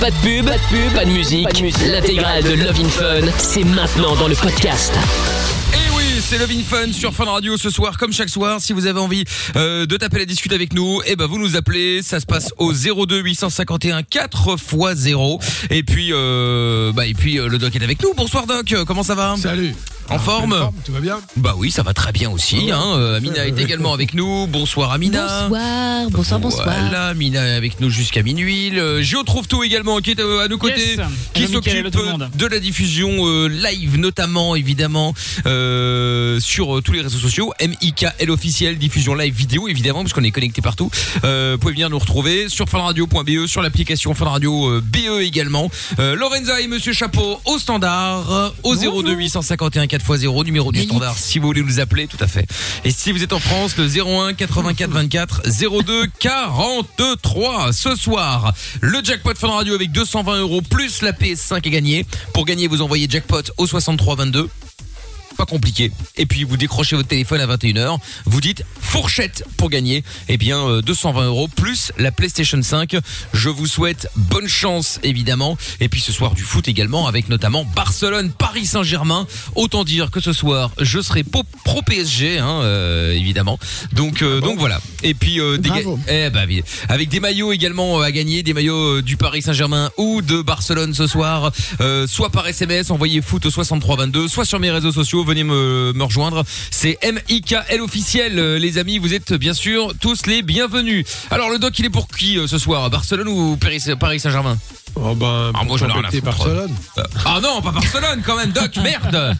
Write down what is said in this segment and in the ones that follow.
Pas de pub, pas de pub, pas de musique. L'intégrale de Love in Fun, c'est maintenant dans le podcast. Et oui, c'est Love in Fun sur Fun Radio ce soir, comme chaque soir. Si vous avez envie euh, de taper la discute avec nous, eh ben vous nous appelez. Ça se passe au 02 851 4 x 0. Et puis, euh, bah et puis euh, le doc est avec nous. Bonsoir doc, comment ça va? Salut. En forme Tout va bien Bah oui, ça va très bien aussi. Hein. Euh, Amina est également avec nous. Bonsoir Amina. Bonsoir, bonsoir, bonsoir. Voilà, Amina est avec nous jusqu'à minuit. Le Géo trouve tout également qui est euh, à nos côtés, Yes. qui s'occupe de la diffusion euh, live notamment évidemment euh, sur euh, tous les réseaux sociaux. MIKL officiel diffusion live vidéo évidemment parce qu'on est connecté partout. Euh, vous pouvez venir nous retrouver sur funradio.be sur l'application Fun Radio euh, BE également. Euh, Lorenza et Monsieur Chapeau au standard au 02 851 4x0 numéro du standard si vous voulez nous appeler tout à fait. Et si vous êtes en France le 01 84 24 02 43 ce soir le jackpot Fun Radio avec 220 euros plus la PS5 est gagné. Pour gagner vous envoyez jackpot au 63 22 pas compliqué. Et puis vous décrochez votre téléphone à 21h, vous dites fourchette pour gagner, eh bien euh, 220 euros plus la PlayStation 5. Je vous souhaite bonne chance évidemment. Et puis ce soir du foot également avec notamment Barcelone, Paris Saint-Germain. Autant dire que ce soir je serai pro PSG hein, euh, évidemment. Donc euh, donc voilà. Et puis euh, des eh oui. avec des maillots également euh, à gagner, des maillots euh, du Paris Saint-Germain ou de Barcelone ce soir, euh, soit par SMS, envoyez foot au 6322, soit sur mes réseaux sociaux, venez me, me rejoindre. C'est MIKL officiel, euh, les amis, vous êtes bien sûr tous les bienvenus. Alors le doc, il est pour qui euh, ce soir? Barcelone ou Paris, Saint-Germain? Oh ben, Ah, moi, j'en ai rien à foutre. Barcelone. Ah non, pas Barcelone quand même, doc, merde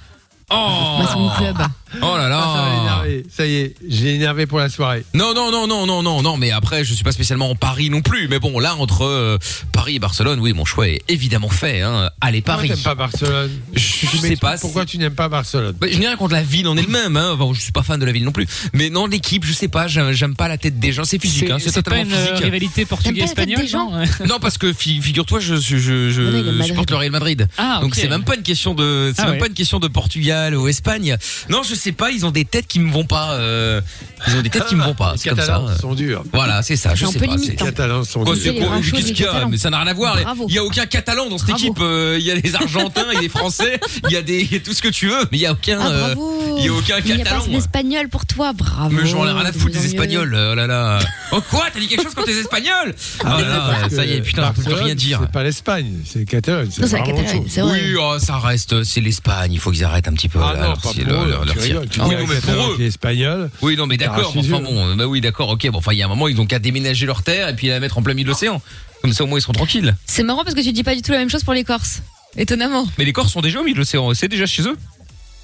Oh, Bah, club. oh là là Ah, ça. Ça y est, j'ai énervé pour la soirée. Non, non, non, non, non, non, non, mais après, je suis pas spécialement en Paris non plus. Mais bon, là, entre euh, Paris et Barcelone, oui, mon choix est évidemment fait. Hein. Allez, Paris. Pourquoi t'aimes pas Barcelone Je Tu sais pas. Pourquoi tu n'aimes pas Barcelone Bah, je n'ai rien contre la ville en elle-même. Hein. Bon, je suis pas fan de la ville non plus. Mais non, l'équipe, je sais pas. J'aime pas la tête des gens. C'est physique. Hein. C'est C'est pas totalement une euh, physique. rivalité portugais-espagnole, des gens non Non, parce que fi- figure-toi, je, je, je, je supporte le Real Madrid. Ah, Donc ok. c'est même pas une question de, c'est Ah même ouais. pas une question de Portugal ou Espagne. Non, je sais pas. Ils ont des têtes qui me vont pas. euh, ils ont des têtes qui me vont pas. Les C'est comme ça. Catalans sont durs. Voilà, c'est ça. Je C'est un sais peu pas. c'est- Les hein. Catalans sont Quoi, durs. c'est les Qu'est-ce les qu'il y a Catalans. Mais ça n'a rien à voir. Bravo. Il y a aucun Catalan dans cette Bravo. équipe. Euh, Il y a des Argentins, il y a des Français, il y a des il y a tout ce que tu veux, mais il y a aucun. Ah, euh, bravo. il y a aucun Il n'y a Catalan. pour toi, bravo. Mais j'en ai rien à foutre des. Espagnols. Oh là là. Oh quoi T'as dit quelque chose contre les Espagnols Oh là ça y est, putain, je peux plus rien dire. C'est pas l'Espagne, c'est Catalogne. Non, c'est la vraiment autre Catalogne, chose. c'est vrai. Oui, oh, ça reste, c'est l'Espagne. Il faut qu'ils arrêtent un petit peu. Ah là, non, leur- pas c'est pour leur- eux, leur- leur tu cirque. rigoles. Tu Ah oui, non, mais pour eux. qui est espagnol. Oui, non, mais d'accord. Enfin bon, bah oui, d'accord. Ok, bon, enfin, il y a un moment, ils ont qu'à déménager leur terre et puis la mettre en plein milieu de l'océan. Comme ça, au moins, ils seront tranquilles. C'est marrant parce que tu dis pas du tout la même chose pour les Corses. Étonnamment. Mais les Corses sont déjà au milieu de l'océan. C'est déjà chez eux.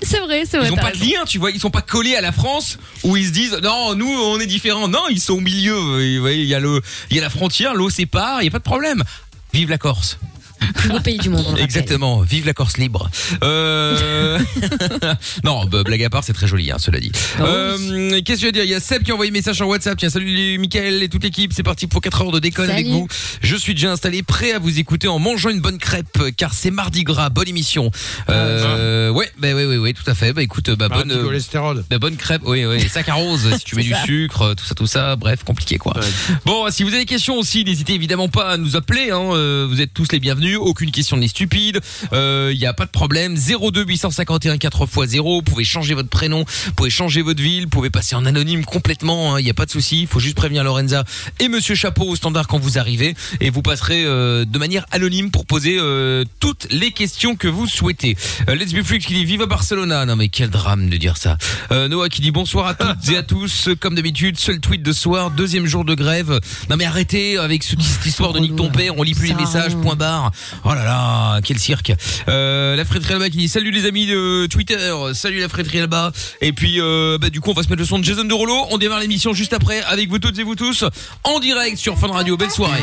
C'est vrai, c'est vrai. Ils ont pas de lien, tu vois. Ils sont pas collés à la France où ils se disent non, nous on est différents. Non, ils sont au milieu. Vous voyez, Il y a le, il y a la frontière, l'eau sépare. Il y a pas de problème. Vive la Corse. Plus beau pays du monde. on. Exactement. Vive la Corse libre. Euh... non, bah, blague à part, c'est très joli, hein, cela dit. Oh, Euh, Qu'est-ce que je veux dire? Il y a Seb qui a envoyé un message sur WhatsApp. Tiens, salut Mickaël et toute l'équipe. C'est parti pour 4 heures de déconne avec vous. Je suis déjà installé, prêt à vous écouter en mangeant une bonne crêpe, car c'est mardi gras. Bonne émission. Euh, ouais, bah, ouais, ouais, ouais, tout à fait. Bah écoute, bah, un bonne. euh, cholestérol. la bonne crêpe, oui, oui, sac à rose, si tu mets du sucre, tout ça, tout ça, bref, compliqué quoi. Bon, si vous avez des questions aussi, n'hésitez évidemment pas à nous appeler, hein, euh, vous êtes tous les bienvenus, aucune question n'est stupide, il n'y a pas de problème, 02 851 4x0, vous pouvez changer votre prénom, vous pouvez changer votre ville, vous pouvez passer en anonyme complètement, il n'y a pas de souci, il faut juste prévenir Lorenza et Monsieur Chapeau au standard quand vous arrivez, et vous passerez euh, de manière anonyme pour poser euh, toutes les questions que vous souhaitez. Euh, Let's Be Free qui dit Viva Barcelona, non mais quel drame de dire ça. Euh, Noah qui dit bonsoir à toutes et à tous, comme d'habitude, seul tweet de soir, deuxième jour de grève. Non mais arrêtez avec ce- cette histoire de nique ton père, on lit plus les à messages, point barre. Oh là là, quel cirque. Euh, la fréterie Alba qui dit salut les amis de Twitter, salut la fréterie Alba. Et puis euh, bah, du coup on va se mettre le son de Jason Derulo, on démarre l'émission juste après avec vous toutes et vous tous en direct sur Fun Radio. Belle soirée.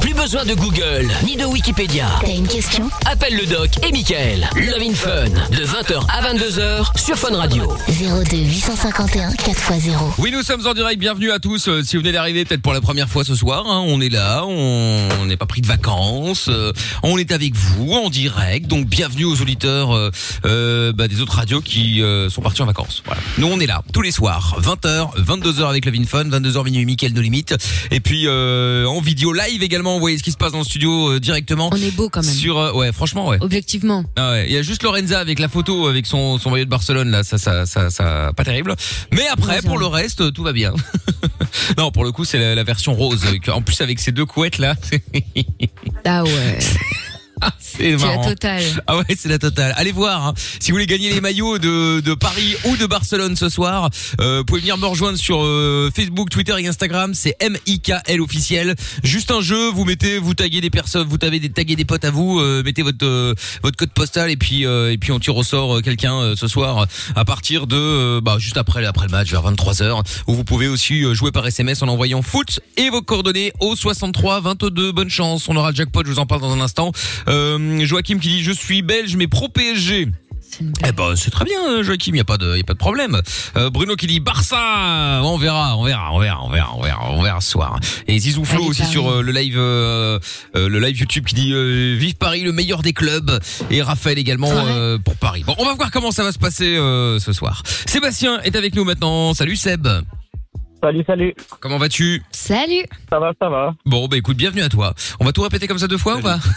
Plus besoin de Google, ni de Wikipédia. T'as une question? Appelle le doc et Michael. Love in Fun, de 20h à 22h sur Fun Radio. 02 851 4x0. Oui, nous sommes en direct. Bienvenue à tous. Euh, si vous venez d'arriver, peut-être pour la première fois ce soir, hein, on est là. On n'est pas pris de vacances. euh, on est avec vous en direct. Donc, bienvenue aux auditeurs euh, euh, bah, des autres radios qui euh, sont partis en vacances. Voilà. Nous, on est là tous les soirs, 20h, 22h avec le Fun, 22h minuit, Mickaël No Limite. Et puis euh, en vidéo live également évidemment envoyer ce qui se passe dans le studio euh, directement. On est beau quand même. Sur euh, ouais, franchement ouais. Objectivement. Ah ouais, il y a juste Lorenza avec la photo avec son son maillot de Barcelone là, ça ça ça ça pas terrible. Mais après pour le reste tout va bien. non, pour le coup, c'est la, la version rose en plus avec ces deux couettes là. Ah ouais. c'est la totale. Ah ouais, c'est la totale. Allez voir. hein. Si vous voulez gagner les maillots de, de Paris ou de Barcelone ce soir, euh, vous pouvez venir me rejoindre sur euh, Facebook, Twitter et Instagram. C'est MIKL officiel. Juste un jeu. Vous mettez, vous taguez des personnes, vous taguez des, taguez des potes à vous. euh, mettez votre euh, votre code postal et puis euh, et puis on tire au sort euh, quelqu'un euh, ce soir à partir de bah juste après après le match vers 23 h Où vous pouvez aussi jouer par SMS en envoyant foot et vos coordonnées au 63 22. Bonne chance. On aura le jackpot. Je vous en parle dans un instant. Euh, Joachim qui dit je suis belge mais pro PSG. Eh ben c'est très bien euh, Joachim, y a pas de y a pas de problème. Euh, Bruno qui dit Barça, on verra, on verra, on verra, on verra, on verra, on verra ce soir. Et Zizou Flo Allez, aussi Paris. sur euh, le live euh, euh, le live YouTube qui dit euh, vive Paris le meilleur des clubs et Raphaël également Ouais. euh, pour Paris. Bon, on va voir comment ça va se passer euh, ce soir. Sébastien est avec nous maintenant. Salut Seb. Salut, salut. Comment vas-tu? Salut. Ça va, ça va. Bon, bah écoute, bienvenue à toi. On va tout répéter comme ça deux fois ou pas?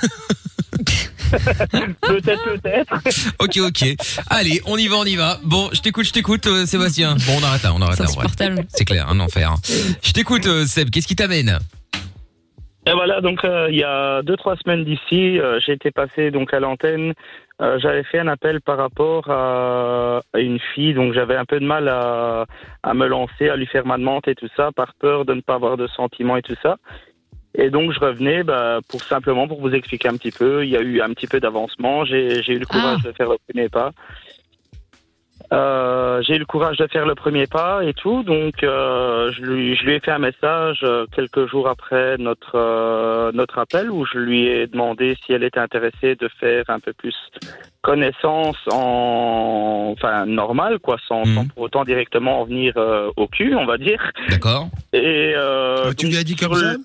Peut-être, peut-être. Ok, ok. Allez, on y va, on y va. Bon, je t'écoute, je t'écoute, euh, Sébastien. Bon, on arrête là, on arrête C'est là. en vrai. insupportable. C'est clair, un enfer. Je t'écoute, euh, Seb. Qu'est-ce qui t'amène? Et voilà, donc euh, il y a deux, trois semaines d'ici, euh, j'ai été passé donc à l'antenne. Euh, j'avais fait un appel par rapport à, à une fille, donc j'avais un peu de mal à, à me lancer, à lui faire ma demande et tout ça, par peur de ne pas avoir de sentiments et tout ça. Et donc je revenais bah, pour simplement pour vous expliquer un petit peu. Il y a eu un petit peu d'avancement. J'ai eu le courage de faire le premier pas. Euh, j'ai eu le courage de faire le premier pas et tout, donc euh, je, lui, je lui ai fait un message euh, quelques jours après notre euh, notre appel où je lui ai demandé si elle était intéressée de faire un peu plus connaissance en enfin normal quoi, sans, Mhm. sans pour autant directement en venir euh, au cul, on va dire. D'accord Et euh, Ah, tu lui as dit comme le- ça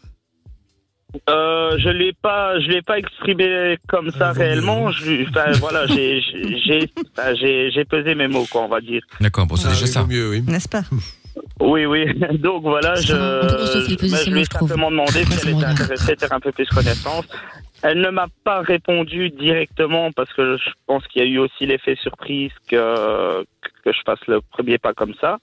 euh, je l'ai pas, je l'ai pas exprimé comme ça Ah, vaut réellement. Je, enfin, voilà, j'ai, j'ai, j'ai, enfin, j'ai, j'ai pesé mes mots, quoi, on va dire. D'accord, bon, c'est Ah déjà oui, ça. mieux, oui. N'est-ce pas Oui, oui. Donc voilà, je, bah, je lui ai simplement demandé si elle était intéressée de faire un peu plus connaissance. Elle ne m'a pas répondu directement parce que je pense qu'il y a eu aussi l'effet surprise que que je fasse le premier pas comme ça.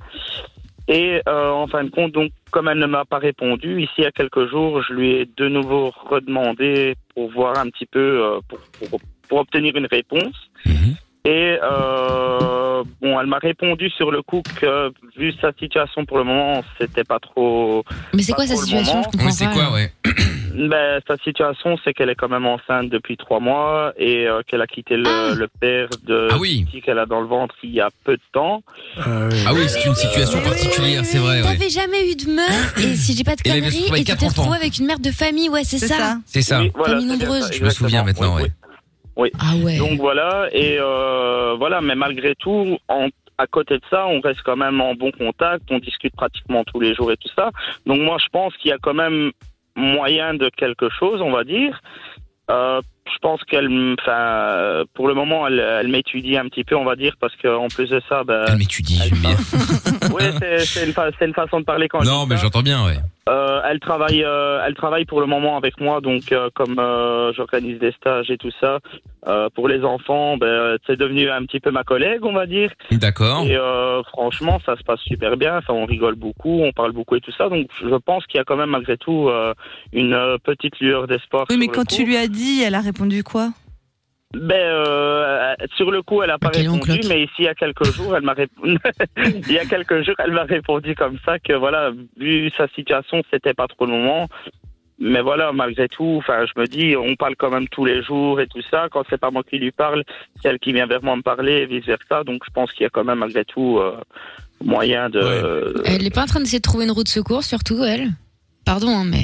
Et euh, en fin de compte, donc, comme elle ne m'a pas répondu, ici il y a quelques jours, je lui ai de nouveau redemandé pour voir un petit peu, euh, pour, pour, obtenir une réponse. Mhm. Et euh, bon, elle m'a répondu sur le coup que vu sa situation pour le moment, c'était pas trop. Mais c'est quoi sa situation. Je comprends Oui, c'est pas, quoi, ouais. Ben, sa situation, c'est qu'elle est quand même enceinte depuis trois mois et euh, qu'elle a quitté le, Ah. le père de Ah oui. petit qu'elle a dans le ventre il y a peu de temps. Ah, oui. Ah oui, c'est une situation particulière, c'est vrai, ouais. T'avais jamais eu de meuf et si j'ai pas de conneries et tu t'es 40 ans. retrouvé avec une mère de famille, ouais, c'est C'est ça. ça. C'est ça. Oui, voilà, ça, Je me souviens maintenant, Oui, ouais. Oui. Ah ouais. Donc voilà, et euh, voilà, mais malgré tout, en, à côté de ça, on reste quand même en bon contact, on discute pratiquement tous les jours et tout ça. Donc moi, je pense qu'il y a quand même moyen de quelque chose, on va dire. Euh, je pense qu'elle, enfin, pour le moment, elle, elle m'étudie un petit peu, on va dire, parce qu'en plus de ça, ben, Elle m'étudie, bien. oui, c'est une, fa- une façon de parler quand je Non, dis mais j'entends bien, ouais. Euh, elle travaille, euh, elle travaille pour le moment avec moi, donc euh, comme euh, j'organise des stages et tout ça euh, pour les enfants, ben, c'est devenu un petit peu ma collègue, on va dire. D'accord. Et euh, franchement, ça se passe super bien. Enfin, on rigole beaucoup, on parle beaucoup et tout ça. Donc, je pense qu'il y a quand même malgré tout euh, une petite lueur d'espoir. Oui, mais quand tu lui as dit, elle a répondu quoi? Ben, euh, sur le coup, elle a pas répondu, oncle. mais ici, il y a quelques jours, elle m'a répondu. il y a quelques jours, elle m'a répondu comme ça que voilà, vu sa situation, c'était pas trop le moment. Mais voilà, malgré tout, enfin, je me dis, on parle quand même tous les jours et tout ça. Quand c'est pas moi qui lui parle, c'est elle qui vient vers moi me parler et vice versa. Donc, je pense qu'il y a quand même malgré tout euh, moyen de. Elle est pas en train d'essayer de trouver une roue de secours, surtout elle. Pardon, hein, mais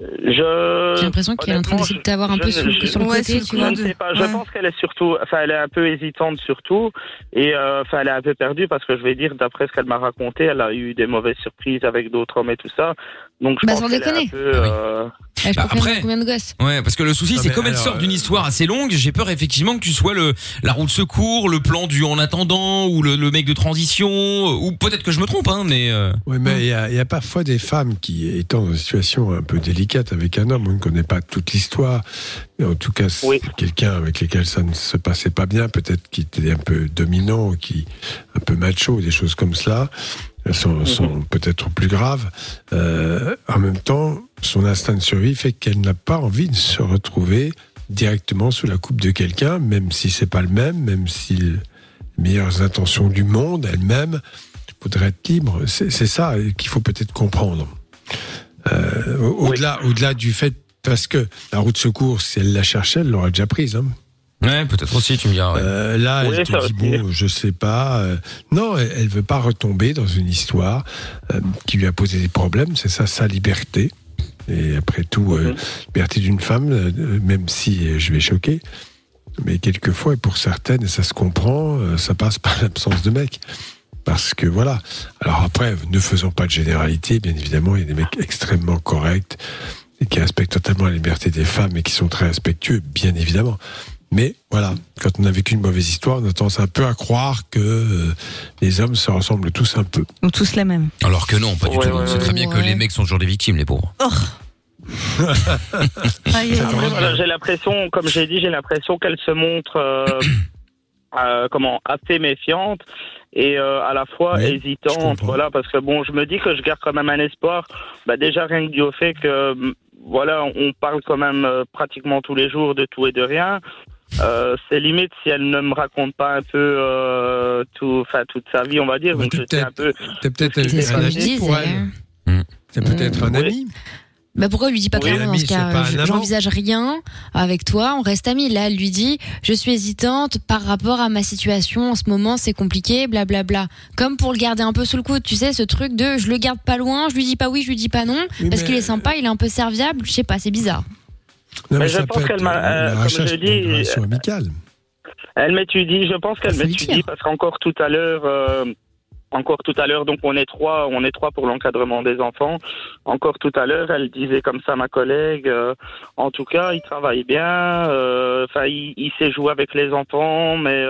Je. j'ai l'impression qu'elle est en train d'essayer de t'avoir un peu je- sur, je- sur le Ouais, côté, tu vois. Je ne sais pas. Je Ouais. pense qu'elle est surtout, enfin, elle est un peu hésitante surtout, et euh, enfin, elle est un peu perdue parce que je vais dire, d'après ce qu'elle m'a raconté, elle a eu des mauvaises surprises avec d'autres hommes et tout ça. Donc, je Bah, pense sans un déconner. peu. Ah euh, Elle, je Bah, après- combien de gosses Ouais, parce que le souci, c'est comme elle alors, sort d'une euh, histoire assez longue, j'ai peur effectivement que tu sois le la roue de secours, le plan du en attendant, ou le, le mec de transition, ou peut-être que je me trompe, hein, mais euh, Oui, mais il y, a- il y a parfois des femmes qui, étant dans une situation un peu délicate avec un homme, on ne connaît pas toute l'histoire, mais en tout cas, Oui. quelqu'un avec lequel ça ne se passait pas bien, peut-être qui était un peu dominant, qui un peu macho, des choses comme cela, sont, sont peut-être plus graves. Euh, en même temps, son instinct de survie fait qu'elle n'a pas envie de se retrouver directement sous la coupe de quelqu'un, même si c'est pas le même, même si les meilleures intentions du monde, elle-même, voudrait être libre. C'est ça qu'il faut peut-être comprendre. Euh, au- Au-delà au-delà du fait, parce que la route de secours, si elle la cherchait, elle l'aurait déjà prise. hein. Ouais, peut-être aussi, tu me diras. ouais. Euh, là, Oui, elle te ça dit, aussi. bon, je sais pas. euh, non, elle, elle veut pas retomber dans une histoire euh, qui lui a posé des problèmes. C'est ça, sa liberté. Et après tout, euh, Mhm. liberté d'une femme, euh, même si je vais choquer, mais quelquefois, et pour certaines, et ça se comprend, euh, ça passe par l'absence de mec. Parce que voilà. Alors après, ne faisons pas de généralité, bien évidemment, il y a des mecs extrêmement corrects et qui respectent totalement la liberté des femmes et qui sont très respectueux, bien évidemment. Mais voilà, quand on a vécu une mauvaise histoire, on a tendance un peu à croire que euh, les hommes se ressemblent tous un peu. Ou tous les mêmes. Alors que non, pas du Ouais, tout. ouais, c'est très bien que les mecs sont toujours des victimes, les pauvres. Voilà, j'ai l'impression, comme j'ai dit, j'ai l'impression qu'elle se montre euh, euh, comment assez méfiante et euh, à la fois Oui, hésitante. Voilà, parce que bon, je me dis que je garde quand même un espoir. Bah, déjà rien que dû au fait que hum, voilà, on parle quand même euh, pratiquement tous les jours de tout et de rien. Euh, c'est limite si elle ne me raconte pas un peu euh, tout, enfin toute sa vie, on va dire. Bah, Donc t'es un peu. C'est peut-être C'est ce un que je ami pour disais. elle. C'est peut-être un ami. Bah pourquoi lui dit pas Oui, clairement dans ce c'est cas. J'envisage rien avec toi, on reste amis. Là, elle lui dit je suis hésitante par rapport à ma situation en ce moment, c'est compliqué, blablabla. Comme pour le garder un peu sous le coude, tu sais, ce truc de je le garde pas loin, je lui dis pas oui, je lui dis pas non, Oui, parce qu'il est sympa, il est un peu serviable, je sais pas, c'est bizarre. Non, Mais mais je pense qu'elle m'a- euh, comme je dis, amicale. Elle m'étudie, je pense qu'elle m'étudie parce qu'encore tout à l'heure, euh, encore tout à l'heure, donc on est trois, on est trois pour l'encadrement des enfants. Encore tout à l'heure, elle disait comme ça ma collègue. euh, en tout cas, il travaille bien. euh, Enfin, il, il sait jouer avec les enfants, mais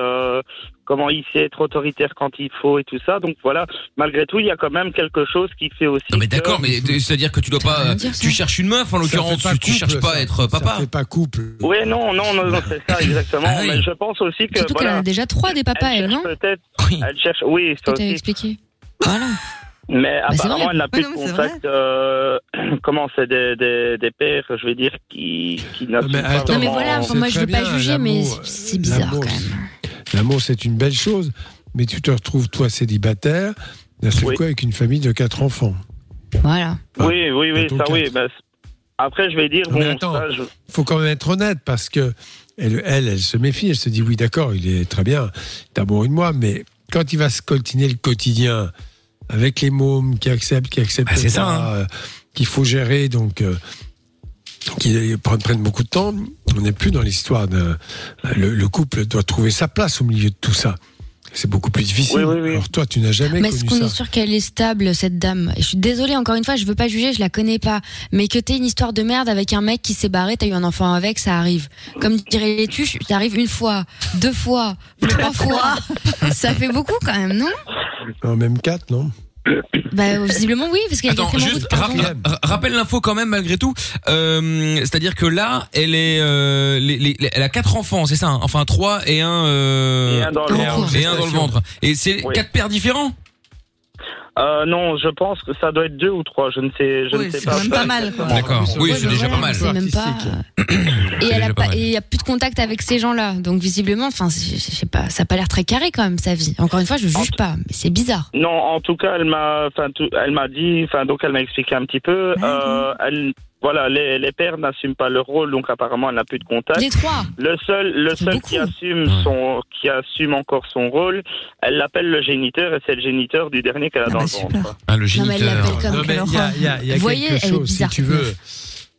comment il sait être autoritaire quand il faut et tout ça. Donc voilà, malgré tout, il y a quand même quelque chose qui fait aussi. Non mais que- d'accord, mais c'est-à-dire que tu dois pas, tu cherches une meuf en l'occurrence, tu, tu cherches pas à être papa. Ça fait pas couple. Oui, non, non, non, non, c'est ça exactement. Ah oui. Mais je pense aussi que Surtout qu'elle en voilà, a déjà trois des papas, elle, cherche non Peut-être, Oui. elle cherche. Oui, ça aussi. expliqué. Voilà. Mais c'est apparemment, elle n'a plus de contact. euh, comment c'est des, des, des pères, je vais dire, qui, qui n'assument pas attends, Non mais voilà, moi je très veux pas juger, mais c'est bizarre quand même. L'amour, c'est une belle chose, mais tu te retrouves, toi, célibataire, d'un seul Oui. coup, avec une famille de quatre enfants. Voilà. Oui, oui, oui, Bientôt ça oui. quatre. ben, après, je vais dire, Non, mais bon, attends. ça, je- Il faut quand même être honnête, parce que elle, elle, elle se méfie, elle se dit, oui, d'accord, il est très bien, t'as amoureux de moi, mais quand il va se coltiner le quotidien, avec les mômes qui acceptent, qui acceptent Bah, c'est ça, hein. euh, qu'il faut gérer, donc... euh, qui prennent, beaucoup de temps, on n'est plus dans l'histoire de le, le couple doit trouver sa place au milieu de tout ça. C'est beaucoup plus difficile. Oui, oui, oui. Alors toi, tu n'as jamais Mais est-ce qu'on est sûr qu'elle est stable, cette dame? Je suis désolée, encore une fois, je veux pas juger, je la connais pas. Mais que t'aies une histoire de merde avec un mec qui s'est barré, t'as eu un enfant avec, ça arrive. Comme dirait les tuches, ça arrive une fois, deux fois, trois fois. ça fait beaucoup quand même, non? En même quatre, non? Bah, visiblement, oui, parce qu'elle a Attends, quatrième juste route, pardon. ra- ra- rappelle l'info quand même malgré tout. Euh, C'est-à-dire que là, elle est, euh, les- les- les- elle a quatre enfants, c'est ça hein Enfin trois et un, euh, Et un dans le ventre. et un dans le ventre. Et c'est Oui. quatre pères différents? Euh, non, je pense que ça doit être deux ou trois. Je ne sais, je Oui, ne sais c'est pas. quand même pas mal, quoi. D'accord. Oui, c'est déjà pas mal. C'est même pas. Et C'est a il y a plus de contact avec ces gens-là. Donc visiblement, enfin, je je sais pas, ça a pas l'air très carré quand même sa vie. Encore une fois, je juge pas, mais c'est bizarre. Non, en tout cas, elle m'a, elle m'a dit, enfin, donc elle m'a expliqué un petit peu. Euh, elle, voilà, les, les pères n'assument pas leur rôle, donc apparemment, elle n'a plus de contact. Les trois. Le seul, le seul beaucoup. qui assume son, qui assume encore son rôle, elle l'appelle le géniteur et c'est le géniteur du dernier qu'elle a Ah dans bah, le ventre. Ah, le Non, mais elle géniteur. l'appelle comme Non, mais quelle il y a, y a- il y a Vous voyez, quelque chose, si tu veux.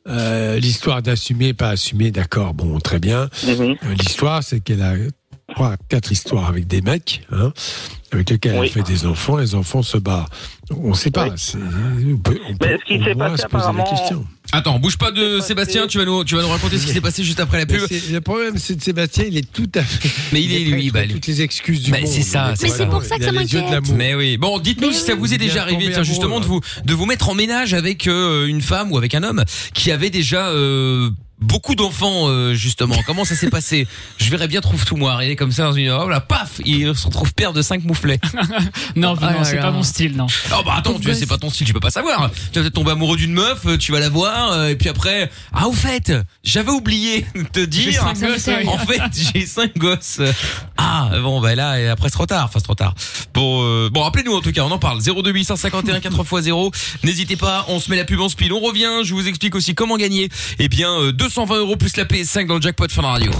Euh, L'histoire d'assumer, pas assumer, d'accord, bon, très bien. Mhm. Euh, L'histoire, c'est qu'elle a trois, quatre histoires avec des mecs, hein, avec lesquels Oui. elle fait des enfants. Les enfants se barrent. On ne sait pas. Oui. On peut, on peut Mais ce qui s'est passé se poser la apparemment- question. Attends, bouge pas de Sébastien, tu vas nous, tu vas nous raconter ce qui s'est passé juste après la pub. c'est- Le problème, c'est que Sébastien, il est tout à fait. Mais il est, lui, bah, lui. toutes les excuses du Mais monde. c'est ça, c'est Mais c'est pour ça que ça m'inquiète. l'amour. Mais oui. Bon, dites-nous si ça vous est déjà arrivé, tiens, justement, de vous, de vous mettre en ménage avec euh, une femme ou avec un homme qui avait déjà euh, beaucoup d'enfants, euh, justement. Comment ça s'est passé? Je verrais bien trouve tout moi arriver comme ça dans une oh là, paf, il se retrouve père de cinq mouflets. Non, non, c'est là. pas mon style, non. Oh bah attends, tu sais, c'est pas ton style, tu peux pas savoir. Tu vas peut-être tomber amoureux d'une meuf, euh, tu vas la voir, euh, et puis après, ah au fait, j'avais oublié de te dire. cinq gosses. En fait, j'ai cinq gosses. Ah, bon, bah là, et après, c'est trop tard. Enfin, c'est trop tard. Bon, euh, bon, appelez-nous en tout cas, on en parle. 02 4 x 0. N'hésitez pas, on se met la pub en speed. On revient, je vous explique aussi comment gagner. Eh bien, euh, 220 euros plus la PS5 dans le jackpot Fun Radio.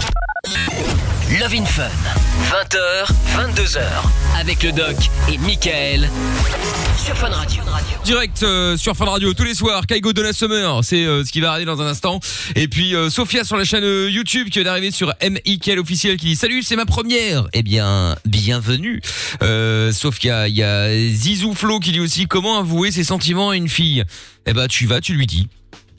Love in Fun. 20h, 22h. Avec le doc et Michael. Sur Fun Radio. Direct euh, sur Fun Radio tous les soirs. Kaigo de la Summer, c'est euh, ce qui va arriver dans un instant. Et puis euh, Sophia sur la chaîne YouTube qui vient d'arriver sur MIKL officiel qui dit salut, c'est ma première. Eh bien, bienvenue. Sophia, il y a Zizou Flo qui dit aussi comment avouer ses sentiments à une fille? Eh ben, tu vas, tu lui dis.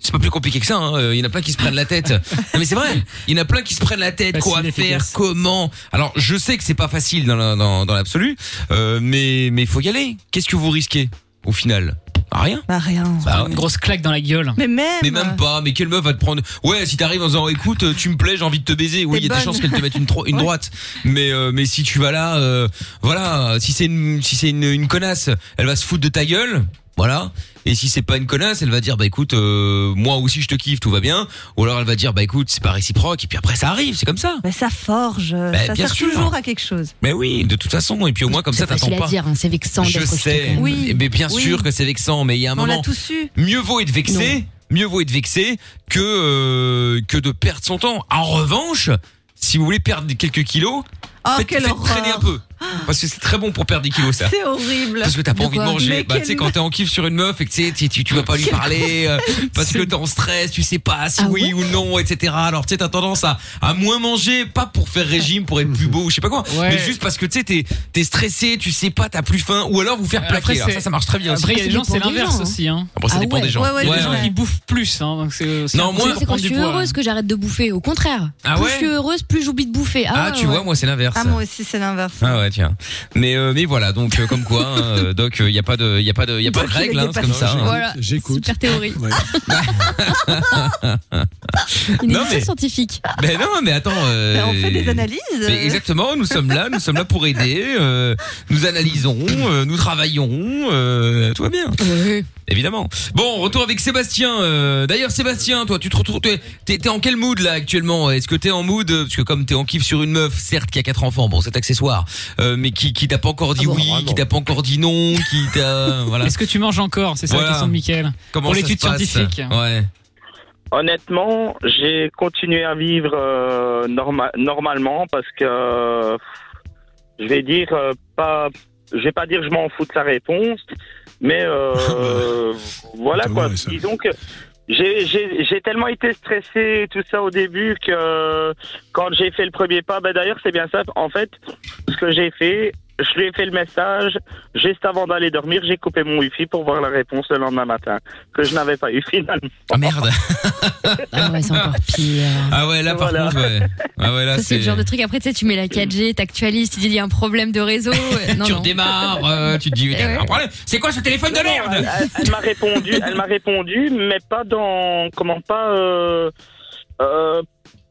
C'est pas plus compliqué que ça. hein. Euh, Il y en a plein qui se prennent la tête. Non mais c'est vrai. Il y en a plein qui se prennent la tête. Quoi faire efficace. Comment Alors je sais que c'est pas facile dans la- dans, dans l'absolu, euh, mais mais faut y aller. Qu'est-ce que vous risquez au final? Rien. Bah rien. Bah, ouais. Une grosse claque dans la gueule. Mais même. Mais même pas, mais quelle meuf va te prendre? Ouais, si t'arrives en disant écoute, tu me plais, j'ai envie de te baiser. Oui, il y a des chances qu'elle te mette une, tro- une Ouais. droite. Mais euh, mais si tu vas là euh, voilà, si c'est une si c'est une, une connasse, elle va se foutre de ta gueule. Voilà. Et si c'est pas une connasse, elle va dire bah écoute, euh, moi aussi je te kiffe, tout va bien. Ou alors elle va dire bah écoute, c'est pas réciproque. Et puis après ça arrive, c'est comme ça. Mais ça forge. ça Bah, bien sert sûr. toujours à quelque chose. Mais oui, de toute façon. Et puis au moins comme ça, t'attends pas. à dire, hein, c'est vexant Je sais. Mais bien Oui. sûr que c'est vexant. Mais il y a un On l'a moment. tous su. mieux vaut être vexé, mieux vaut être vexé que euh, que de perdre son temps. En revanche, si vous voulez perdre quelques kilos, Oh, faites, quelle faites horreur. traîner un peu, parce que c'est très bon pour perdre des kilos ça. C'est horrible. Parce que t'as pas De envie de manger. Mais Bah, tu sais, quand t'es en kiff sur une meuf et que tu sais, tu, tu, tu vas pas lui parler, euh, parce que t'es en stress, tu sais pas si Ah oui ouais ou non, etc. Alors, tu sais, t'as tendance à, à moins manger, pas pour faire régime, pour être plus beau ou je sais pas quoi, Ouais. mais juste parce que tu sais, t'es, t'es stressé, tu sais pas, t'as plus faim, ou alors vous faire Après, plaquer. Alors, c'est- ça, ça marche très bien aussi. Après, il y a Ça des gens, c'est l'inverse hein. aussi. Hein. Après, ça Ah dépend ouais, des gens. ouais, ouais, Il y a Ouais, des gens qui bouffent plus. Hein, donc c'est aussi Non, moi- C'est quand je suis heureuse que j'arrête de bouffer. Au contraire. Ah plus je suis heureuse, plus j'oublie de bouffer. Ah, Ah, ouais, tu ouais. vois, moi c'est l'inverse. Ah, moi aussi, c'est l'inverse. Ah ouais tiens. Mais euh, mais voilà donc euh, comme quoi hein, euh, Doc il y a pas de il y a pas de il y a pas de il est règle hein, c'est comme ça. hein. Voilà. J'écoute. Super théorie. Ouais. Une Non, mais- scientifique. Mais non mais attends euh, on fait des analyses. mais exactement, nous sommes là, nous sommes là pour aider, euh, nous analysons, euh, nous travaillons, euh, tout va bien. Évidemment. Bon, retour avec Sébastien. euh, D'ailleurs, Sébastien, toi, tu te retrouves, t'es, en quel mood là actuellement? Est-ce que t'es en mood euh, parce que comme t'es en kiff sur une meuf, certes qui a quatre enfants, bon c'est accessoire, euh, mais qui qui t'a pas encore dit Ah bon, oui, vraiment. qui t'a pas encore dit non, qui t'a voilà. Est-ce que tu manges encore? C'est ça Voilà. la question de Mickaël. Comment Pour l'étude scientifique. Ouais. Honnêtement, j'ai continué à vivre euh, norma- normalement parce que euh, je vais dire euh, pas, je vais pas dire que je m'en fous de sa réponse, mais euh, voilà Thomas, quoi. ça. Disons que j'ai tellement été stressé tout ça au début que quand j'ai fait le premier pas, ben d'ailleurs c'est bien ça. En fait, ce que j'ai fait, je lui ai fait le message juste avant d'aller dormir. J'ai coupé mon wifi pour voir la réponse le lendemain matin que je n'avais pas eu finalement. Ah merde. Ah ouais, c'est encore pire. Ah ouais, là par Voilà. contre, ouais. Ah ouais, là Ça, c'est le genre de truc. Après, tu sais, tu mets la 4G, t'actualises, tu dis il y a un problème de réseau. Non, tu non. redémarres, euh, tu te dis, ouais. un problème. C'est quoi ce téléphone de merde Elle, elle- elle m'a répondu, elle m'a répondu, mais pas dans comment pas euh, euh,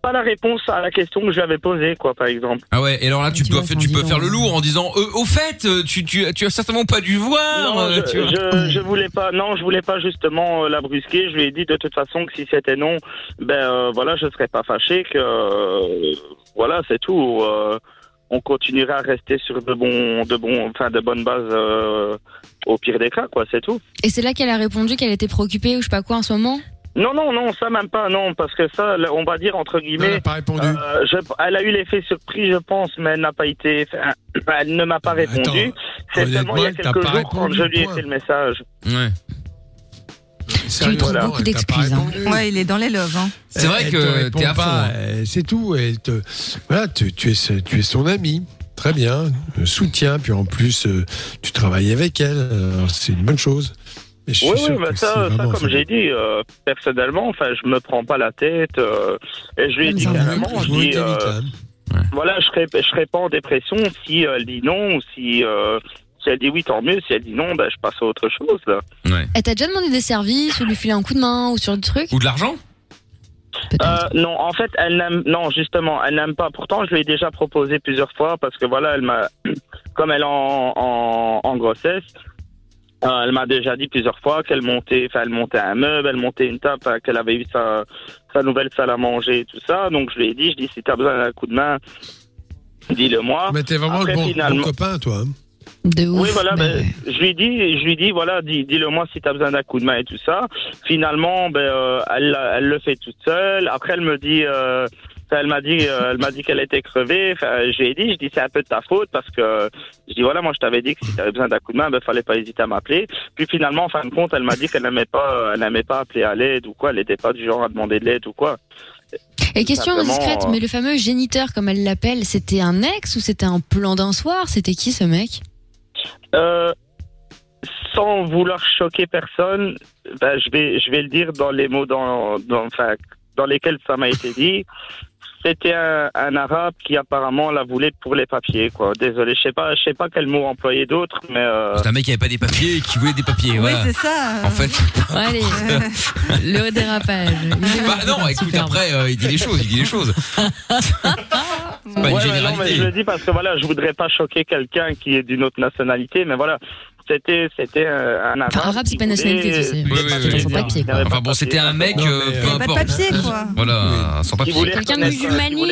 pas la réponse à la question que je lui avais posée, quoi, par exemple. Ah ouais, et alors là, tu, Tu dois faire, tu peux faire le lourd en disant, euh, au fait, euh, tu, tu, tu as certainement pas dû voir. non, euh, je, tu vois. je, je voulais pas, non, je voulais pas justement euh, la brusquer. Je lui ai dit de toute façon que si c'était non, ben euh, voilà, je serais pas fâché, que euh, voilà, c'est tout. euh, on continuera à rester sur de bons, de bons, enfin de bonnes bases euh, au pire des cas, quoi, c'est tout. Et c'est là qu'elle a répondu qu'elle était préoccupée ou je sais pas quoi en ce moment? Non, non, non, ça même pas, non, parce que ça, on va dire entre Non, elle guillemets. n'a pas répondu. Euh, je, elle a eu l'effet surpris, je pense, mais elle n'a pas été. enfin, elle ne m'a pas répondu. C'est seulement il y a quelques pas jours quand répondu, je lui ai fait le message. Ouais. Sérieusement, trouves elle beaucoup d'excuses, hein. Ouais, il est dans les loves. Hein. C'est vrai Elle que t'es à fond, pas, euh, C'est tout. Elle te, voilà, tu, tu es, tu es son ami. Très bien. Euh, Soutien. Puis en plus, euh, tu travailles avec elle. Alors, C'est une bonne chose. Mais je suis Oui, oui, mais ça, comme j'ai dit, euh, personnellement, enfin, je me prends pas la tête. euh, et je lui ai dit carrément, je dis, euh, voilà, je serais, je serais pas en dépression si elle dit non ou si, euh, si elle dit oui, tant mieux. Si elle dit non, ben, je passe à autre chose. Là. Ouais. Elle t'a déjà demandé des services ou lui filer un coup de main ou sur le truc? Ou de l'argent? Euh, non, en fait, elle n'aime, non, justement, elle n'aime pas. Pourtant, je lui ai déjà proposé plusieurs fois parce que voilà, elle m'a, comme elle est en, en, en grossesse, euh, elle m'a déjà dit plusieurs fois qu'elle montait, enfin, elle montait un meuble, elle montait une table, enfin, qu'elle avait eu sa, sa nouvelle salle à manger et tout ça. Donc, je lui ai dit, je dis, si t'as besoin d'un coup de main, dis-le moi. Mais t'es vraiment Après, le bon, copain, toi. hein. de ouf. Oui, voilà, mais ben, je lui dis, je lui dis, voilà, dis, dis-le moi si t'as besoin d'un coup de main et tout ça. Finalement, ben, euh, elle, elle le fait toute seule. Après, elle me dit, euh, elle m'a dit, euh, elle m'a dit qu'elle était crevée. Enfin, j'ai dit, je dis, c'est un peu de ta faute parce que je dis, voilà, moi, je t'avais dit que si t'avais besoin d'un coup de main, ben, fallait pas hésiter à m'appeler. Puis finalement, en fin de compte, elle m'a dit qu'elle n'aimait pas, elle n'aimait pas appeler à l'aide ou quoi. Elle n'était pas du genre à demander de l'aide ou quoi. Et question indiscrète, euh, mais le fameux géniteur, comme elle l'appelle, c'était un ex ou c'était un plan d'un soir? C'était qui ce mec? Euh, sans vouloir choquer personne, ben, je vais je vais le dire dans les mots dans, dans enfin dans lesquels ça m'a été dit. C'était un, un arabe qui apparemment la voulait pour les papiers quoi. Désolé, je sais pas je sais pas quel mot employer d'autre mais euh, C'est un mec qui avait pas des papiers et qui voulait des papiers. Oui, voilà. c'est ça. En fait, Allez, le dérapage. bah non, écoute, après, euh, il dit les choses, il dit les choses. C'est pas ouais, une ouais, non, mais je le dis parce que voilà, je voudrais pas choquer quelqu'un qui est d'une autre nationalité mais voilà, c'était c'était un, arabe. Enfin, arabe, c'est qui pas une nationalité, tu sais. Oui, oui, oui, oui. papier, quoi. Enfin bon, c'était un mec, Non, euh, mais- peu pas de papier, quoi. Voilà, sans papier. Quelqu'un de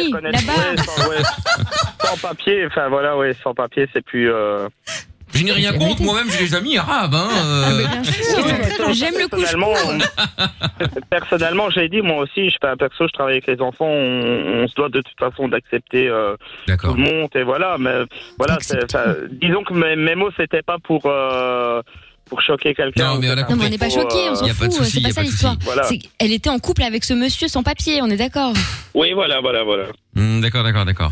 reconnaître- là-bas. ouais, sans, ouais, sans papier, enfin voilà, ouais, sans papier, c'est plus. Euh... Je n'ai rien contre, moi-même j'ai des amis arabes. Hein, euh. Ah, bien sûr. J'aime le couche Personnellement, j'ai dit, moi aussi, je fais un perso, je travaille avec les enfants, on, on se doit de toute façon d'accepter euh, tout le monde, et voilà, mais voilà, disons que mes, mes mots, c'était pas pour. Euh, pour choquer quelqu'un. Non, mais on a compris. n'est pas pour, choqués, on s'en fout. C'est pas ça l'histoire. Elle était en couple avec ce monsieur sans papier, on est d'accord Oui, voilà, voilà, voilà. Hmm, d'accord, d'accord, d'accord.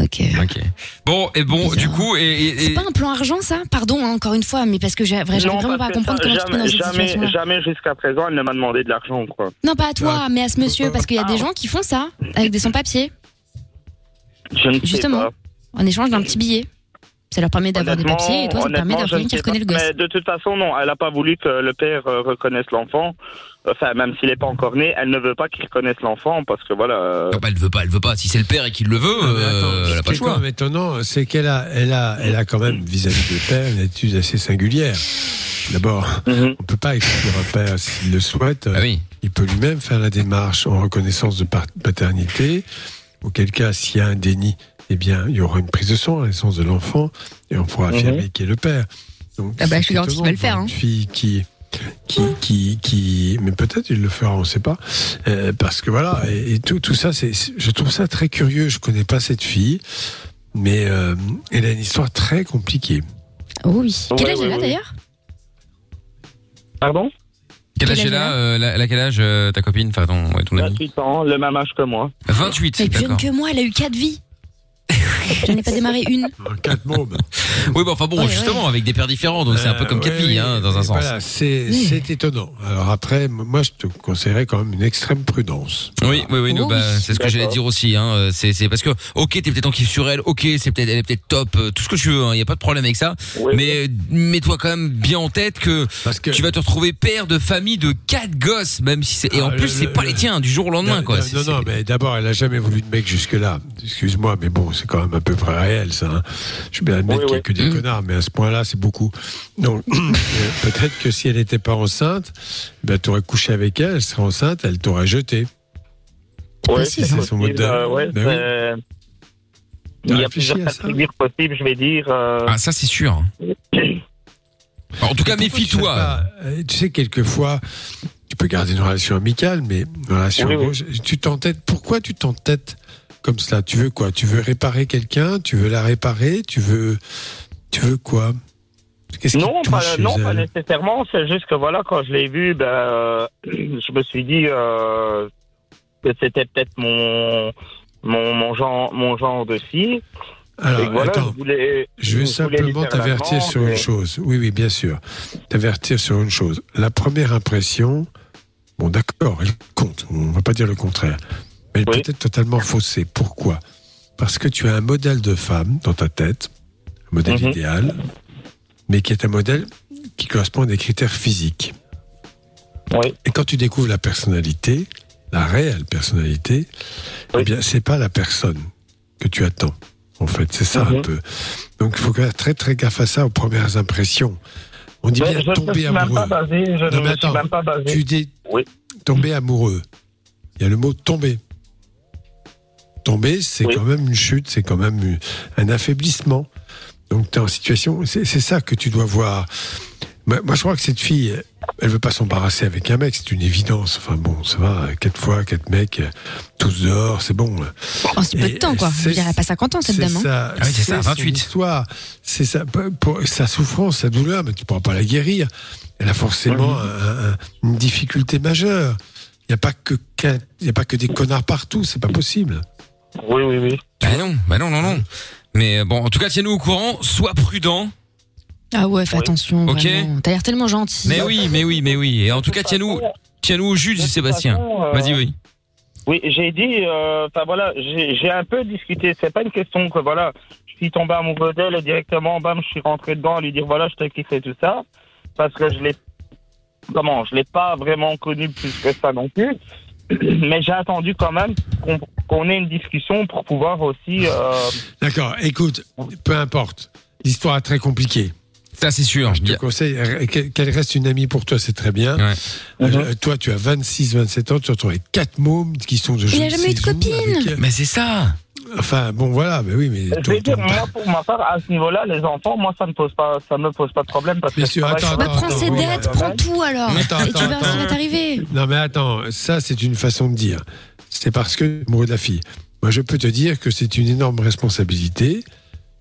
Ok. Ok. Bon, et bon, Bizarre. du coup, et, et- C'est pas un plan argent, ça? Pardon, hein, encore une fois, mais parce que j'arrive vraiment pas à comprendre ça, comment tu peux dans jamais, cette jamais, jamais jusqu'à présent, elle ne m'a demandé de l'argent, quoi. Non, pas à toi, Ah. mais à ce monsieur, parce qu'il y a des Ah. gens qui font ça, avec des sans-papiers, Je ne sais Justement. pas. en échange d'un petit billet. Ça leur permet d'avoir des papiers et toi, ça te permet honnêtement, d'avoir ne quelqu'un qui reconnaît le gosse. Mais de toute façon, non, elle n'a pas voulu que le père euh, reconnaisse l'enfant. Enfin, même s'il n'est pas encore né, elle ne veut pas qu'il reconnaisse l'enfant parce que voilà. euh, Non, bah, elle veut pas, elle veut pas. Si c'est le père et qu'il le veut, attends, euh, elle a ce pas le qui est quand choix. même étonnant, c'est qu'elle a, elle a, elle a quand même vis-à-vis de père une attitude assez singulière. D'abord, mhm. on peut pas exclure un père s'il le souhaite. Ah oui. Il peut lui-même faire la démarche en reconnaissance de paternité. Auquel cas, s'il y a un déni, eh bien, il y aura une prise de sang à la naissance de l'enfant et on pourra Mhm. affirmer qui est le père. Donc, Ah bah, c'est je suis garantie qu'il va le faire, hein. Une fille qui, qui, qui, qui, mais peut-être il le fera, on ne sait pas, Euh, parce que voilà, et, et tout, tout ça, c'est, je trouve ça très curieux. Je connais pas cette fille, mais euh, elle a une histoire très compliquée. Oh oui. Quel âge ouais, elle a ouais. d'ailleurs? Pardon? Quel âge elle a euh, elle a- elle a quel âge euh, ta copine, enfin ton, ouais, ton ami 28 ans, le même âge que moi. 28, Elle est plus jeune que moi, elle a eu quatre vies. J'en ai pas démarré une. Quatre ben. Oui, bah enfin bon, Ouais, justement, avec des pères différents, donc c'est un peu Euh, comme quatre ouais, filles, oui, hein, dans un mais sens. Voilà, c'est Oui. étonnant. Alors après, moi, je te conseillerais quand même une extrême prudence. Oui, oui, oui, nous, Oh bah, oui. c'est ce que j'allais dire aussi. Hein. euh, C'est, parce que, ok, t'es peut-être en kiff sur elle, ok, c'est peut-être, elle est peut-être top, euh, tout ce que tu veux. Il y a pas de problème avec ça. Oui. Mais euh, mets-toi quand même bien en tête que Parce que tu vas te retrouver père de famille de quatre gosses, même si c'est et en Ah, plus le- c'est le- pas le- les tiens du jour au lendemain, non, quoi. non, non, non, mais d'abord, elle a jamais voulu de mec jusque-là. Excuse-moi, mais bon, c'est quand même à peu près réel, ça. hein. Je suis bien admettre Oui, qu'il y a oui. que des Mm. connards, mais à ce point-là, c'est beaucoup. Donc, euh, peut-être que si elle n'était pas enceinte, ben, tu aurais couché avec elle, elle serait enceinte, elle t'aurait jeté. Ouais, possible. C'est son mode de- Euh, ouais, Ben c'est- T'as Il y a plusieurs figure possibles, je vais dire. euh, Ah, ça c'est sûr. Alors, en tout cas, tu méfie-toi. euh, Tu sais, quelquefois, tu peux garder une relation amicale, mais une relation Oui, oui. amoureuse, tu t'entêtes. Pourquoi tu t'entêtes comme cela Tu veux quoi? Tu veux réparer quelqu'un? Tu veux la réparer? Tu veux, tu veux quoi? Qu'est-ce Non, pas, non nécessairement. C'est juste que voilà, quand je l'ai vu, ben, euh, je me suis dit euh, que c'était peut-être mon, mon mon genre mon genre de fille. Alors, voilà, attends. je voulais, Je vais simplement t'avertir sur une chose. Oui, oui, bien sûr. T'avertir sur une chose. La première impression, bon, d'accord, elle compte. On ne va pas dire le contraire. Elle Oui. peut être totalement faussée. Pourquoi? Parce que tu as un modèle de femme dans ta tête, un modèle Mhm. idéal, mais qui est un modèle qui correspond à des critères physiques. Oui. Et quand tu découvres la personnalité, la réelle personnalité, Oui. eh bien, c'est pas la personne que tu attends. En fait, c'est ça Mhm. un peu. Donc, il faut faire très très gaffe à ça aux premières impressions. On dit bien tomber amoureux. je Non, ne mais me attends, suis même pas basé. Tu dis Oui. tomber amoureux. Il y a le mot tomber. Tomber, c'est Oui. quand même une chute, c'est quand même un affaiblissement. Donc, tu es en situation. C'est c'est ça que tu dois voir. Moi, je crois que cette fille, elle veut pas s'embarrasser avec un mec, c'est une évidence. Enfin bon, ça va, quatre fois, quatre mecs, tous dehors, c'est bon. En si peu de temps, quoi. c'est- Je dirais pas 50 ans, cette C'est dame. hein. ça, Ah oui, c'est ça, son 28. histoire. C'est pour- sa souffrance, sa douleur, mais tu pourras pas la guérir. Elle a forcément un- un- une difficulté majeure. Il n'y a pas que y a pas que des connards partout, c'est pas possible. Oui, oui, oui. Bah non, bah non, non, non. Mais euh, bon, en tout cas, tiens-nous au courant, sois prudent. Ah ouais, fais Oui. Ok. attention. vraiment. T'as l'air tellement gentil. Mais oui, mais oui, mais oui. Et en tout cas, tiens-nous, tiens-nous au jus, Sébastien. façon, euh, Vas-y, oui. Oui, j'ai dit, euh, enfin voilà, j'ai j'ai un peu discuté. C'est pas une question que voilà, je suis tombé amoureux d'elle et directement, bam, je suis rentré dedans à lui dire voilà, je te kiffe et tout ça, parce que je l'ai, comment, je l'ai pas vraiment connu plus que ça non plus. Mais j'ai attendu quand même qu'on ait une discussion pour pouvoir aussi. Euh, D'accord, écoute, peu importe. L'histoire est très compliquée. Ça, c'est sûr. Je te conseille euh, qu'elle reste une amie pour toi, c'est très bien. Ouais. Euh, toi, tu as 26, 27 ans, tu te retrouves avec quatre mômes qui sont de Il a ne jamais eu de copine. Mais c'est ça. Enfin, bon, voilà, mais oui, mais. je vais dire, moi pour ma part, à ce niveau-là, les enfants, moi ça me pose pas, ça me pose pas de problème parce Bien que sûr, attends, attends, prends ses dettes, prends tout alors. Attends, et tu attends, verras ce qui va attends. t'arriver. Non, mais attends, ça, c'est une façon de dire. C'est parce que amoureux de la fille. Moi, je peux te dire que c'est une énorme responsabilité.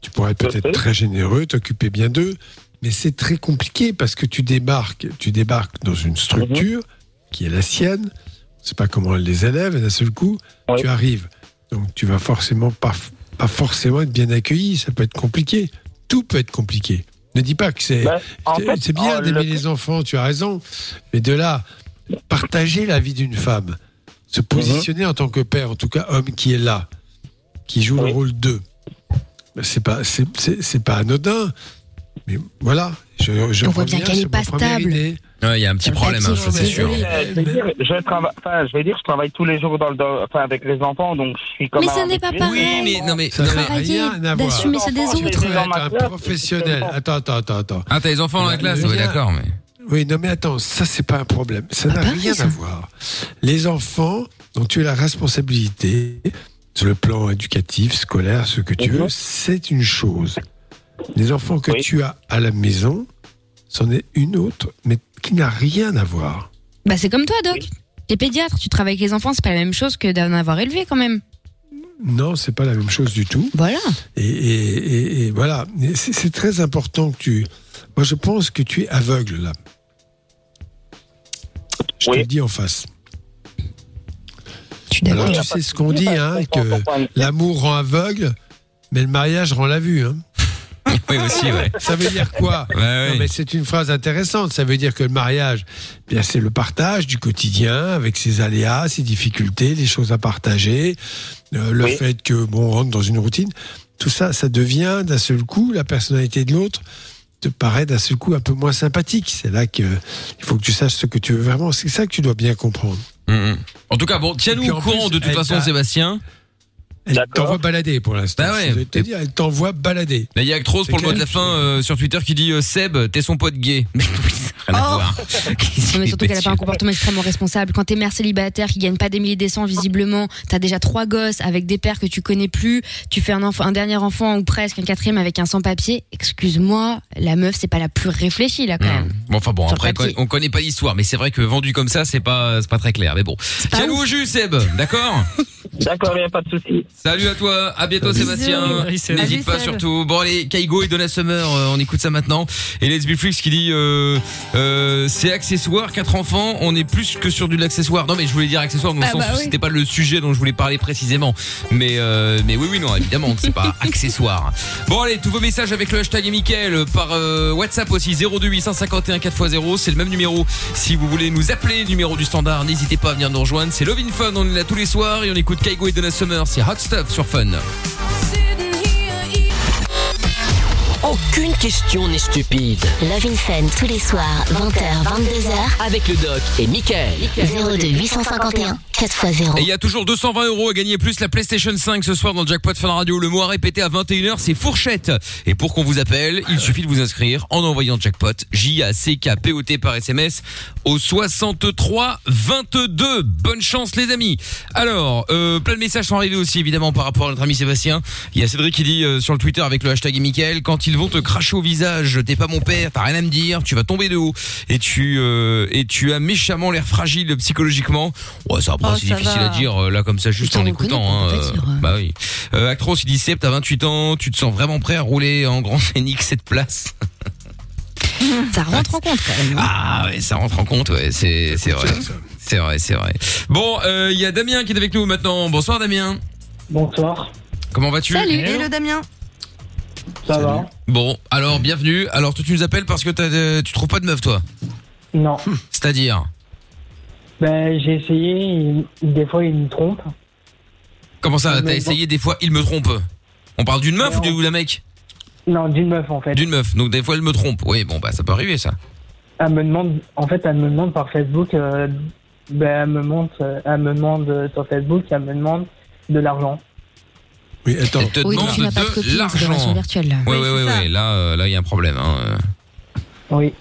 Tu pourrais être peut-être très généreux, t'occuper bien d'eux, mais c'est très compliqué parce que tu débarques, tu débarques dans une structure qui est la sienne. Je sais pas comment elle les élève, et d'un seul coup, Oui. tu arrives. Donc, tu vas forcément pas, pas forcément être bien accueilli. Ça peut être compliqué. Tout peut être compliqué. Ne dis pas que c'est Ben, en c'est- bien d'aimer le- les enfants, tu as raison. Mais de là, partager la vie d'une femme, se positionner en tant que père, en tout cas homme qui est là, qui joue Oui. le rôle d'eux, ben, c'est pas, c'est pas anodin. Mais voilà, je, je On voit bien qu'elle sur est pas stable. Ouais, il y a un petit Un problème, hein, ça, c'est sûr. je vais dire, je enfin, je vais dire, je travaille tous les jours dans le, enfin, avec les enfants, donc je suis comme Mais ce n'est pas pareil. Oui, mais non, mais. Ça n'a rien à voir. d'assumer ceux des autres. être un professionnel. Attends, attends, attends, attends. Ah, t'as les enfants dans la classe, oui, d'accord, mais. Oui, non, mais attends, ça, c'est pas un problème. Ça Pas n'a pareil, rien ça. à voir. Les enfants dont tu as la responsabilité, sur le plan éducatif, scolaire, ce que tu Mhm. veux, c'est une chose. Les enfants que Oui. tu as à la maison, c'en est une autre, mais qui n'a rien à voir. Bah, c'est comme toi, Doc. T'es pédiatre, tu travailles avec les enfants, c'est pas la même chose que d'en avoir élevé quand même. Non, c'est pas la même chose du tout. Voilà. Et, et- et- et voilà, c'est très important que tu. Moi, je pense que tu es aveugle là. Je te Oui. le dis en face. D'accord. Alors, tu sais ce qu'on dit, hein, que l'amour rend aveugle, mais le mariage rend la vue. Hein. Oui, aussi, ouais. Ça veut dire quoi Ouais, ouais. Non, mais c'est une phrase intéressante. Ça veut dire que le mariage, eh bien, c'est le partage du quotidien avec ses aléas, ses difficultés, les choses à partager, euh, le Oui. fait que bon, on rentre dans une routine. Tout ça, ça devient d'un seul coup la personnalité de l'autre te paraît d'un seul coup un peu moins sympathique. C'est là que il faut que tu saches ce que tu veux vraiment. C'est ça que tu dois bien comprendre. Mm, mm. En tout cas, bon, tiens-nous au courant plus, de toute façon, Sébastien. Elle t'envoie balader pour l'instant. Bah ouais. Je vais te dire, elle t'envoie balader. Là, il y a Actros pour le mot de la fin euh, sur Twitter qui dit euh, Seb, t'es son pote gay. Mais oui, ça n'a rien à Oh. voir. Non, mais surtout qu'elle a pas un comportement extrêmement responsable. Quand t'es mère célibataire qui gagne pas des milliers des cents visiblement, t'as déjà trois gosses avec des pères que tu connais plus, tu fais un enfant, un dernier enfant ou presque un quatrième avec un sans papier. Excuse-moi, la meuf c'est pas la plus réfléchie là quand Hmm. même. Bon, enfin bon, Sur après, papier. on connaît pas l'histoire, mais c'est vrai que vendu comme ça, c'est pas, c'est pas très clair. Mais bon. Tiens-nous au jus, Seb, d'accord? D'accord, il n'y a pas de souci. Salut à toi, à bientôt Salut. Sébastien. N'hésite pas surtout. Bon allez, Kaigo et Donna Summer, euh, on écoute ça maintenant. Et Let's Be Freaks qui dit euh, euh, c'est accessoire, quatre enfants, on est plus que sur de l'accessoire. Non mais je voulais dire accessoire dans le Ah sens bah où oui. c'était pas le sujet dont je voulais parler précisément. Mais euh, mais oui oui non évidemment c'est pas accessoire. Bon allez, tous vos messages avec le hashtag Mickaël par euh, WhatsApp aussi 02 851 4x0, c'est le même numéro. Si vous voulez nous appeler, numéro du standard, n'hésitez pas à venir nous rejoindre. C'est Love in Fun, on est là tous les soirs et on écoute Kaigo et Donna Summer, c'est Hot Stuff sur Fun. Aucune question n'est stupide. Love in Fun tous les soirs, 20h, 22h, Avec le doc et Michael. 02 851 4x0. Et il y a toujours 220 euros à gagner plus la PlayStation 5 ce soir dans le Jackpot Fun Radio. Le mot à répéter à 21h, c'est fourchette. Et pour qu'on vous appelle, il suffit de vous inscrire en envoyant Jackpot, J-A-C-K-P-O-T par SMS au 63 22. Bonne chance les amis. Alors, euh, plein de messages sont arrivés aussi évidemment par rapport à notre ami Sébastien. Il y a Cédric qui dit euh, sur le Twitter avec le hashtag Michael, quand ils vont te cracher au visage, t'es pas mon père, t'as rien à me dire, tu vas tomber de haut et tu euh, et tu as méchamment l'air fragile psychologiquement. Ouais, ça après Oh, c'est difficile va. à dire euh, là comme ça juste en écoutant. Hein, euh, bah oui. Euh, Actros il dit Seb, t'as 28 ans, tu te sens vraiment prêt à rouler en grand scénic cette place? Ça rentre en compte quand même. hein. Ah ouais, ça rentre en compte, ouais, c'est c'est vrai. C'est vrai, c'est vrai. Bon, euh, il y a Damien qui est avec nous maintenant. Bonsoir Damien. Bonsoir, Comment vas-tu? Salut. Hello Damien. Ça Salut. va Bon, alors bienvenue. Alors toi tu nous appelles parce que t'as, euh, tu trouves pas de meuf toi? Non. C'est-à-dire? Ben, j'ai essayé, il- des fois il me trompe. Comment ça Mais T'as bon. essayé des fois, il me trompe? On parle d'une meuf ou du- ou d'un mec? Non, d'une meuf en fait. D'une meuf. Donc des fois elle me trompe. Oui, bon bah ça peut arriver ça. Elle me demande, en fait, elle me demande par Facebook, euh, ben, elle me demande, euh, elle me demande euh, sur Facebook, elle me demande de l'argent. Oui, attends. Elle te Oui, donc demande tu n'as pas de de c'est l'argent. là. Oui, c'est ça. ouais. Là, euh, là, il y a un problème. Hein. Oui.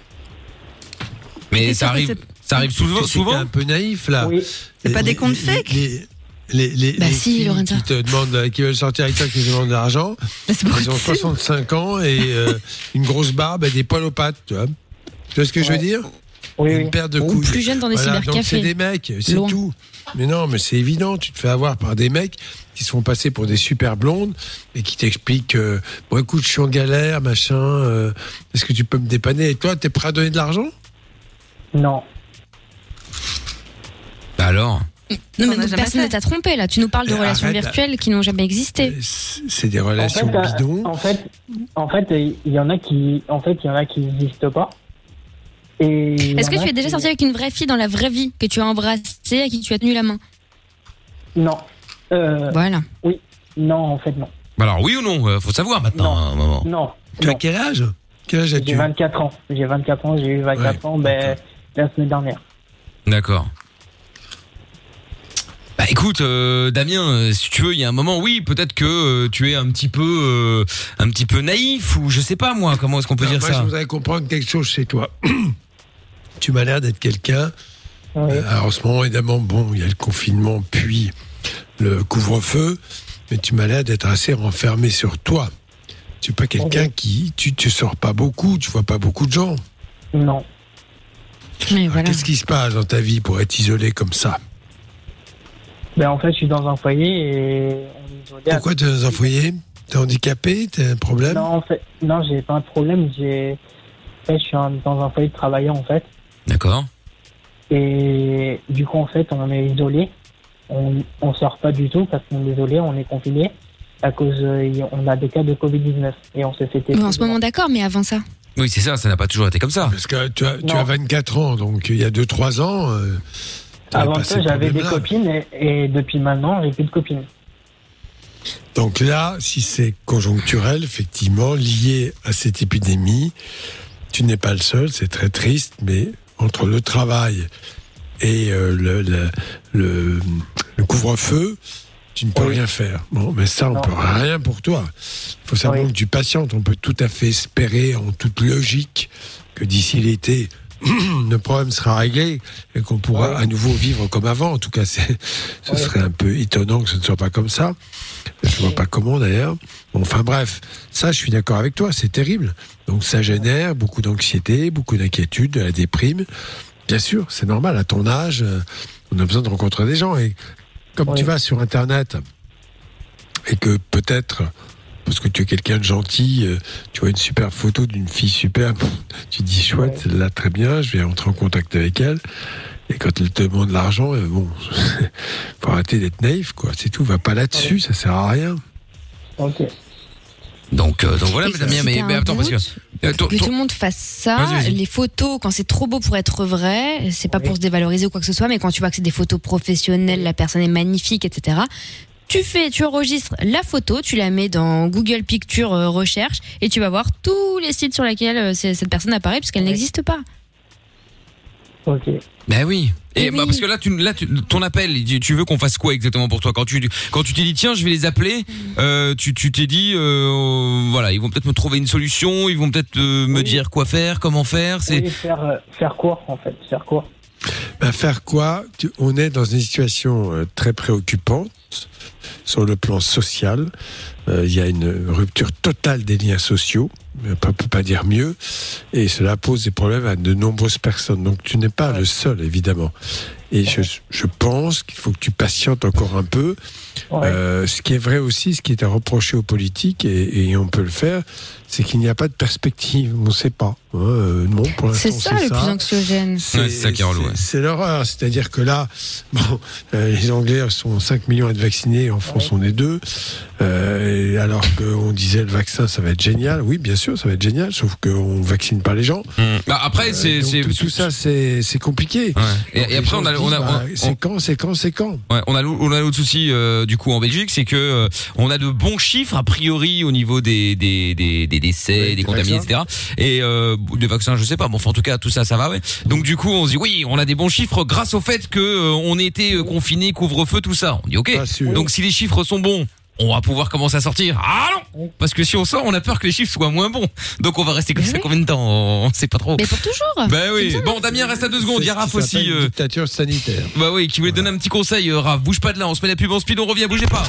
Mais ça arrive, c'est- ça arrive souvent, souvent. un peu naïf là. Oui. C'est pas des comptes les- fake les, les, les, Bah les si, filles Lorenza. qui te demandent, euh, qui veulent sortir avec toi, qui te demandent de l'argent, C'est pour elles ont 65 ans et euh, une grosse barbe et des poils aux pattes, tu vois. Tu vois ce que je veux dire? Oui, Une oui. paire de Ou couilles. plus jeune dans des Voilà, donc c'est cybercafés. des mecs, c'est Loin. tout. Mais non, mais c'est évident, tu te fais avoir par des mecs qui se font passer pour des super blondes et qui t'expliquent euh, bon écoute, je suis en galère, machin, euh, est-ce que tu peux me dépanner? Et toi, t'es prêt à donner de l'argent? Non. Bah alors? Non, On mais donc personne ne t'a trompé là. Tu nous parles de Mais relations arrête, virtuelles qui n'ont jamais existé. Euh, C'est des relations en fait, bidons. en fait, en fait, il y en a qui, en fait, il y en a qui n'existent pas. Est-ce que a tu es déjà qui- sorti avec une vraie fille dans la vraie vie que tu as embrassée, à qui tu as tenu la main? Non. Euh, Voilà. non, en fait, non. Bah alors oui ou non Euh, Faut savoir maintenant. Non. à un moment. Non. Tu as non. quel âge? Quel âge J'ai as-tu 24 ans. J'ai 24 ans. J'ai eu 24 ans, ben, la semaine dernière. D'accord. Bah écoute, euh, Damien, euh, si tu veux, il y a un moment, oui, peut-être que euh, tu es un petit peu, euh, un petit peu naïf ou je sais pas moi. Comment est-ce qu'on peut Alors, dire moi, ça? je voudrais comprendre quelque chose chez toi. tu m'as l'air d'être quelqu'un. Oui. euh, alors, en ce moment, évidemment, bon, il y a le confinement, puis le couvre-feu, mais tu m'as l'air d'être assez renfermé sur toi. Tu n'es pas quelqu'un qui. Tu ne sors pas beaucoup, tu vois pas beaucoup de gens. Non. Mais Alors, voilà. Qu'est-ce qui se passe dans ta vie pour être isolé comme ça? Ben, en fait, je suis dans un foyer et on est Pourquoi tu es dans un foyer? T'es handicapé? T'as un problème? Non, en fait, non, j'ai pas de problème. J'ai, en fait, je suis un- dans un foyer de travailleurs, en fait. D'accord. Et du coup, en fait, on est isolé. On, on sort pas du tout parce qu'on est isolé, on est confiné à cause, euh, on a des cas de Covid-19 et on s'est fait tester. En ce moment, d'accord, mais avant ça. Oui, c'est ça. Ça n'a pas toujours été comme ça. Parce que tu as, tu Non. as 24 ans, donc il y a 2-3 ans. euh, Avant ça, j'avais des copines et, et depuis maintenant, j'ai plus de copines. Donc là, si c'est conjoncturel, effectivement, lié à cette épidémie, tu n'es pas le seul, c'est très triste, mais entre le travail et euh, le, le, le- le couvre-feu, tu ne peux Oui. rien faire. Bon, mais ça, on Non. peut rien pour toi. Il faut Oui. que tu patientes. On peut tout à fait espérer, en toute logique, que d'ici l'été, le problème sera réglé et qu'on pourra Oui. à nouveau vivre comme avant. En tout cas, ce serait un peu étonnant que ce ne soit pas comme ça. Je vois pas comment d'ailleurs. Bon, enfin bref, ça, je suis d'accord avec toi, c'est terrible. Donc ça génère beaucoup d'anxiété, beaucoup d'inquiétude, de la déprime. Bien sûr, c'est normal. À ton âge, euh, on a besoin de rencontrer des gens. Et comme tu vas sur Internet et que peut-être, parce que tu es quelqu'un de gentil, euh, tu vois une super photo d'une fille superbe, tu te dis chouette, celle-là très bien, je vais entrer en contact avec elle. Et quand elle te demande l'argent, euh, bon, faut arrêter d'être naïf, quoi. C'est tout, va pas là-dessus, ça sert à rien. Ok. Donc, euh, donc voilà, Et mais mais, attends, parce que. Euh, ton- tout le monde fasse ça, les photos, quand c'est trop beau pour être vrai, c'est pas pour se dévaloriser ou quoi que ce soit, mais quand tu vois que c'est des photos professionnelles, la personne est magnifique, etc. Tu fais, tu enregistres la photo, tu la mets dans Google Picture euh, Recherche et tu vas voir tous les sites sur lesquels euh, cette personne apparaît puisqu'elle n'existe pas. Ok. Ben oui. Et Eh bah, oui. parce que là, tu, là, tu- ton appel, tu- veux qu'on fasse quoi exactement pour toi? Quand tu quand tu t'es dit tiens, je vais les appeler, euh, tu tu t'es dit euh, voilà, ils vont peut-être me trouver une solution, ils vont peut-être euh, me Oui. dire quoi faire, comment faire. C'est Oui, faire, euh, faire court, en fait? Faire court. Ben, faire quoi? Tu- On est dans une situation très préoccupante sur le plan social. Euh, Il y a une rupture totale des liens sociaux, on ne peut pas dire mieux, et cela pose des problèmes à de nombreuses personnes. Donc tu n'es pas le seul, évidemment. Et je, je pense qu'il faut que tu patientes encore un peu. Ouais. Euh, ce qui est vrai aussi, ce qui est à reprocher aux politiques, et, et on peut le faire, c'est qu'il n'y a pas de perspective. On ne sait pas. hein. Euh, non, pour l'instant, C'est ça le plus anxiogène. Ouais, c'est ça qui est relou, ouais. c'est l'horreur. C'est-à-dire que là, bon, euh, les Anglais sont 5 millions à être vaccinés, en France on est deux. Euh, et alors qu'on disait le vaccin, ça va être génial. Oui, bien sûr, ça va être génial, sauf qu'on ne vaccine pas les gens. Bah, après, Euh, c'est tout, tout ça, c'est compliqué. Ouais. Et, Donc et après, on a, on a, bah, c'est quand, c'est quand, c'est quand? Ouais, on a on a l'autre souci euh, du coup en Belgique, c'est que euh, on a de bons chiffres a priori au niveau des des des, des décès, Ouais, des contaminés, etc. Et euh, des vaccins, je sais pas. Bon, enfin, en tout cas, tout ça, ça va. Ouais. Donc du coup, on se dit oui, on a des bons chiffres grâce au fait que on était confinés, couvre-feu, tout ça. On dit ok. Donc si les chiffres sont bons. On va pouvoir commencer à sortir. Ah non Parce que si on sort, on a peur que les chiffres soient moins bons. Donc on va rester comme Mais ça oui. combien de temps On sait pas trop. Mais pour toujours. Bah oui. Bon, Damien reste à deux secondes. Il y a Raph aussi. une euh, dictature sanitaire. bah oui, qui voulait donner un petit conseil, euh, Raph. Bouge pas de là, on se met la pub en speed, on revient, bougez pas.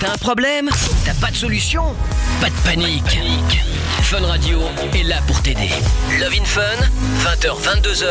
T'as un problème T'as pas de solution Pas de panique. Fun Radio est là pour t'aider. Love in Fun, 20h, 22h,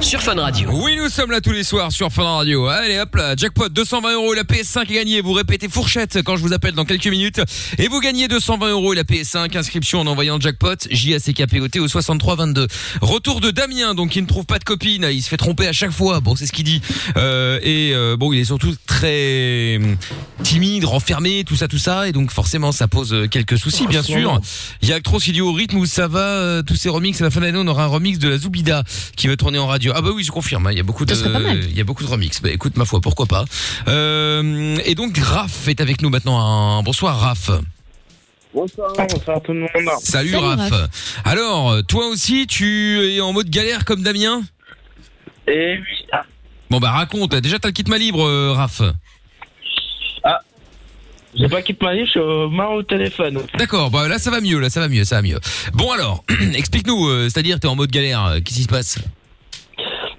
sur Fun Radio. Oui, nous sommes là tous les soirs sur Fun Radio. Allez, hop là, jackpot 220 euros et la PS5 est gagnée. Vous répétez fourchette quand je vous appelle dans quelques minutes et vous gagnez 220 euros et la PS5. Inscription en envoyant jackpot J A C K P O T au 63 22. Retour de Damien, donc il ne trouve pas de copine. Il se fait tromper à chaque fois. Bon, c'est ce qu'il dit. Euh, et euh, bon, il est surtout très hum, timide, renfermé, tout ça, tout ça, et donc forcément ça pose euh, quelques soucis, bien sûr. Il y a Actros qui dit au rythme où ça va, tous ces remixes à la fin de l'année, on aura un remix de la Zoubida qui va tourner en radio. Ah bah oui, je confirme, hein, il y a beaucoup de, il y a beaucoup de remixes. Bah écoute, ma foi, pourquoi pas. Euh, et donc Raph est avec nous maintenant. Un bonsoir Raph. Bonsoir, bonsoir tout le monde. Salut, Salut, Raph. Raph. Alors, toi aussi, tu es en mode galère comme Damien? Et oui, ah, Bon bah raconte. Déjà t'as le kit main libre, euh, Raph. j'ai pas quitté ma vie, je suis aux mains au téléphone. D'accord, bah là ça va mieux, là ça va mieux, ça va mieux. Bon alors, explique-nous, euh, c'est-à-dire t'es en mode galère, euh, qu'est-ce qui se passe?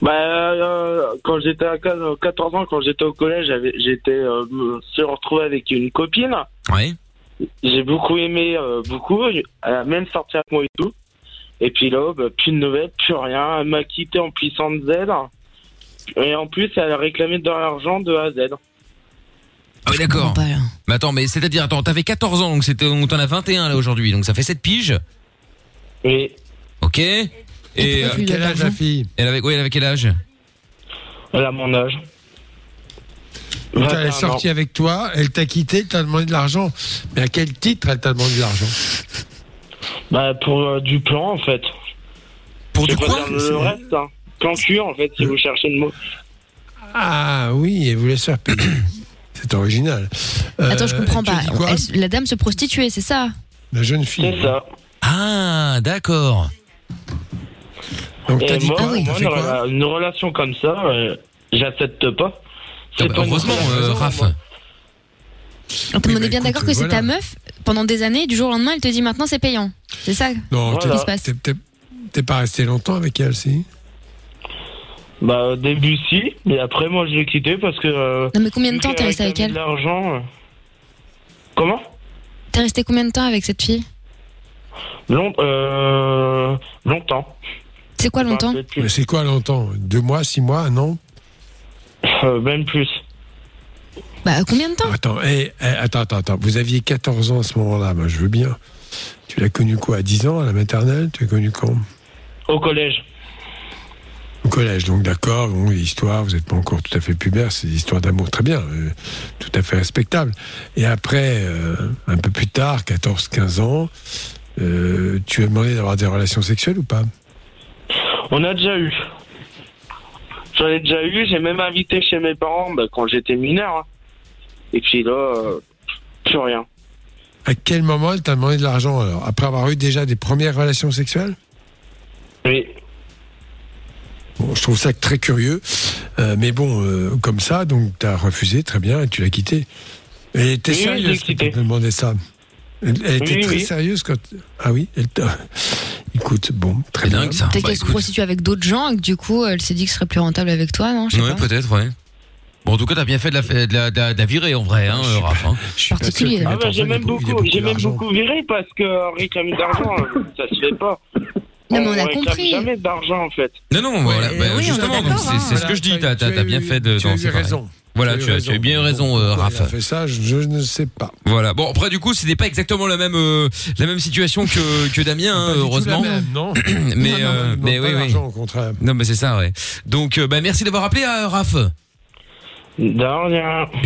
Bah, euh, quand j'étais à 14 ans, quand j'étais au collège, j'étais, euh, me suis retrouvé avec une copine. Ouais. J'ai beaucoup aimé, euh, beaucoup. Elle a même sorti avec moi et tout. Et puis là, bah, plus de nouvelles, plus rien. Elle m'a quitté en puissance Z. Et en plus, elle a réclamé de l'argent de A à Z. Ah oui d'accord. Là. Mais attends, mais c'est-à-dire, attends, t'avais 14 ans, donc c'était, donc t'en as 21 là aujourd'hui, donc ça fait 7 piges, Et ok Et euh, Quel âge la fille? Elle avait, oui, elle avait quel âge? Elle a mon âge. Donc, 21 elle est sortie avec toi, elle t'a quitté, elle t'a demandé de l'argent. Mais à quel titre elle t'a demandé de l'argent? Bah, pour euh, du plan, en fait. Pour Je du quoi? le reste, hein. Plan cul, en fait, si vous cherchez le mot. Ah oui, elle voulait se faire payer. C'est original. Euh, Attends, je comprends tu pas. dis quoi? Elle- la dame se prostituait, c'est ça? La jeune fille. C'est ça. Ah, d'accord. Donc t'as Et dit moi, quoi Ah moi, une, quoi rela- une relation comme ça, euh, j'accepte pas. Ah C'est bah, pas heureusement, euh, Raph. moi. On Oui, est bah, bien d'accord que c'est ta meuf pendant des années, du jour au lendemain, elle te dit maintenant c'est payant. C'est ça Non, Voilà. qui se passe t'es- pas resté longtemps avec elle, si Bah, au début, si. Mais après, moi, je l'ai quitté parce que. euh, Non mais combien de temps t'es resté avec elle de l'argent. euh, Comment T'es resté combien de temps avec cette fille? Long- euh, Longtemps. C'est quoi longtemps. Mais c'est quoi longtemps Deux mois, six mois, un an Euh, même plus. Bah, combien de temps Attends, eh, eh, attends, attends, attends. Vous aviez 14 ans à ce moment-là, moi je veux bien. Tu l'as connu quoi, à 10 ans, à la maternelle? Tu l'as connu quand? Au collège. Au collège, donc d'accord, bon, l'histoire, vous n'êtes pas encore tout à fait pubère, c'est des histoires d'amour très bien, euh, tout à fait respectable. Et après, euh, un peu plus tard, 14-15 ans, euh, tu as demandé d'avoir des relations sexuelles ou pas? On a déjà eu. J'en ai déjà eu, j'ai même invité chez mes parents bah, quand j'étais mineur. hein. Et puis là, euh, plus rien. À quel moment elle t'a demandé de l'argent alors? Après avoir eu déjà des premières relations sexuelles? Oui. Bon, je trouve ça très curieux. Euh, mais bon, euh, comme ça, donc tu as refusé, très bien, et tu l'as quitté. Elle était Oui, je l'ai quand quitté. demandait ça? Elle, elle était Oui, très oui. sérieuse quand. Ah oui elle t'a- Écoute, bon, très bien. dingue ça. Peut-être Bah, qu'elle se écoute. prostitue avec d'autres gens et que du coup, elle s'est dit que ce serait plus rentable avec toi, non? Pas. peut-être, ouais. Bon, en tout cas, t'as bien fait de la, de la, de la- de la virer en vrai, hein, Raph. hein. Je suis Particulier. Ah bah, 14 j'ai même beaucoup, j'ai même beaucoup viré parce que réclamer d'argent, euh, ça se fait pas. Non, mais on a réclame compris. jamais d'argent en fait. Non, non, voilà, bah, oui, on justement, c'est hein. ce que je dis, t'as bien fait de Tu as eu raison. Voilà, tu as, tu as bien eu raison, euh, Pourquoi Raph. il a fait ça, je, je ne sais pas. Voilà. Bon, après, du coup, c'était pas exactement la même, euh, la même situation que, que Damien, hein, heureusement. la même, non. Mais, Non, non, euh, mais oui, oui. l'argent, au contraire. Non, mais c'est ça, ouais. Donc, euh, bah, merci d'avoir appelé, euh, Raph.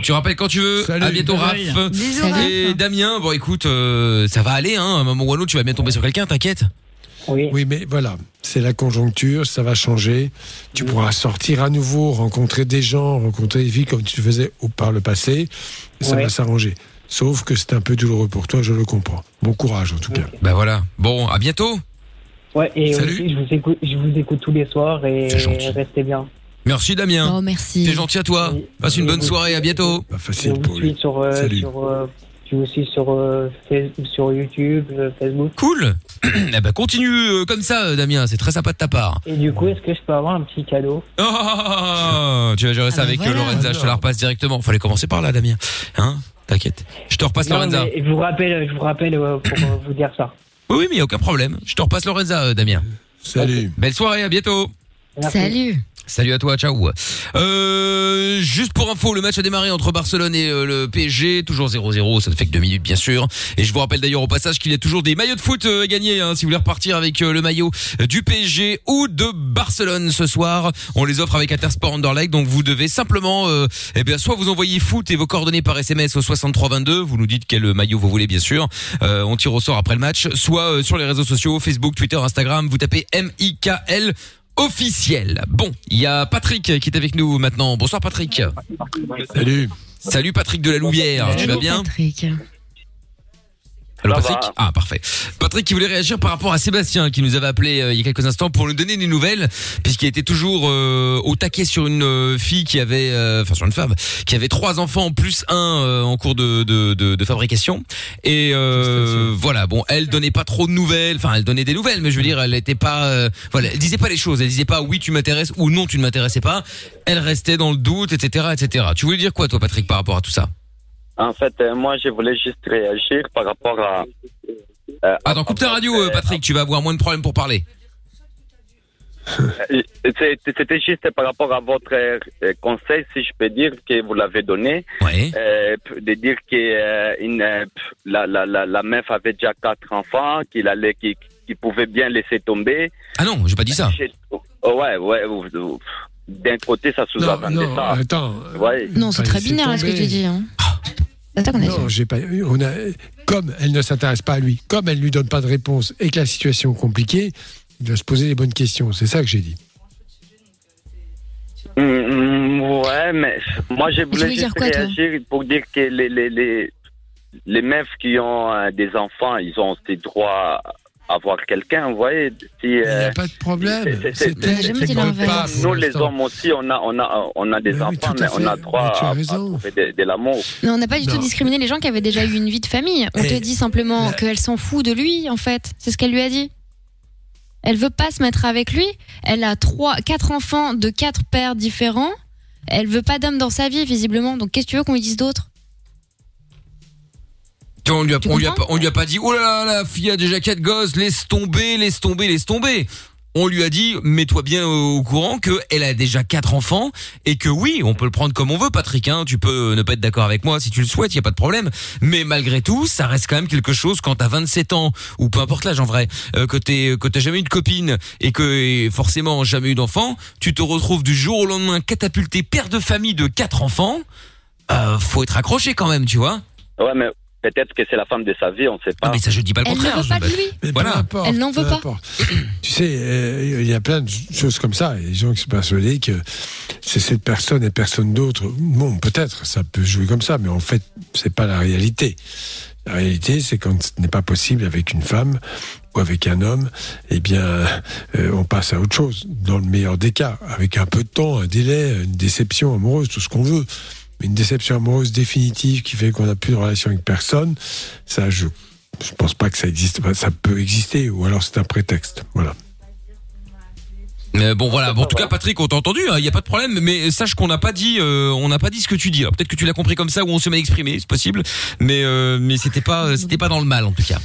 Tu rappelles quand tu veux. Salut. À bientôt, Raph. Bisous. Et Damien, bon, écoute, euh, ça va aller, hein. À un moment ou à un autre, tu vas bien tomber sur quelqu'un, t'inquiète. Oui. Oui, mais voilà, c'est la conjoncture, ça va changer. Tu pourras sortir à nouveau, rencontrer des gens, rencontrer des filles comme tu le faisais au- par le passé. et Ça va s'arranger. Sauf que c'est un peu douloureux pour toi, je le comprends. Bon courage en tout cas. Bah voilà. Bon, à bientôt. Ouais, et Salut. aussi, je vous, écoute, je vous écoute tous les soirs et C'est restez bien. Merci, Damien. Oh, merci. T'es gentil à toi. Passe une bonne soirée, à bientôt. Pas facile pour lui. suis sur, euh, Salut. sur, euh, suis sur, euh, Face- sur YouTube, euh, Facebook. Cool. eh ben, continue euh, comme ça, Damien. C'est très sympa de ta part. Et du coup, est-ce que je peux avoir un petit cadeau? Oh, tu vas gérer ça Ah bah avec euh, voilà. Lorenza. Je te la repasse directement. Fallait commencer par là, Damien. Hein? T'inquiète. Je te repasse Non, Lorenza. mais je vous rappelle, je vous rappelle euh, pour euh, vous dire ça. Oui, oui, mais y a aucun problème. Je te repasse Lorenza, euh, Damien. Salut. Belle soirée, à bientôt. Merci. Salut. Salut à toi, ciao. Euh, juste pour info, le match a démarré entre Barcelone et euh, le PSG, toujours 0-0, ça ne fait que deux minutes bien sûr. Et je vous rappelle d'ailleurs au passage qu'il y a toujours des maillots de foot euh, à gagner, hein, si vous voulez repartir avec euh, le maillot du PSG ou de Barcelone ce soir. On les offre avec Intersport Underleg, donc vous devez simplement, eh bien, soit vous envoyez foot et vos coordonnées par SMS au 6322, vous nous dites quel maillot vous voulez bien sûr. On tire au sort après le match, soit sur les réseaux sociaux, Facebook, Twitter, Instagram, vous tapez M-I-K-L officiel. Bon, il y a Patrick qui est avec nous maintenant. Bonsoir Patrick. Salut. Salut Patrick de la Louvière, tu vas Salut, bien? Patrick. Allô Ça Patrick va. Ah parfait. Patrick qui voulait réagir par rapport à Sébastien qui nous avait appelé euh, il y a quelques instants pour nous donner des nouvelles puisqu'il était toujours euh, au taquet sur une euh, fille qui avait euh, enfin sur une femme qui avait trois enfants plus un euh, en cours de de, de, de fabrication. Et euh, voilà bon elle donnait pas trop de nouvelles enfin elle donnait des nouvelles mais je veux dire elle était pas euh, voilà elle disait pas les choses. Elle disait pas oui tu m'intéresses ou non tu ne m'intéressais pas. Elle restait dans le doute etc etc tu voulais dire quoi toi Patrick par rapport à tout ça? En fait, euh, moi, je voulais juste réagir par rapport à. euh, Attends coupe ta radio euh, Patrick tu vas avoir moins de problèmes pour parler Euh, c'est- C'était juste par rapport à votre euh, conseil, si je peux dire, que vous l'avez donné, euh, de dire que euh, une, euh, la, la, la, la meuf avait déjà quatre enfants, qu'il allait, qu'il qu'il pouvait bien laisser tomber. ah non j'ai pas dit ça oh, ouais, ouais. ou- ou- D'un côté, ça Non, sous-entendait non, ça. attends. Ouais. Non, c'est très binaire là, ce que tu dis. Hein. Qu'on a Non, j'ai pas. On a, comme elle ne s'intéresse pas à lui, comme elle lui donne pas de réponse et que la situation est compliquée, il doit se poser les bonnes questions. C'est ça que j'ai dit. Mm, mm, ouais, mais moi, je voulais voulais dire juste quoi, réagir pour dire que les, les, les, les meufs qui ont euh, des enfants, ils ont aussi droit à avoir quelqu'un, vous voyez. Si, Il n'y euh, a pas de problème. c'est- nous, les hommes aussi, on a, on a, on a des Mais enfants, mais on a droit Mais tu as à, trouver de, de l'amour. Non, on n'a pas du tout discriminé les gens qui avaient déjà eu une vie de famille. On te dit simplement la- qu'elle s'en fout de lui, en fait. C'est ce qu'elle lui a dit. Elle veut pas se mettre avec lui. Elle a trois, quatre enfants de quatre pères différents. Elle veut pas d'homme dans sa vie, visiblement. Donc, qu'est-ce que tu veux qu'on lui dise d'autre? On lui, a, Tu on, lui a, on lui a pas dit oh là là la fille a déjà quatre gosses laisse tomber laisse tomber laisse tomber on lui a dit mets-toi bien au courant que elle a déjà quatre enfants et que oui, on peut le prendre comme on veut, Patrick. Hein, tu peux ne pas être d'accord avec moi si tu le souhaites, il y a pas de problème. Mais malgré tout, ça reste quand même quelque chose quand t'as 27 ans ou peu importe l'âge en vrai, euh, que t'es que t'as jamais eu de copine et que et forcément jamais eu d'enfant, tu te retrouves du jour au lendemain catapulté père de famille de quatre enfants. Euh, faut être accroché quand même, tu vois. Ouais, mais peut-être que c'est la femme de sa vie, on sait pas. mais ça, je dis pas le Elle ne contraire. veut pas de lui. Mais peu Voilà. importe, Elle n'en veut pas. Tu sais, euh, il y a plein de choses comme ça. Il y a des gens qui sont persuadés que c'est cette personne et personne d'autre. Bon, peut-être, ça peut jouer comme ça, mais en fait, c'est pas la réalité. La réalité, c'est quand ce n'est pas possible avec une femme ou avec un homme, eh bien, euh, on passe à autre chose. Dans le meilleur des cas, avec un peu de temps, un délai, une déception amoureuse, tout ce qu'on veut. Mais une déception amoureuse définitive qui fait qu'on n'a plus de relation avec personne, ça, je je pense pas que ça existe. Ça peut exister, ou alors c'est un prétexte. Voilà. Mais bon voilà, bon, en tout cas Patrick, on t'a entendu, il y a pas de problème, mais sache qu'on n'a pas dit, euh, on n'a pas dit ce que tu dis. Alors peut-être que tu l'as compris comme ça ou on s'est mal exprimé, c'est possible, mais euh, mais c'était pas, c'était pas dans le mal en tout cas.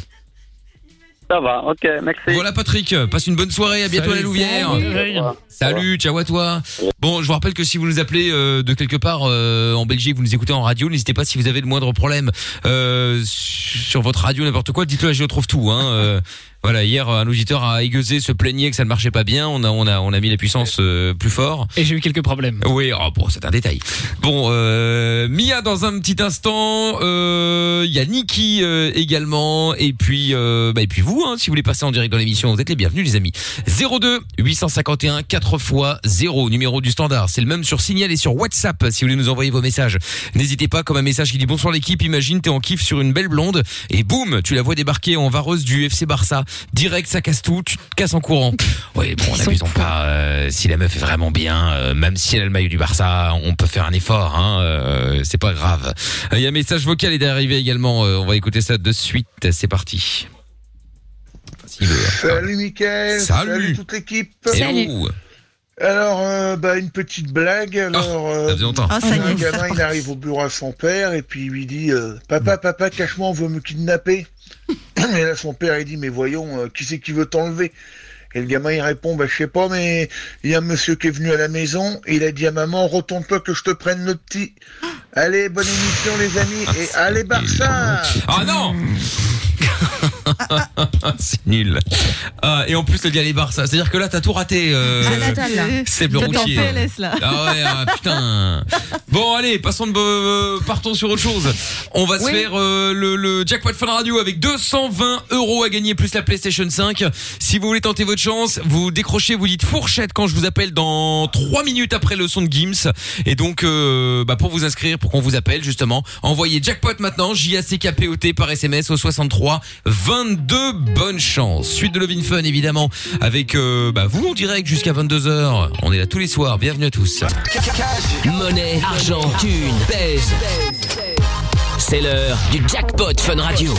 Ça va, ok, merci. Voilà Patrick, passe une bonne soirée, à bientôt à la Louvière. Salut. Salut, ciao à toi. Bon, je vous rappelle que si vous nous appelez euh, de quelque part euh, en Belgique, vous nous écoutez en radio, n'hésitez pas si vous avez le moindre problème euh, sur votre radio, n'importe quoi, dites-le à Je trouve tout. Hein, euh, voilà, hier un auditeur a aiguisé, se plaignait que ça ne marchait pas bien. On a on a on a mis la puissance euh, plus fort. Et j'ai eu quelques problèmes. Oui, oh, bon, c'est un détail. Bon, euh, Mia dans un petit instant. euh, Il y a Niki euh, également, et puis euh, bah, et puis vous, hein, si vous voulez passer en direct dans l'émission, vous êtes les bienvenus, les amis. 02 851 4 x 0 numéro du standard. C'est le même sur Signal et sur WhatsApp. Si vous voulez nous envoyer vos messages, n'hésitez pas. Comme un message qui dit bonsoir l'équipe. Imagine t'es en kiff sur une belle blonde et boum, tu la vois débarquer en vareuse du FC Barça. Direct, ça casse tout, tu te casses en courant. Oui, bon, n'abusons pas. euh, si la meuf est vraiment bien, euh, même si elle a le maillot du Barça, on peut faire un effort. Hein, euh, c'est pas grave. Il y a un message vocal est arrivé également. euh, on va écouter ça de suite. C'est parti. Enfin, s'il veut, hein. Salut Mickaël, Salut. salut toute l'équipe. Hello. Alors, euh, bah, une petite blague. Alors, euh, Ça faisait longtemps. Ah, ça y un gamin, il arrive au bureau à son père et puis il lui dit euh, Papa, papa, cache-moi, on veut me kidnapper. Et là, son père, il dit Mais voyons, euh, qui c'est qui veut t'enlever? Et le gamin, il répond Bah, je sais pas, mais il y a un monsieur qui est venu à la maison et il a dit à maman Retourne-toi que je te prenne le petit. Allez, bonne émission, les amis, et allez, Barça! Ah non C'est nul. Ah, et en plus, le les Barça. C'est-à-dire que là, t'as tout raté. Euh, c'est en routier. Là. Ah ouais, ah, putain. Bon, allez, passons de, euh, partons sur autre chose. On va se Oui. faire euh, le, le jackpot Fun Radio avec 220 euros à gagner plus la PlayStation 5. Si vous voulez tenter votre chance, vous décrochez, vous dites fourchette quand je vous appelle dans 3 minutes après le son de Gims. Et donc, euh, bah, pour vous inscrire, pour qu'on vous appelle justement, envoyez jackpot maintenant, J-A-C-K-P-O-T par SMS au 63 22. Bonne chance. Suite de Lovin Fun évidemment avec euh, bah, vous en direct jusqu'à 22h. On est là tous les soirs. Bienvenue à tous. Monnaie, argent, thune, pèse. C'est l'heure du jackpot Fun Radio.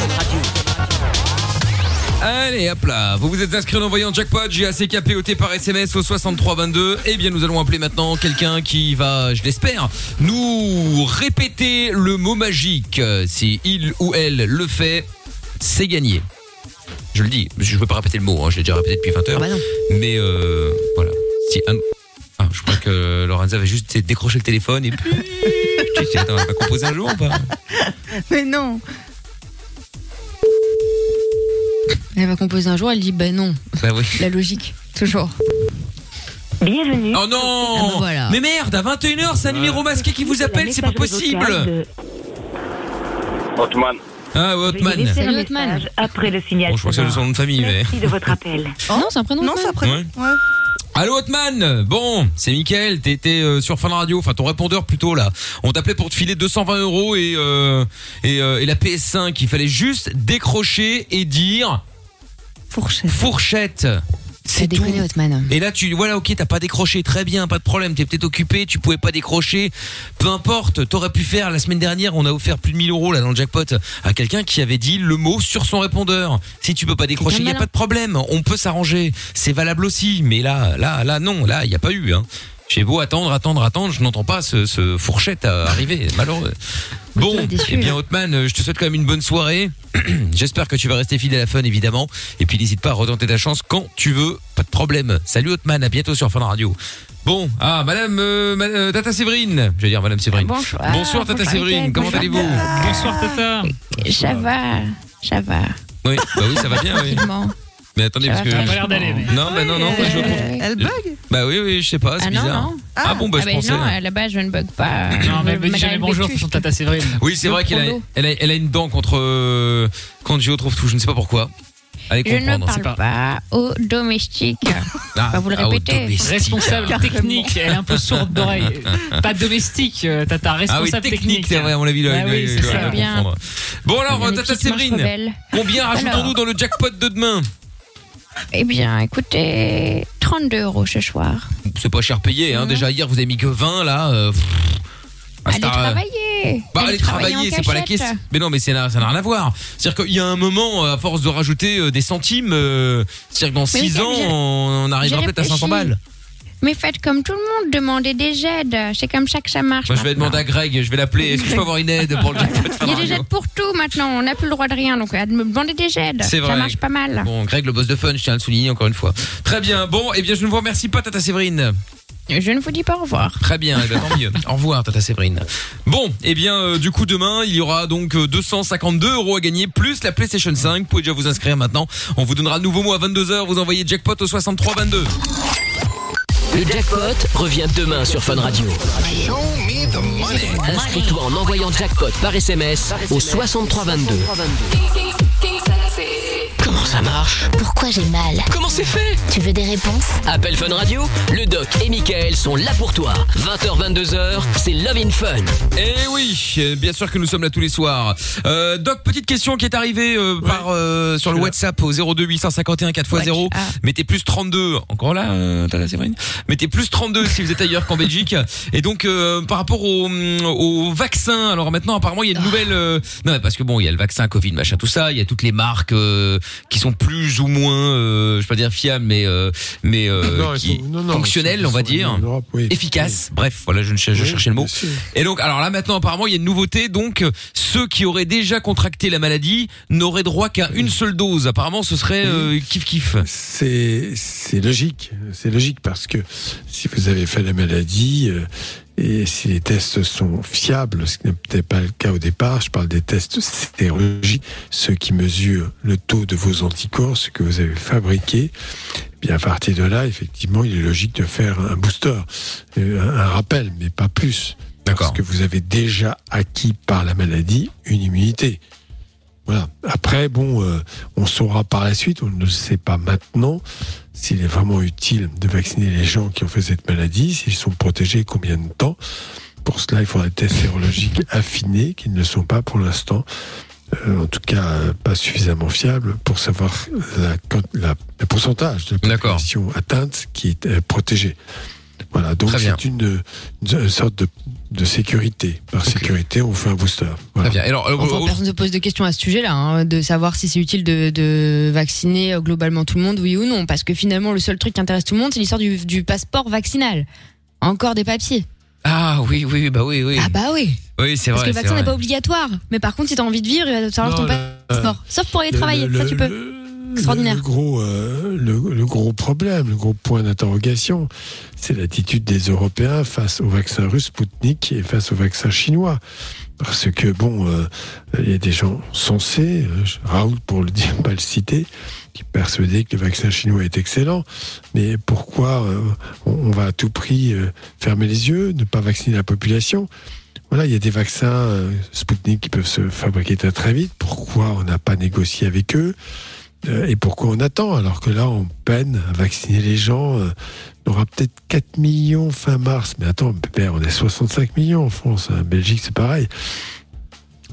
Allez, hop là. Vous vous êtes inscrit en envoyant jackpot, J-A-C-K-P-O-T par SMS au 6322. Eh bien, nous allons appeler maintenant quelqu'un qui va, je l'espère, nous répéter le mot magique. Si il ou elle le fait, c'est gagné. Je le dis, je ne veux pas répéter le mot, hein, je l'ai déjà répété depuis 20 heures. Ah bah. Mais euh, voilà. Si un... Ah, je crois que Lorenza avait juste décroché le téléphone et puis... Tu sais, attends, elle va composer un jour ou pas? Mais non. Elle va composer un jour, elle dit ben non. Bah oui. La logique, toujours. Bienvenue. Oh non Ah bah voilà. Mais merde, à 21h, c'est un numéro masqué qui vous appelle, c'est pas possible. Ah, ouais, Veuillez Hotman. laisser un Salut, Hotman. message Après le signal. Bon, je crois que c'est son nom de famille, mais... Merci de votre appel. non, c'est un prénom. Non, après. Ouais. Ouais. Allô Hotman Bon, c'est Mickaël, t'étais euh, sur Fun Radio, enfin ton répondeur plutôt là. On t'appelait pour te filer 220 euros et, euh, et, euh, et la PS5. Il fallait juste décrocher et dire Fourchette. fourchette. C'est tout. Et là, tu, voilà, ok, t'as pas décroché, très bien, pas de problème, t'es peut-être occupé, tu pouvais pas décrocher, peu importe, t'aurais pu faire, la semaine dernière, on a offert plus de 1000 euros, là, dans le jackpot, à quelqu'un qui avait dit le mot sur son répondeur. Si tu peux pas décrocher, Quelqu'un y a pas de problème, on peut s'arranger. C'est valable aussi, mais là, là, là, non, là, y a pas eu, hein. J'ai beau attendre, attendre, attendre, je n'entends pas ce, ce fourchette arriver, malheureux. Bon, eh bien. Hotman, euh, je te souhaite quand même une bonne soirée. J'espère que tu vas rester fidèle à la fun évidemment. Et puis n'hésite pas à retenter ta chance quand tu veux, pas de problème. Salut Hotman, à bientôt sur Fun Radio. Bon, ah Madame euh, ma- euh, Tata Séverine, je vais dire Madame Séverine. Bonsoir. Bonsoir Tata Bonsoir, Séverine, Mickaël. comment Bonsoir, allez-vous. Bonsoir Tata. Ça va, ça va. Oui, bah oui, ça va bien, oui. Tranquillement. Mais attendez, parce va que pas l'air d'aller, mais- non, bah non, non, moi, je le trouve. Elle bug Bah oui, oui, je sais pas, c'est Ah non, bizarre. non. Ah, bon, bah Ah je pensais. non, à la base, je ne bug pas. Non, mais elle me dit Madame jamais bonjour, Bétuche. son Tata Séverine. Oui, c'est vrai qu'elle a, chrono. elle a, elle a une dent contre euh, contre Gio trouve tout. Je ne sais pas pourquoi. Allez Je ne comprendre. parle pas aux domestiques. Ah, Bah, vous le ah, au répétez. domestique. Responsable technique, elle est un peu sourde d'oreille. Pas domestique, euh, Tata, Ah oui, responsable technique, technique. c'est vrai, à mon avis, là, Bah il- oui, il- c'est il ça. doit Bien. confondre. Bon alors, Une Tata petite manche Séverine, rebelle. combien rajoutons-nous Alors. dans le jackpot de demain? Eh bien, écoutez, 32 euros ce soir. C'est pas cher payé, hein. Déjà hier, vous avez mis que 20, là. euh, pff. Ah, Allez un- travailler. Bah, allez travailler, en c'est pas la cachette. question. Mais non, mais c'est- ça n'a rien à voir. C'est-à-dire qu'il y a un moment, à force de rajouter euh, des centimes, euh, c'est-à-dire que dans Mais 6 Mickaël, ans, j'ai- on on arrivera j'ai peut-être à 500 réfléchi. balles. Mais faites comme tout le monde, demandez des aides. C'est comme ça que ça marche. Moi, je vais maintenant. demander à Greg, je vais l'appeler. Est-ce que je peux avoir une aide pour le jackpot de Il y a des aides pour tout maintenant. On n'a plus le droit de rien. Donc, à me demander des aides. C'est vrai. Ça marche pas mal. Bon, Greg, le boss de fun, je tiens à le souligner encore une fois. Très bien. Bon, eh bien, je ne vous remercie pas, Tata Séverine. Je ne vous dis pas au revoir. Très bien, eh ben, tant mieux. Au revoir, Tata Séverine. Bon, eh bien, euh, du coup, demain, il y aura donc euh, 252 euros à gagner, plus la PlayStation 5. Vous pouvez déjà vous inscrire maintenant. On vous donnera le nouveau mot à 22h. Vous envoyez jackpot au 63 22. Le jackpot revient demain sur Fun Radio. Inscris-toi en envoyant jackpot par SMS au 6322. Comment ça marche Pourquoi j'ai mal Comment c'est fait Tu veux des réponses Appel Fun Radio, le doc et Michael sont là pour toi. 20h, 22h, c'est Love in Fun. Eh oui, bien sûr que nous sommes là tous les soirs. Euh, Doc, petite question qui est arrivée euh, par euh, sur le WhatsApp au 02 851 4x0. Ah. Mettez plus 32. Encore là, euh, Tata Séverine Mettez plus 32 si vous êtes ailleurs qu'en Belgique. Et donc euh, par rapport au, au vaccin, alors maintenant apparemment il y a une nouvelle. euh, non mais parce que bon, il y a le vaccin Covid, machin, tout ça. Il y a toutes les marques euh, qui sont plus ou moins, euh, je vais pas dire fiables, mais euh, mais euh, Non, qui sont- non, non, sont- on va dire, Europe, oui. efficaces. Bref, voilà, je, je Oui, cherchais le mot. Et donc, alors là maintenant, apparemment, il y a une nouveauté. Donc, euh, ceux qui auraient déjà contracté la maladie n'auraient droit qu'à une seule dose. Apparemment, ce serait euh, kiff kiff. C'est c'est logique, c'est logique parce que si vous avez fait la maladie euh, et si les tests sont fiables, ce qui n'est peut-être pas le cas au départ, je parle des tests sérologiques, ceux qui mesurent le taux de vos anticorps, ce que vous avez fabriqué. eh Bien à partir de là, effectivement, il est logique de faire un booster, euh, un rappel, mais pas plus. Parce que vous avez déjà acquis par la maladie une immunité. Voilà. Après, bon, euh, on saura par la suite, on ne le sait pas maintenant, s'il est vraiment utile de vacciner les gens qui ont fait cette maladie, s'ils sont protégés, combien de temps. Pour cela, il faudra des tests sérologiques affinés, qui ne le sont pas pour l'instant. Euh, en tout cas, euh, pas suffisamment fiables pour savoir la, la- le pourcentage de la population atteinte qui est euh, protégée. Voilà, donc c'est une, une sorte de, de sécurité. Par sécurité, on fait un booster. Voilà. Très bien. Alors, euh, Enfin, personne ne se pose de questions à ce sujet-là, hein, de savoir si c'est utile de, de vacciner euh, globalement tout le monde, oui ou non. Parce que finalement, le seul truc qui intéresse tout le monde, c'est l'histoire du, du passeport vaccinal. Encore des papiers. Ah oui, oui, bah oui, oui. Ah bah oui. Oui, c'est Parce vrai. que le vaccin n'est pas obligatoire. Mais par contre, si t'as envie de vivre, il va falloir ton passeport. Sauf pour aller le- travailler, le- ça tu peux. Le, Le gros, euh, le, gros problème, le gros point d'interrogation, c'est l'attitude des Européens face au vaccin russe Sputnik et face au vaccin chinois. Parce que, bon, euh, il y a des gens sensés, euh, Raoul, pour le dire, pas le citer, qui persuadait que le vaccin chinois est excellent. Mais pourquoi euh, on, va à tout prix fermer les yeux, ne pas vacciner la population? Voilà, il y a des vaccins euh, Sputnik qui peuvent se fabriquer très très vite. Pourquoi on n'a pas négocié avec eux? Et pourquoi on attend alors que là on peine à vacciner les gens euh, On aura peut-être 4 millions fin mars. Mais attends, on est 65 millions en France. En Belgique, c'est pareil.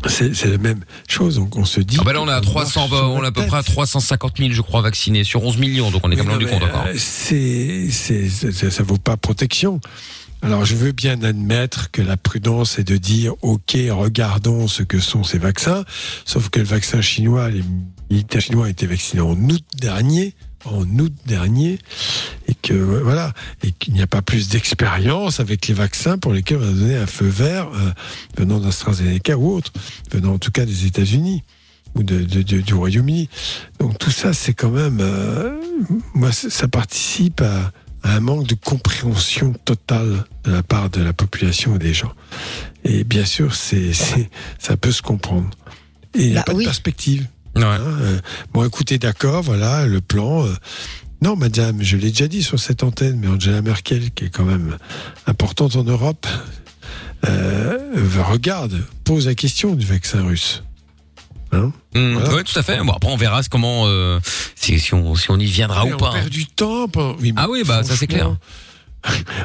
C'est la même chose. Donc on se dit. Ah bah là on a qu'on 300, marche sur on la a à peu près à 350 000 je crois vaccinés sur 11 millions donc on est quand même du compte encore. euh, c'est- ça vaut pas protection. Alors, je veux bien admettre que la prudence est de dire, OK, regardons ce que sont ces vaccins. Sauf que le vaccin chinois, les militaires chinois ont été vaccinés en août dernier, en août dernier, et que voilà, et qu'il n'y a pas plus d'expérience avec les vaccins pour lesquels on a donné un feu vert euh, venant d'AstraZeneca ou autre, venant en tout cas des États-Unis ou de, de- de- du Royaume-Uni. Donc tout ça, c'est quand même, euh, moi, ça participe à, à un manque de compréhension totale de la part de la population et des gens. Et bien sûr, c'est, c'est, ça peut se comprendre. Et il n'y a Bah pas oui. de perspective. Hein, euh, bon, écoutez, d'accord, voilà, le plan. euh, non, madame, je l'ai déjà dit sur cette antenne, mais Angela Merkel, qui est quand même importante en Europe, euh, regarde, pose la question du vaccin russe. Hein Mmh, Voilà. Ouais, tout à fait. Bon, après, on verra comment, euh, si, si on, si on y viendra Mais ou on pas. perd du temps. oui, Ah oui, bah, ça, c'est clair.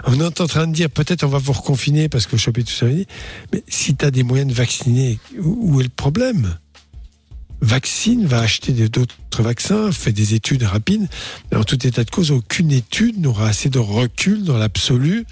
On est en train de dire peut-être on va vous reconfiner parce que vous chopez tout ça. Mais si tu as des moyens de vacciner, où est le problème? Vaccine, va acheter d'autres vaccins, fait des études rapides. Mais en tout état de cause, aucune étude n'aura assez de recul dans l'absolu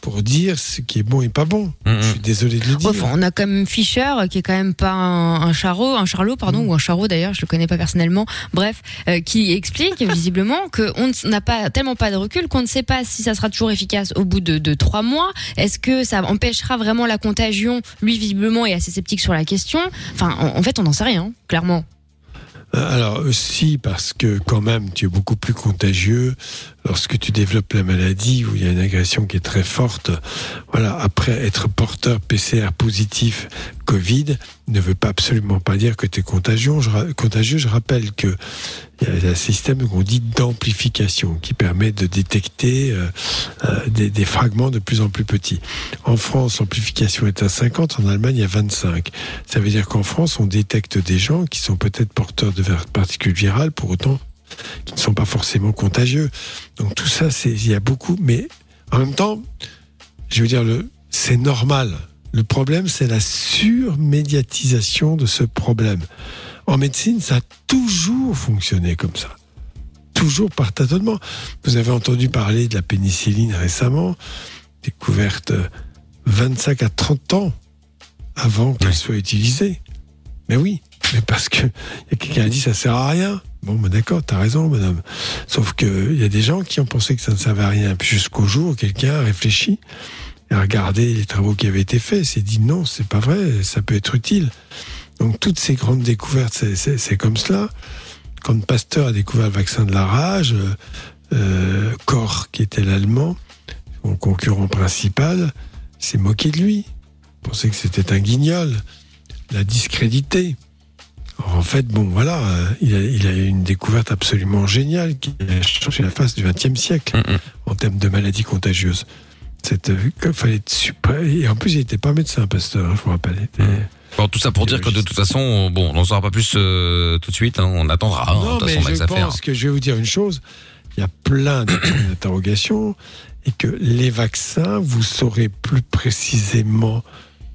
pour dire ce qui est bon et pas bon. Mmh, Je suis désolé de le dire. Enfin, on a quand même Fischer euh, qui est quand même pas un, un charlot, un charlot pardon, Mm. ou un charreau d'ailleurs, je le connais pas personnellement. Bref, euh, qui explique visiblement qu'on n'a pas tellement pas de recul qu'on ne sait pas si ça sera toujours efficace au bout de, de trois mois. Est-ce que ça empêchera vraiment la contagion Lui visiblement est assez sceptique sur la question? Enfin, en, en fait, on n'en sait rien, clairement. Euh, Alors, si, parce que quand même, tu es beaucoup plus contagieux lorsque tu développes la maladie où il y a une agression qui est très forte. Voilà, après être porteur PCR positif Covid ne veut pas absolument pas dire que tu es contagieux. Je, rappelle que il y a un système qu'on dit d'amplification qui permet de détecter euh, euh, des, fragments de plus en plus petits. En France, l'amplification est à 50, en Allemagne à 25. Ça veut dire qu'en France, on détecte des gens qui sont peut-être porteurs de particules virales, pour autant qui ne sont pas forcément contagieux. Donc tout ça, il y a beaucoup, mais en même temps, je veux dire, c'est normal. Le problème, c'est la surmédiatisation de ce problème. En médecine, ça a toujours fonctionné comme ça. Toujours par tâtonnement. Vous avez entendu parler de la pénicilline récemment, découverte euh, 25 à 30 ans avant qu'elle soit utilisée. Mais oui, mais parce que il y a quelqu'un qui a dit ça sert à rien. Bon, ben d'accord, t'as raison, madame. Sauf que il y a des gens qui ont pensé que ça ne servait à rien. Puis jusqu'au jour où quelqu'un a réfléchi et a regardé les travaux qui avaient été faits, s'est dit non, c'est pas vrai, ça peut être utile. Donc toutes ces grandes découvertes, c'est- comme cela. Quand Pasteur a découvert le vaccin de la rage, euh, euh, qui était l'allemand, son concurrent principal, s'est moqué de lui. Pensait que c'était un guignol, l'a discrédité. En fait, bon, voilà, euh, il a, il a eu une découverte absolument géniale qui a changé la face du XXe siècle en termes de maladies contagieuses. Cette, euh, fallait être super. Et en plus, il n'était pas médecin, Pasteur, hein, je vous rappelle. Était- Bon, tout ça pour dire que de toute façon, bon, on n'en saura pas plus euh, tout de suite. hein, on attendra. hein, de Non, toute mais façon, je pense que je vais vous dire une chose. Il y a plein de points d'interrogation et que les vaccins, vous saurez plus précisément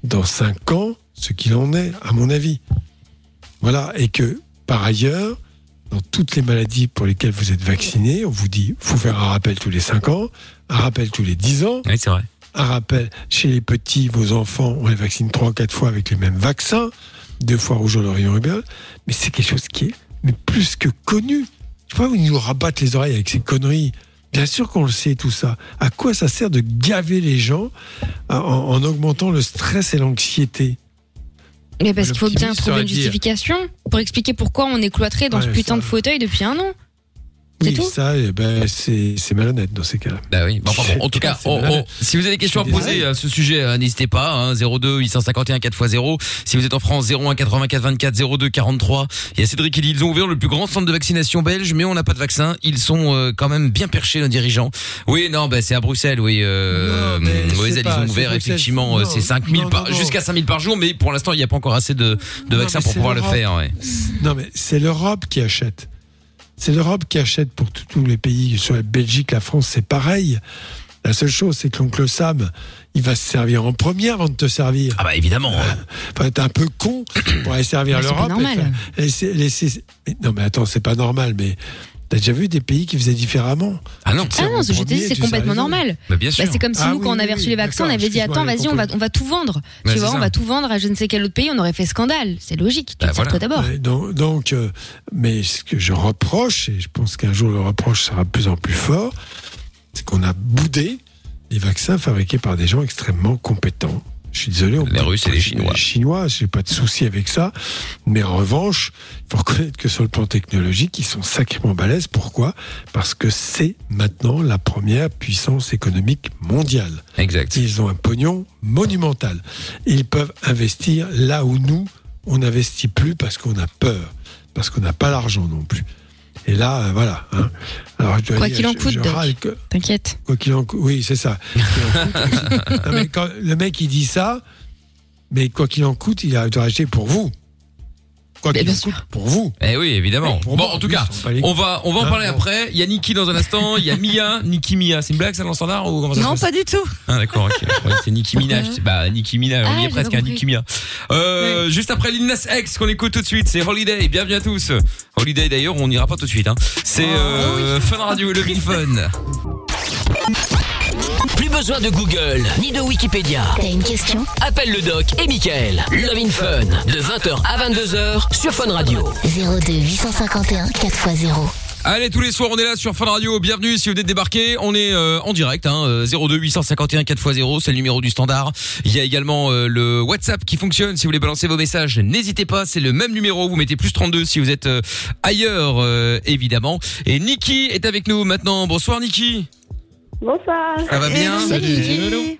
dans cinq ans ce qu'il en est, à mon avis. Voilà. Et que, par ailleurs, dans toutes les maladies pour lesquelles vous êtes vacciné, on vous dit, faut faire un rappel tous les cinq ans, un rappel tous les dix ans. Oui, c'est vrai. Un rappel chez les petits, vos enfants, on les vaccine trois ou quatre fois avec les mêmes vaccins, deux fois rougeole, oreillon, rubéole. Mais c'est quelque chose qui est mais plus que connu. Je sais pas où ils nous rabattent les oreilles avec ces conneries. Bien sûr qu'on le sait tout ça. À quoi ça sert de gaver les gens en, en augmentant le stress et l'anxiété? Mais parce qu'il faut bien trouver une dire. justification pour expliquer pourquoi on est cloîtré dans ce putain ça. de fauteuil depuis un an. Oui, tout ça, eh ben, c'est malhonnête dans ces cas-là. Bah oui. Bon, enfin bon, en tout cas, on- on- si vous avez des questions à poser à ce sujet, euh, n'hésitez pas. Hein, 02 851 4x0. Si vous êtes en France, 01 84 24 02 43. Il y a Cédric qui dit ils ont ouvert le plus grand centre de vaccination belge, mais on n'a pas de vaccin. Ils sont euh, quand même bien perchés nos dirigeants. Oui, non, bah c'est à Bruxelles, oui. Euh, Non, sais ils ont ouvert effectivement, euh, c'est 5000 non, par, non, non. jusqu'à 5000 par jour, mais pour l'instant il n'y a pas encore assez de, de vaccins pour pouvoir le faire. Ouais. Non, mais c'est l'Europe qui achète. C'est l'Europe qui achète pour tous les pays. Sur la Belgique, la France, c'est pareil. La seule chose, c'est que l'oncle Sam, il va se servir en premier avant de te servir. Ah bah évidemment. Faut être un peu con pour aller servir c'est l'Europe. et normal. laisser- laisser- non, mais attends, c'est pas normal. Mais t'as déjà vu des pays qui faisaient différemment Ah non. Te Ah sers non, en ce que je te dis, premier, c'est complètement normal. Bah, bien sûr. Bah, c'est comme si Ah nous, oui, quand on avait oui, reçu les vaccins, on avait dit attends, vas-y, on va, compris. on va tout vendre. Bah, tu vois, ça. on va tout vendre à je ne sais quel autre pays, on aurait fait scandale. C'est logique. Tu Bah, voilà. d'abord. Donc, euh, mais ce que je reproche, et je pense qu'un jour le reproche sera de plus en plus fort, c'est qu'on a boudé les vaccins fabriqués par des gens extrêmement compétents. Je suis désolé, on Les Russes et les Chinois. Les Chinois, j'ai pas de souci avec ça. Mais en revanche, il faut reconnaître que sur le plan technologique, ils sont sacrément balèzes. Pourquoi? Parce que c'est maintenant la première puissance économique mondiale. Exact. Ils ont un pognon monumental. Ils peuvent investir là où nous, on n'investit plus parce qu'on a peur, parce qu'on n'a pas l'argent non plus. Et là, euh, voilà. hein. Alors, je dois Quoi qu'il en coûte, T'inquiète. Quoi qu'il en coûte, oui, c'est ça. Quoi qu'il en coûte aussi. Non, mais quand le mec il dit ça, mais quoi qu'il en coûte, il a doit acheter pour vous. Quoi qu'il en coûte, pour vous. Eh oui, évidemment. Pour bon, moi, en tout cas, on va, on va en Hein, parler après. Il y a Niki dans un instant, il y a Mia, Niki Mia. C'est une blague, ça, dans le standard ou comment ça se Non, passe pas du tout. Ah d'accord, ok. Ouais, c'est Nicki Minaj. C'est- Bah Nicki Minaj, on Ah, y est j'ai presque à compris. Nicki Mia. Euh, Juste après Lil Nas X qu'on écoute tout de suite, c'est Holiday. Bienvenue à tous. Holiday d'ailleurs, on n'ira pas tout de suite. Hein. C'est euh, Fun Radio et le Big Fun. Plus besoin de Google ni de Wikipédia. T'as une question? Appelle le doc et Michael. Love in Fun de 20h à 22h sur Fun Radio. 02 851 4x0. Allez, tous les soirs, on est là sur Fun Radio. Bienvenue si vous venez de débarquer. On est euh, en direct, hein, euh, 02 851 4x0, c'est le numéro du standard. Il y a également euh, le WhatsApp qui fonctionne. Si vous voulez balancer vos messages, n'hésitez pas. C'est le même numéro. Vous mettez plus 32 si vous êtes euh, ailleurs, euh, évidemment. Et Niki est avec nous maintenant. Bonsoir, Niki. Bonsoir. Ça va bien Salut,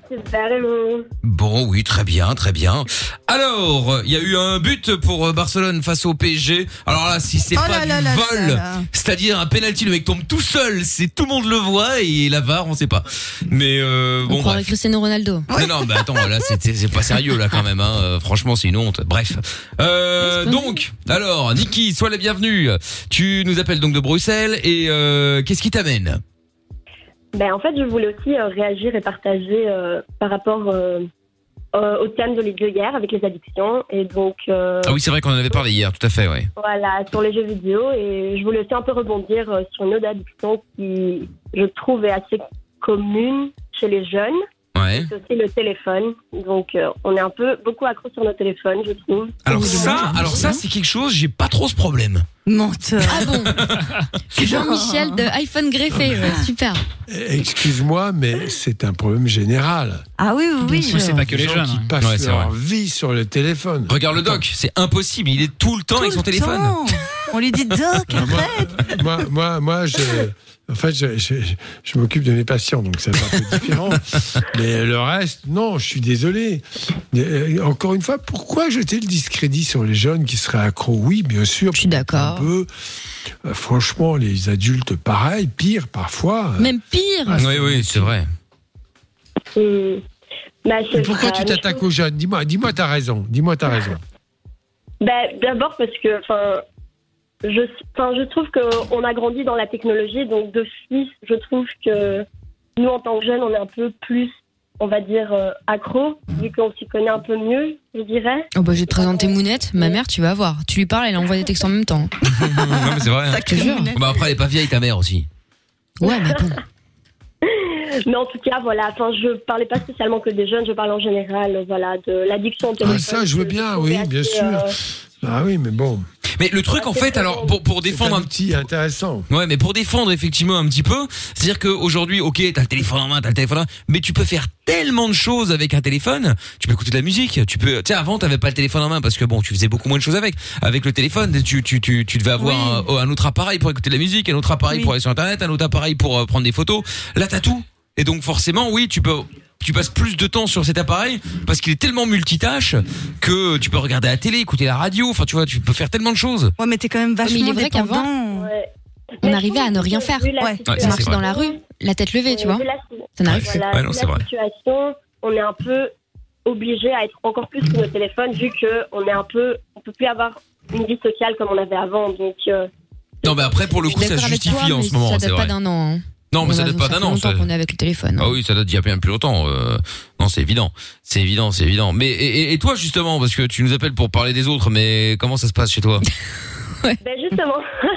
Bon, oui, très bien, très bien. Alors, il y a eu un but pour euh, Barcelone face au PSG. Alors là, si c'est Oh pas là du là vol, là là. c'est-à-dire un penalty, le mec tombe tout seul, c'est tout le monde le voit et la VAR, on sait pas. Mais euh, On bon, croirait bref. Cristiano Ronaldo. Non, non, mais attends, là, c'est c'est- c'est pas sérieux là quand même. Hein. Euh, Franchement, c'est une honte. Bref. Euh, donc, alors, Niki, sois la bienvenue. Tu nous appelles donc de Bruxelles et euh, qu'est-ce qui t'amène? Ben, en fait, je voulais aussi euh, réagir et partager euh, par rapport euh, euh, au thème de de hier avec les addictions. Et donc, euh, Ah oui, c'est vrai qu'on en avait parlé hier, tout à fait, ouais. voilà, sur les jeux vidéo. Et je voulais aussi un peu rebondir euh, sur une autre addiction qui, je trouve, est assez commune chez les jeunes. Ouais. C'est aussi le téléphone. Donc, euh, on est un peu beaucoup accro sur nos téléphones, je trouve. Alors ça, alors ça, c'est quelque chose, j'ai pas trop ce problème. Menteur. Ah bon Jean-Michel de iPhone greffé, ouais, super. Eh, Excuse-moi, mais c'est un problème général. Ah oui, oui, oui. c'est pas que les gens jeunes, qui hein. passent Ouais, c'est leur vrai. vie sur le téléphone. Regarde le doc, c'est impossible, il est tout le temps avec son téléphone. Temps. On lui dit Doc, arrête. moi, moi, moi, je, en fait, je, je, je- je m'occupe de mes patients, donc c'est un peu différent. Mais le reste, non, je suis désolé. Mais, euh, encore une fois, pourquoi jeter le discrédit sur les jeunes qui seraient accros? Oui, bien sûr. Je suis d'accord. Un peu. Euh, franchement, les adultes, pareil, pire parfois. Même pire. Oui, oui, c'est vrai. Mais c'est pourquoi tu t'attaques aux jeunes? Dis-moi, dis-moi, t'as raison. Dis-moi, t'as raison. Ben, D'abord parce que, enfin, je, enfin, je trouve qu'on a grandi dans la technologie, donc de fils, je trouve que nous, en tant que jeunes, on est un peu plus, on va dire, euh, accro, vu qu'on s'y connaît un peu mieux, je dirais. Oh bah, je vais te présenter Mounette, ma mère, tu vas voir. Tu lui parles, elle envoie des textes en même temps. non, mais c'est vrai. Ça te jure. Bah après, elle est pas vieille, ta mère aussi. Ouais, mais bon. Mais en tout cas, voilà, enfin, je parlais pas spécialement que des jeunes, je parle en général, euh, voilà, de l'addiction au Ah, téléphone. ça, je veux bien, oui, bien sûr. Ah oui, mais bon. Mais le truc, en fait, alors, pour, pour défendre un petit intéressant. Ouais, mais pour défendre effectivement un petit peu, c'est-à-dire qu'aujourd'hui, ok, t'as le téléphone en main, t'as le téléphone en main, mais tu peux faire tellement de choses avec un téléphone. Tu peux écouter de la musique, tu peux, tu sais, avant t'avais pas le téléphone en main parce que bon, tu faisais beaucoup moins de choses avec. Avec le téléphone, tu, tu, tu, tu devais avoir un, un autre appareil pour écouter de la musique, un autre appareil pour aller sur internet, un autre appareil pour euh, prendre des photos. Là, t'as tout. Et donc forcément, oui, tu peux. Tu passes plus de temps sur cet appareil parce qu'il est tellement multitâche que tu peux regarder la télé, écouter la radio. Enfin, tu vois, tu peux faire tellement de choses. Ouais, mais t'es quand même vachement mais il est vrai dépendant. qu'avant, on arrivait à ne rien faire. Ouais, ça, On c'est vrai. dans la rue, la tête levée, tu vois. Vu la- Ça n'arrive plus. voilà, Ouais, non, vu c'est la vrai. situation, on est un peu obligé à être encore plus sur nos téléphones vu que on est un peu, on peut plus avoir une vie sociale comme on avait avant. Donc, euh, Non, mais après, pour le Je coup, ça se d'accord avec justifie toi, en mais ce moment. Ça c'est date vrai. pas d'un an. hein. Non, mais ça date pas d'un an. longtemps ça- qu'on est avec le téléphone. hein. Ah oui, ça date d'il y a bien plus longtemps. euh, Non, c'est évident. C'est évident, c'est évident. Mais et, et- et toi, justement, parce que tu nous appelles pour parler des autres, mais comment ça se passe chez toi? Ben justement,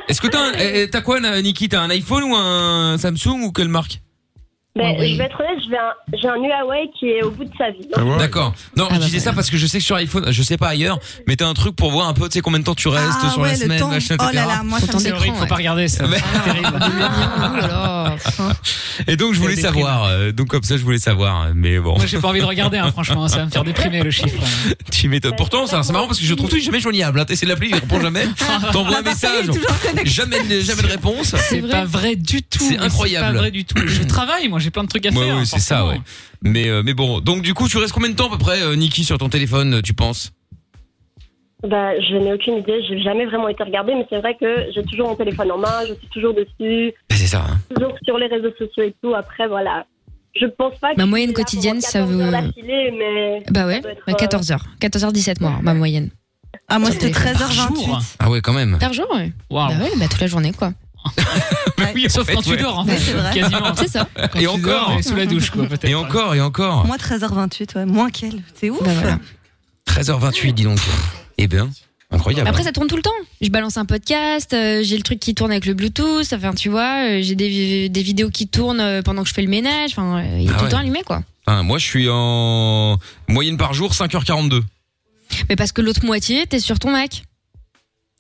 Est-ce que t'as un- eh, t'as quoi, Niki T'as un iPhone ou un Samsung ou quelle marque? Ben, Ah oui. je vais être honnête, je vais un- j'ai un Huawei qui est au bout de sa vie. Ah D'accord. Non, je disais ça parce que je sais que sur iPhone, je sais pas ailleurs, mais t'as un truc pour voir un peu, tu sais combien de temps tu restes Ah sur ouais, la semaine, temps. machin, Oh etc. là là, moi, ça me C'est horrible, faut pas regarder ça. Mais- C'est terrible. Et donc je voulais savoir, euh, donc comme ça je voulais savoir, mais bon. Moi, j'ai pas envie de regarder, hein, franchement, ça va me faire déprimer le chiffre. tu m'étonnes. Pourtant, c'est c'est marrant parce que je trouve tout jamais joignable. Hein. T'essaies de l'appeler, il répond jamais. T'envoies un message, jamais, de- jamais de réponse. C'est pas vrai du tout. C'est incroyable. C'est pas vrai du tout. Je travaille, moi, j'ai plein de trucs à Ouais, faire. ouais, c'est ça, ouais. Mais euh, mais bon, donc du coup, tu restes combien de temps à peu près, euh, Niki, sur ton téléphone, tu penses? Bah, je n'ai aucune idée, j'ai jamais vraiment été regardée, mais c'est vrai que j'ai toujours mon téléphone en main, je suis toujours dessus, Bah, C'est ça. Hein. toujours sur les réseaux sociaux et tout. Après, voilà. Je pense pas que. Ma moyenne quotidienne, ça 14 heures veut- mais. Bah ouais, ça doit être, bah, euh, 14h. 14h17 moi, ma moyenne. Ah, moi, c'était téléphone. 13h28. Ah ouais, quand même. Par jour, ouais. Bah ouais, bah toute la journée, quoi. Oui, en Sauf fait, quand tu dors, en fait. c'est vrai. Quasiment. C'est ça. Quand Et tu encore. dors, sous la douche, quoi, peut-être. Et encore, et encore. Moi, 13h28, ouais. Moins qu'elle. C'est ouf. Bah voilà. 13h28, dis donc. Eh bien, incroyable. Après, ça tourne tout le temps. Je balance un podcast, euh, j'ai le truc qui tourne avec le Bluetooth, enfin, tu vois, euh, j'ai des, des vidéos qui tournent euh, pendant que je fais le ménage, enfin, euh, il est Ah tout ouais. le temps allumé, quoi. Moi, je suis en moyenne par jour 5h42. Mais parce que l'autre moitié, t'es sur ton Mac.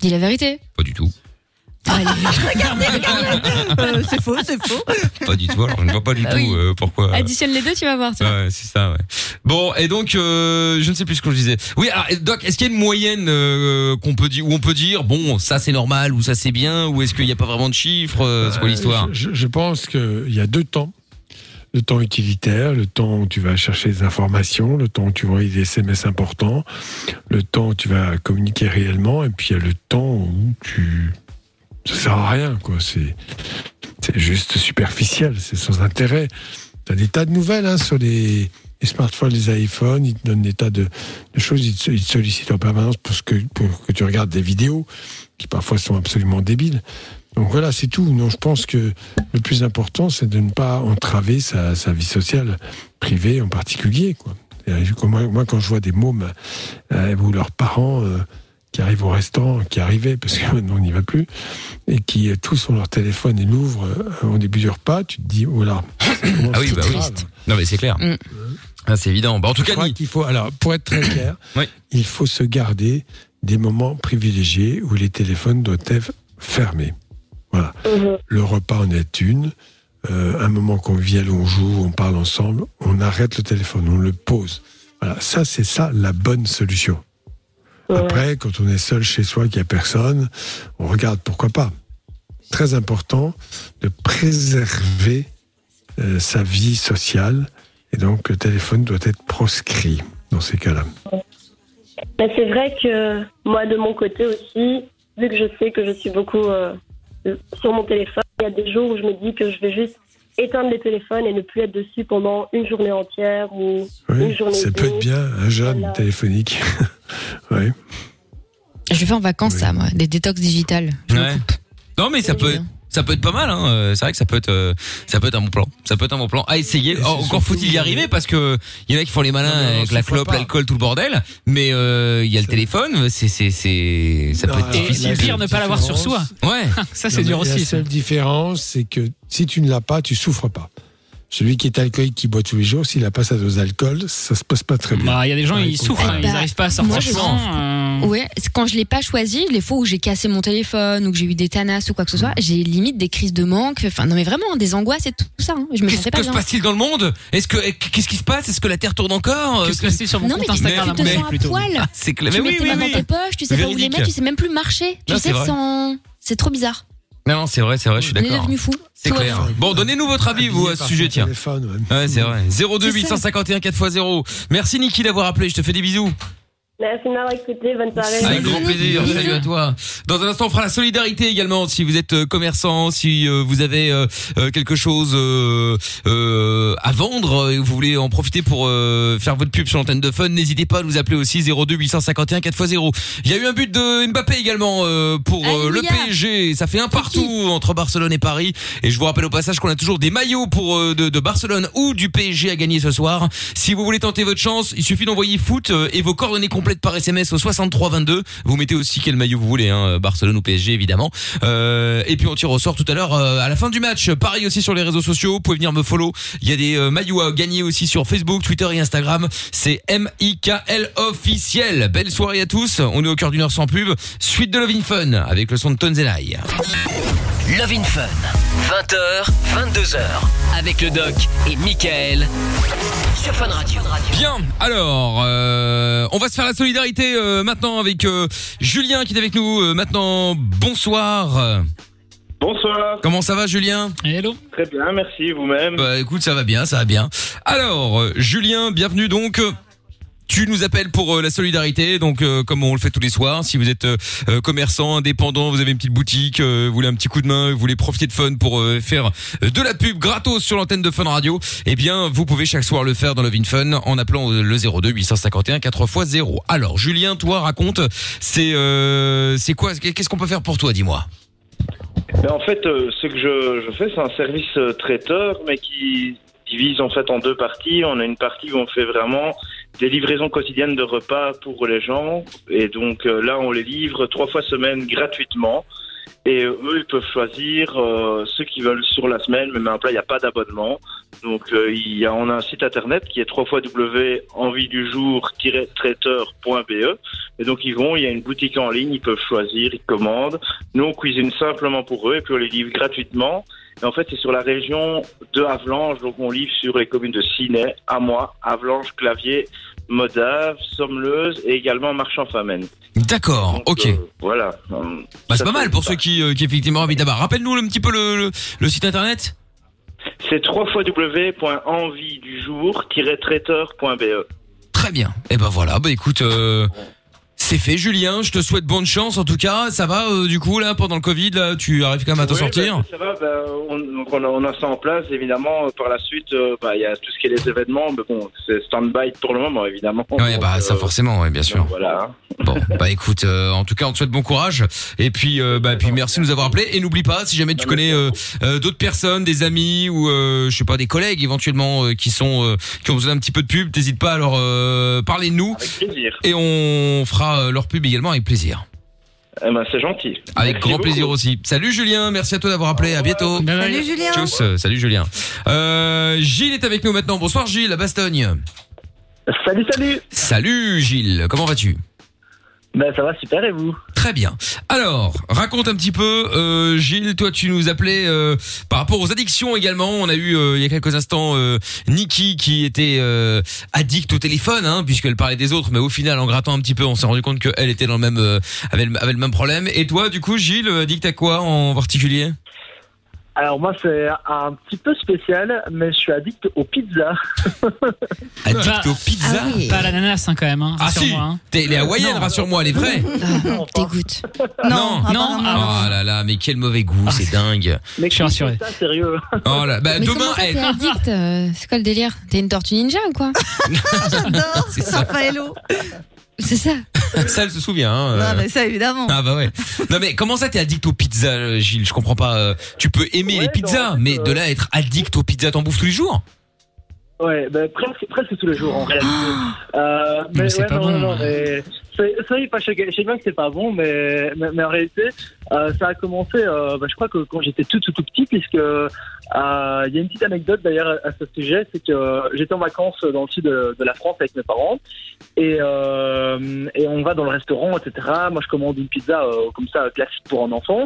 Dis la vérité. Pas du tout. Regardez, regardez. Euh, c'est faux, c'est faux. Pas du tout. Alors, je ne vois pas du Bah tout oui. euh, pourquoi. Additionne les deux, tu vas voir. tu vois. Ouais, c'est ça, ouais. Bon, et donc, euh, je ne sais plus ce que je disais. Oui, alors, Doc, est-ce qu'il y a une moyenne euh, qu'on peut dire, où on peut dire, bon, ça c'est normal, ou ça c'est bien, ou est-ce qu'il n'y a pas vraiment de chiffres euh, C'est quoi l'histoire je, je pense qu'il y a deux temps. Le temps utilitaire, le temps où tu vas chercher des informations, le temps où tu vois des SMS importants, le temps où tu vas communiquer réellement, et puis il y a le temps où tu... Ça sert à rien, quoi. C'est, c'est juste superficiel, c'est sans intérêt. Tu as des tas de nouvelles hein, sur les, smartphones, les iPhones, ils te donnent des tas de, choses, ils te, ils te sollicitent en permanence pour, ce que, pour que tu regardes des vidéos qui parfois sont absolument débiles. Donc voilà, c'est tout. Non, je pense que le plus important, c'est de ne pas entraver sa, vie sociale, privée en particulier. Quoi. Moi, quand je vois des mômes euh, ou leurs parents euh, qui arrivent au restaurant, qui arrivaient, parce que maintenant on n'y va plus, et qui euh, tous ont leur téléphone et l'ouvrent euh, au début du repas, tu te dis, voilà. Ah oui, bah oui. Non, mais c'est clair. Mm. Ah, c'est évident. Bah, en tout Je cas, crois qu'il faut, alors, pour être très clair, il faut se garder des moments privilégiés où les téléphones doivent être fermés. Voilà. Le repas en est une. Euh, un moment convivial où on joue, on parle ensemble, on arrête le téléphone, on le pose. Voilà, ça c'est ça la bonne solution. Après, quand on est seul chez soi, qu'il n'y a personne, on regarde pourquoi pas. Très important de préserver euh, sa vie sociale et donc le téléphone doit être proscrit dans ces cas-là. Mais c'est vrai que moi, de mon côté aussi, vu que je sais que je suis beaucoup euh, sur mon téléphone, il y a des jours où je me dis que je vais juste éteindre les téléphones et ne plus être dessus pendant une journée entière ou une journée ça peut être bien, un jeune Voilà. téléphonique. oui. Je fais en vacances, ça, moi, des détox digitales. Ouais. Non, mais ça peut être. Ça peut être pas mal, hein. euh, C'est vrai que ça peut être, euh, ça peut être un bon plan. Ça peut être un bon plan. À essayer. Oh, encore faut-il y arriver parce que il y en a qui font les malins Non, non, avec la clope, pas. l'alcool, tout le bordel. Mais euh, il y a le téléphone. C'est, c'est, c'est, ça peut être Non, difficile. la seule différence- Ouais. Ça, Non, mais La seule différence, c'est que si tu ne l'as pas, tu souffres pas. Celui qui est alcoolique, qui boit tous les jours, s'il n'a pas sa dose d'alcool, ça se passe pas très bien. Bah, il y a des gens, Ouais, ils souffrent, hein, ils n'arrivent pas à sortir. moi, euh, Ouais, c'est quand je l'ai pas choisi, les fois où j'ai cassé mon téléphone ou que j'ai eu des tanasses ou quoi que ce soit, j'ai limite des crises de manque. Enfin, non mais vraiment des angoisses et tout ça. hein. Je me sentais pas Que se bien. passe-t-il dans le monde? Est-ce que qu'est-ce qui se passe? Est-ce que la Terre tourne encore? Que se passe-t-il sur mon Non mais compte tu, Instagram tu te sens à poil. Ah, C'est clair. Tu Mais mets tes mains dans tes poches, tu sais pas où les mettre, tu sais même plus marcher. Tu c'est sais sans. C'est trop bizarre. Non, non, c'est vrai, c'est vrai, je suis On est d'accord. devenu fou. C'est Tout clair. Bon, donnez-nous votre avis, vous, à ce sujet, tiens. Ouais, c'est vrai. 02 851 4x0. Merci, Niki, d'avoir appelé. Je te fais des bisous. Merci m'avoir écouté, bonne soirée. Avec grand plaisir, salut à toi. Dans un instant, on fera la solidarité également. Si vous êtes euh, commerçant, si euh, vous avez euh, euh, quelque chose euh, euh, à vendre et vous voulez en profiter pour euh, faire votre pub sur l'antenne de Fun, n'hésitez pas à nous appeler aussi 02 851 4x0. Il y a eu un but de Mbappé également euh, pour euh, le. PSG. Ça fait un partout entre Barcelone et Paris. Et je vous rappelle au passage qu'on a toujours des maillots pour euh, de, de Barcelone ou du PSG à gagner ce soir. Si vous voulez tenter votre chance, il suffit d'envoyer foot euh, et vos coordonnées complètes complète par SMS au 63 22. Vous mettez aussi quel maillot vous voulez, hein, Barcelone ou PSG évidemment. Euh, et puis on tire au sort tout à l'heure euh, à la fin du match. Pareil aussi sur les réseaux sociaux. Vous pouvez venir me follow. Il y a des euh, maillots à gagner aussi sur Facebook, Twitter et Instagram. C'est M-I-K-L officiel. Belle soirée à tous. On est au cœur d'une heure sans pub. Suite de Love in Fun avec le son de Tonzenai. Love in Fun, 20h, 22h, avec le doc et Michael sur Fun Radio. Bien, alors, euh, on va se faire la solidarité euh, maintenant avec euh, Julien qui est avec nous. euh, maintenant, bonsoir. Bonsoir. Comment ça va Julien? Hello. Très bien, merci vous-même? Bah écoute, ça va bien, ça va bien. Alors, euh, Julien, bienvenue donc. Tu nous appelles pour euh, la solidarité, donc euh, comme on le fait tous les soirs. Si vous êtes euh, euh, commerçant, indépendant, vous avez une petite boutique, euh, vous voulez un petit coup de main, vous voulez profiter de Fun pour faire de la pub gratos sur l'antenne de Fun Radio, eh bien vous pouvez chaque soir le faire dans Love in Fun en appelant le 02 851 4 x 0. Alors Julien, toi raconte, c'est c'est quoi Qu'est-ce qu'on peut faire pour toi Dis-moi? Mais en fait, euh, ce que je, je fais, c'est un service traiteur, mais qui divise en fait en deux parties. On a une partie où on fait vraiment des livraisons quotidiennes de repas pour les gens, et donc euh, là, on les livre trois fois semaine gratuitement. Et eux, ils peuvent choisir euh, ceux qui veulent sur la semaine, mais maintenant, il n'y a pas d'abonnement. Donc, euh, il y a, on a un site internet qui est www.enviedujour-traiteur.be. Et donc, ils vont, il y a une boutique en ligne, ils peuvent choisir, ils commandent. Nous, on cuisine simplement pour eux et puis on les livre gratuitement. Et en fait, c'est sur la région de Havelange, donc on livre sur les communes de Ciney, Amois, Havelange, Clavier, Modave, Sommeleuse et également Marchand-Famenne. D'accord, ok. Voilà. Bah, c'est pas mal pour ceux qui, euh, qui effectivement habitent là-bas. Rappelle-nous un petit peu le, le, le site internet. C'est www.enviedujour-traiteur.be. Très bien. Et ben voilà, bah écoute, euh, c'est fait Julien, je te souhaite bonne chance en tout cas. Ça va euh, du coup là pendant le Covid là, tu arrives quand même à t'en Oui, sortir bah, ça va, bah, on, donc on, a, on a ça en place, évidemment. Par la suite, euh, bah, il y a tout ce qui est les événements, mais bon, c'est stand-by pour le moment, évidemment. Ouais, bah ça euh, forcément, ouais, bien sûr. Voilà. Bon, bah écoute, euh, en tout cas, on te souhaite bon courage. Et puis, euh, bah puis merci de nous avoir appelé. Et n'oublie pas, si jamais tu connais euh, euh, d'autres personnes, des amis ou euh, je sais pas, des collègues éventuellement euh, qui sont euh, qui ont besoin d'un petit peu de pub, t'hésites pas à leur euh, parler de nous. plaisir. Et on fera euh, leur pub également avec plaisir. Eh ben, c'est gentil. Avec Merci grand beaucoup. plaisir aussi. Salut Julien, merci à toi d'avoir appelé. À bientôt. Salut Julien. Tchuss, salut Julien. Euh, Gilles est avec nous maintenant. Bonsoir Gilles, à Bastogne. Salut, salut. Salut Gilles, comment vas-tu? Ben ça va super et vous? Très bien. Alors, raconte un petit peu, euh, Gilles, toi tu nous appelais euh, par rapport aux addictions également. On a eu euh, il y a quelques instants Nikki qui était addict au téléphone, hein, puisqu'elle parlait des autres, mais au final en grattant un petit peu, on s'est rendu compte qu'elle était dans le même avait, le, avait le même problème. Et toi, du coup, Gilles, addict à quoi en particulier? Alors moi c'est un petit peu spécial, mais je suis addict aux pizzas. Addict aux pizzas Pas à l'ananas hein, quand même. Hein, Ah si, rassure-moi, hein. t'es les hawaïennes, rassure-moi, les vraies. Dégoûte. Non, non, Oh là là, mais quel mauvais goût, c'est dingue. Mais Je suis rassuré. Ça sérieux? Oh là, bah Mais demain, comment ça, eh, t'es addict euh, C'est quoi le délire? T'es une tortue ninja ou quoi? C'est ça. Raffaello. C'est ça. Ça, elle se souvient. Hein, Non, euh. mais ça, évidemment. Ah bah ouais. Non mais comment ça t'es addict aux pizzas, euh, Gilles? Je comprends pas. euh, Tu peux aimer les pizzas, mais de là à être addict aux pizzas, t'en bouffes tous les jours? Ouais, ben presque, presque tous les jours en réalité. Euh, mais Mais c'est ouais, pas non, bon. non, mais c'est c'est vrai, pas, je, sais- je sais bien que c'est pas bon, mais, mais, mais en réalité, euh, ça a commencé, euh, bah, je crois que quand j'étais tout, tout, tout petit, puisque euh, il y a une petite anecdote d'ailleurs à, ce sujet, c'est que euh, j'étais en vacances dans le sud de, de la France avec mes parents, et, euh, et on va dans le restaurant, etc. Moi, je commande une pizza euh, comme ça, classique pour un enfant,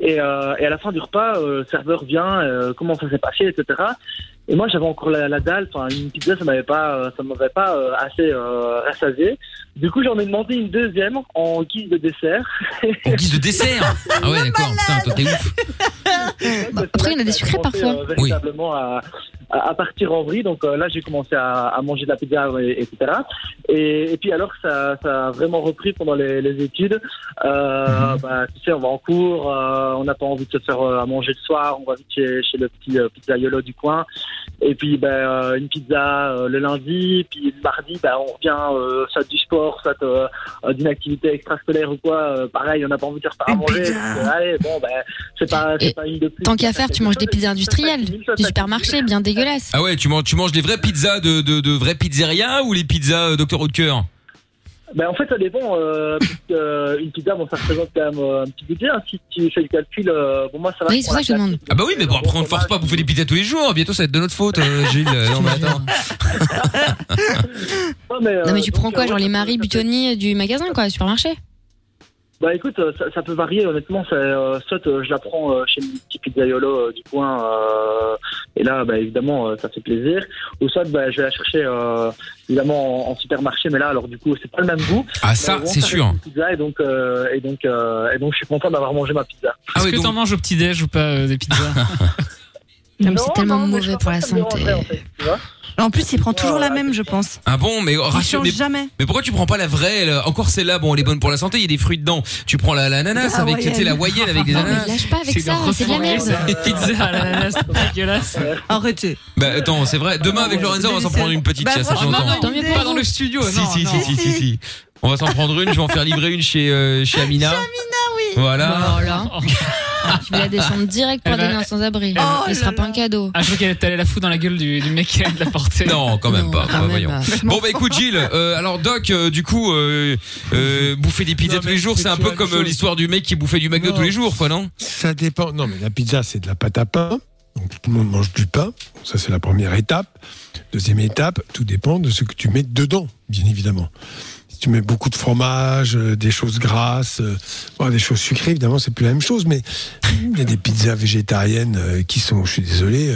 et, euh, et à la fin du repas, euh, le serveur vient, euh, comment ça s'est passé, etc. Et moi, j'avais encore la, la dalle. Enfin, une pizza, ça m'avait pas, euh, ça m'avait pas euh, assez euh, rassasié. Du coup, j'en ai demandé une deuxième en guise de dessert. En guise de dessert Ah ouais, d'accord. Putain, toi t'es ouf. Bah, après, il y en a des sucrés parfois. Euh, véritablement à, à, à partir en vrille. Donc euh, là, j'ai commencé à, à manger de la pizza, et- etc. Et, et puis alors, ça, ça a vraiment repris pendant les, les études. Euh, bah, tu sais, on va en cours, euh, on n'a pas envie de se faire euh, à manger le soir, on va vite chez, chez le petit euh, pizzaiolo du coin. Et puis, ben, euh, une pizza euh, le lundi, puis le mardi, ben, on revient euh, soit du sport, soit d'une activité extrascolaire ou quoi. Euh, pareil, on n'a pas envie de faire à manger. Donc, allez, bon, ben, c'est pas, c'est pas une de plus. Tant qu'à faire, tu manges des pizzas industrielles du supermarché, bien dégueulasses. Ah ouais, tu manges, tu manges des vraies pizzas de, de, de vraies pizzerias ou les pizzas euh, Dr Oetker Ben, en fait, ça dépend. Euh, euh, une pizza, bon, ça représente quand même euh, un petit budget. hein. Si tu fais le calcul, euh, bon, moi, ça va. Oui, c'est pour ça que je demande. Ah bah oui, mais bon, après on ne force pas à bouffer des pizzas tous les jours. Bientôt ça va être de notre faute, euh, Gilles. Non mais attends. Non, mais, euh, Non, mais tu donc, prends quoi Genre les maris butonniers du magasin, quoi, supermarché? Bah écoute, ça, ça peut varier honnêtement. Ça, euh, soit euh, je la prends euh, chez le petit pizzaiolo euh, du coin, euh, et là, bah évidemment, euh, ça fait plaisir. Ou soit, bah, je vais la chercher euh, évidemment en, en supermarché, mais là, alors du coup, c'est pas le même goût. Ah, ça, c'est sûr. une Pizza et donc, euh, et donc, euh, et donc, je suis content d'avoir mangé ma pizza. Est-ce que t'en manges au petit-déj ou pas euh, des pizzas Non, mais c'est tellement mauvais pour la santé. En plus, il prend toujours la même, je pense. Ah bon, mais Il rassure. change Mais, jamais. mais pourquoi tu prends pas la vraie elle, Encore celle-là, bon, elle est bonne pour la santé. Il y a des fruits dedans. Tu prends la l'ananas La avec, tu sais, la hawaïenne. hawaïenne avec des Non, mais ananas. lâche pas avec ça, c'est de la merde. Pizza à l'ananas, c'est dégueulasse. Arrêtez. Bah attends, c'est vrai. Demain avec Lorenzo, on va s'en prendre une petite. Bah, fait franchement, longtemps. Tant mieux pas dans le studio. Si, non, si, non. si, si, si, si. On va s'en prendre une. Je vais en faire livrer une chez euh, chez Amina. Chez Amina, oui. Voilà. Voilà. Je vais la descendre direct pour Elle va- donner un sans-abri. Oh Ce sera pas un cadeau. Ah, je crois qu'elle allait la foutre dans la gueule du, du mec qui allait de la porter. Non, quand même pas. quand bah, même voyons. pas. Bon bah écoute Gilles, euh, alors Doc, euh, du coup, euh, euh, bouffer des pizzas Non, tous les jours, c'est un peu comme euh, l'histoire du mec qui bouffait du McDo Non. tous les jours, quoi, non? Ça dépend. Non, mais la pizza, c'est de la pâte à pain. Donc tout le monde mange du pain. Ça, c'est la première étape. Deuxième étape, tout dépend de ce que tu mets dedans, bien évidemment. Tu mets beaucoup de fromage, euh, des choses grasses, euh, bon, des choses sucrées, évidemment, c'est plus la même chose. Mais il y a des pizzas végétariennes euh, qui sont, je suis désolé,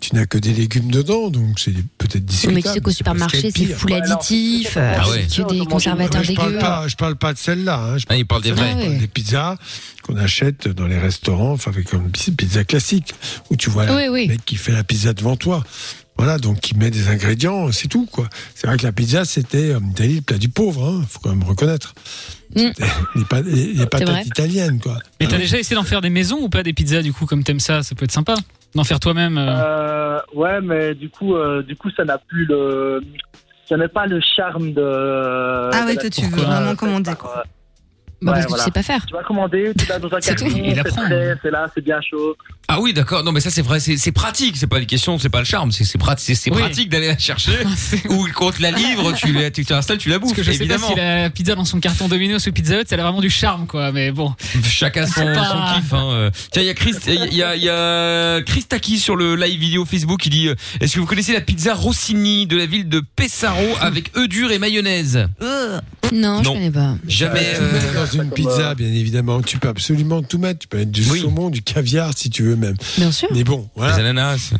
tu n'as que des légumes dedans, donc c'est peut-être discutable. Mais tu sais qu'au supermarché, c'est full additif, Ah ouais. que des conservateurs je parle dégueux. pas, je parle pas de celle-là. Hein. Je Ah, il parle des parle des pizzas qu'on achète dans les restaurants, enfin avec comme pizza classique, où tu vois Oui, le oui. mec qui fait la pizza devant toi. Voilà, donc qui met des ingrédients, c'est tout quoi. C'est vrai que la pizza c'était euh, Italie, le plat du pauvre, hein, faut quand même reconnaître. Mm. Les pa- les- les vrai. patates italiennes quoi. Mais t'as déjà essayé d'en faire des maisons ou pas des pizzas du coup comme t'aimes ça? Ça peut être sympa d'en faire toi-même. euh. Euh, ouais, mais du coup, euh, du coup, ça n'a plus le, ça n'a pas le charme de. Ah de ouais, toi, tu veux vraiment commander, quoi. Bah, parce Ouais, que voilà. tu sais pas faire. Tu vas commander, tu l'as dans un C'est carton, tout. Il c'est apprend. prêt, c'est là, c'est bien chaud. Ah oui, d'accord. Non, mais ça c'est vrai, c'est pratique. C'est pas une question, c'est pas le charme. C'est prat- Oui. pratique d'aller la chercher. Ou quand te la livre, tu la- tu t'installes, tu la Parce bouffes. que je sais évidemment. pas si la pizza dans son carton Domino's ou Pizza Hut, elle a vraiment du charme quoi. Mais bon. Chacun son, pas- son kiff. Hein. euh. Tiens, il y a Chris, il y a, il y a Chris Taki sur le live vidéo Facebook qui dit euh, Est-ce que vous connaissez la pizza Rossini de la ville de Pesaro avec œufs durs et mayonnaise? Euh, Non, je connais pas. Jamais. Euh, une pizza, bien évidemment, tu peux absolument tout mettre. Tu peux mettre du Oui. saumon, du caviar si tu veux même. Bien sûr. Mais bon, Les voilà. ananas, euh,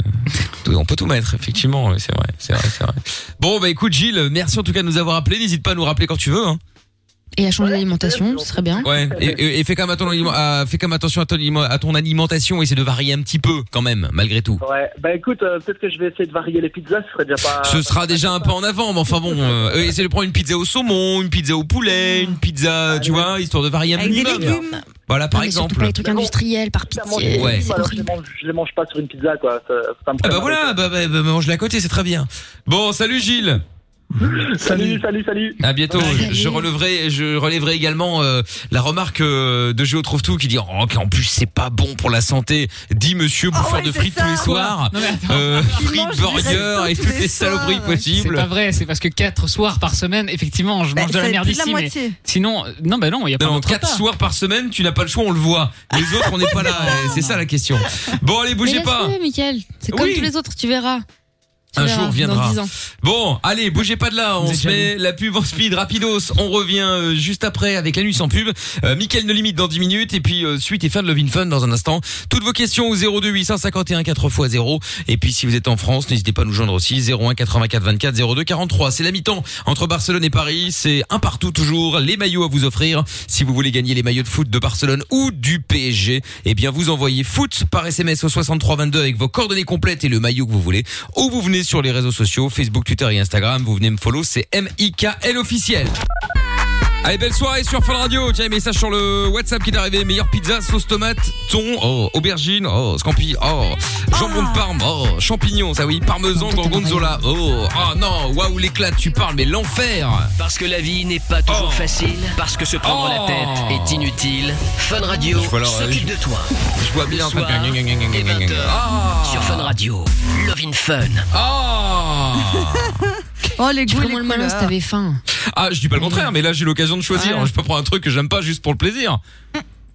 tout- on peut tout mettre, effectivement, c'est vrai, c'est vrai, c'est vrai. Bon, bah écoute Gilles, merci en tout cas de nous avoir appelé. N'hésite pas à nous rappeler quand tu veux. Hein. Et à changer d'alimentation, ce serait bien. Ouais. Et, et- et fais quand même attention, à- fais quand même attention à ton, à ton alimentation, essaie de varier un petit peu quand même, malgré tout. Ouais, bah écoute, euh, peut-être que je vais essayer de varier les pizzas, ce serait déjà pas. Ce sera déjà un peu en avant, mais enfin bon, euh, euh, essaie de prendre une pizza au saumon, une pizza au poulet, une pizza, tu vois, histoire de varier un avec des minimum. légumes. Voilà, par Non, exemple. pas les trucs industriels, par pitié. des Ouais. alors je les, mange, je les mange pas sur une pizza, quoi. Ça, ça me Ah bah voilà, bah, bah, bah, mange-la à côté, c'est très bien. Bon, salut Gilles. Salut, salut, salut. À bientôt. Salut. Je relèverai, je relèverai également euh, la remarque euh, de Géo trouve tout qui dit oh, qu'en plus c'est pas bon pour la santé. Dit Monsieur bouffeur ouais, de c'est frites ça. tous les soirs, Non mais attends. euh, frites, burgers et tous toutes les les saloperies soirs. C'est possibles. pas vrai, c'est parce que 4 soirs par semaine, effectivement, je Bah, mange de la c'est merde de la ici, mais sinon, euh, non, bah non, il y a pas Non, quatre soirs par semaine, tu n'as pas le choix, on le voit. Les autres, on n'est pas là. C'est ça la question. Bon, allez, bougez pas. C'est comme tous les autres, tu verras. Tu Un verras jour viendra. Dans 10 ans. Bon, allez, bougez pas de là. On se met la pub en speed, rapidos. On revient euh, juste après avec la nuit sans pub. Euh, Mickaël ne limite dans 10 minutes. Et puis, euh, suite et fin de Love in Fun dans un instant. Toutes vos questions au 02 851 4x0. Et puis, si vous êtes en France, n'hésitez pas à nous joindre aussi. 01 84 24 02 43. C'est la mi-temps entre Barcelone et Paris. C'est un partout toujours. Les maillots à vous offrir. Si vous voulez gagner les maillots de foot de Barcelone ou du PSG, eh bien, vous envoyez foot par SMS au 63 22 avec vos coordonnées complètes et le maillot que vous voulez. Ou vous venez sur les réseaux sociaux, Facebook, Twitter et Instagram. Vous venez me follow, c'est M-I-K-L officiel. Allez, belle soirée sur Fun Radio. Tiens, un message sur le WhatsApp qui est arrivé. Meilleure pizza, sauce tomate, thon, oh, aubergine, oh, scampi, oh, jambon de parme, oh, champignons, ça oui, parmesan, gorgonzola, oh, oh non, waouh, l'éclat, tu parles, mais l'enfer. Parce que la vie n'est pas toujours Oh. facile, parce que se prendre la Oh. tête est inutile, Fun Radio Je vois alors, s'occupe je- de toi. Je vois bien. Soir Gna, gna, gna, gna, gna, et gna, gna. 20h Ah. sur Fun Radio. Love in Fun. Ah Oh, les Tu goûts les le malin si couleurs. t'avais faim. Ah, je dis pas le contraire, mais là j'ai l'occasion de choisir. Voilà. Je peux prendre un truc que j'aime pas juste pour le plaisir.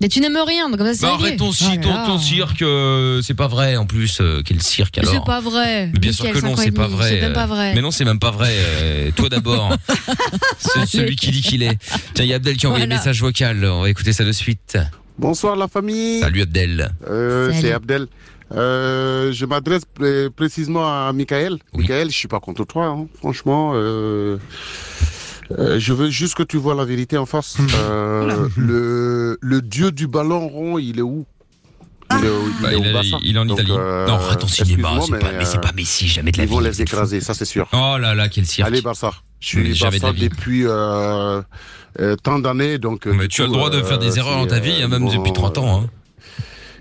Mais tu n'aimes rien, donc comme ça c'est Bah, arrête ton, Oh ci- ton, ton cirque, euh, c'est pas vrai en plus. euh, quel cirque alors C'est pas vrai. Mais Bien sûr que non, c'est pas demi, vrai. C'est même euh, pas vrai. Mais non, c'est même pas vrai. euh, toi d'abord. c'est celui qui dit qu'il est. Tiens, il y a Abdel qui a envoyé Voilà. un message vocal. On va écouter ça de suite. Bonsoir la famille. Salut Abdel. Euh, c'est Abdel. Euh, je m'adresse pré- précisément à Michael. Michael, je suis pas contre toi, hein. franchement. euh, euh, je veux juste que tu vois la vérité en face. Euh, le, le dieu du ballon rond, il est où? Il est, il Bah, est il est- il est en Donc, Italie. euh, Non, arrête ton cinéma, excuse-moi, c'est pas- mais c'est pas Messi, jamais de la Ils vont vie, les écraser, ça c'est sûr. Oh là là, quel cirque. Allez Barça. Je suis de Barça vie. depuis euh, euh, tant d'années, donc. Mais tu as le droit de faire des erreurs dans ta vie, hein, même depuis 30 ans. hein.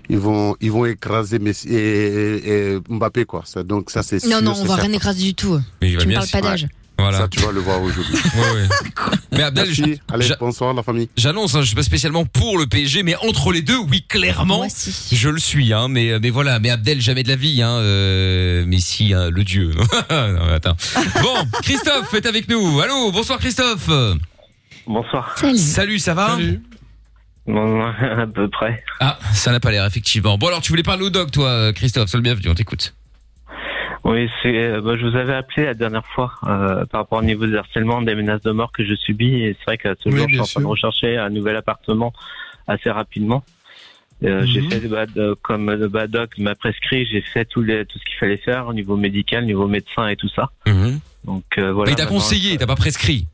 Ils vont, ils vont écraser Messi et, et- et Mbappé quoi. Ça, donc ça c'est. Non, sûr, non, on va certain. rien écraser du tout. Mais il va Tu me bien parles pas d'âge. Voilà. Ça tu vas le voir aujourd'hui. Ouais, ouais. Mais Abdel, Merci. je- Allez, bonsoir la famille. J'annonce, hein, je suis pas spécialement pour le PSG, mais entre les deux, oui, clairement, je le suis. Hein, mais, mais voilà, mais Abdel, jamais de la vie. Hein, euh, mais si, hein, le dieu. non, mais attends. Bon, Christophe est avec nous. Allô, bonsoir Christophe. Bonsoir. Salut. ça va? Bon, à peu près. Ah, ça n'a pas l'air, effectivement. Bon, alors, tu voulais parler au doc, toi, euh, Christophe, c'est le bienvenu, on t'écoute. Oui, c'est. euh, bah, je vous avais appelé la dernière fois euh, par rapport au niveau des harcèlements, des menaces de mort que je subis. Et c'est vrai qu'à ce Oui, jour, je suis en train de rechercher un nouvel appartement assez rapidement. Euh, J'ai Mhm. fait bah, de- comme le Badoc m'a prescrit, j'ai fait tout, les, tout ce qu'il fallait faire au niveau médical, niveau médecin et tout ça. Donc euh, voilà. mais il t'a conseillé, il t'a pas prescrit.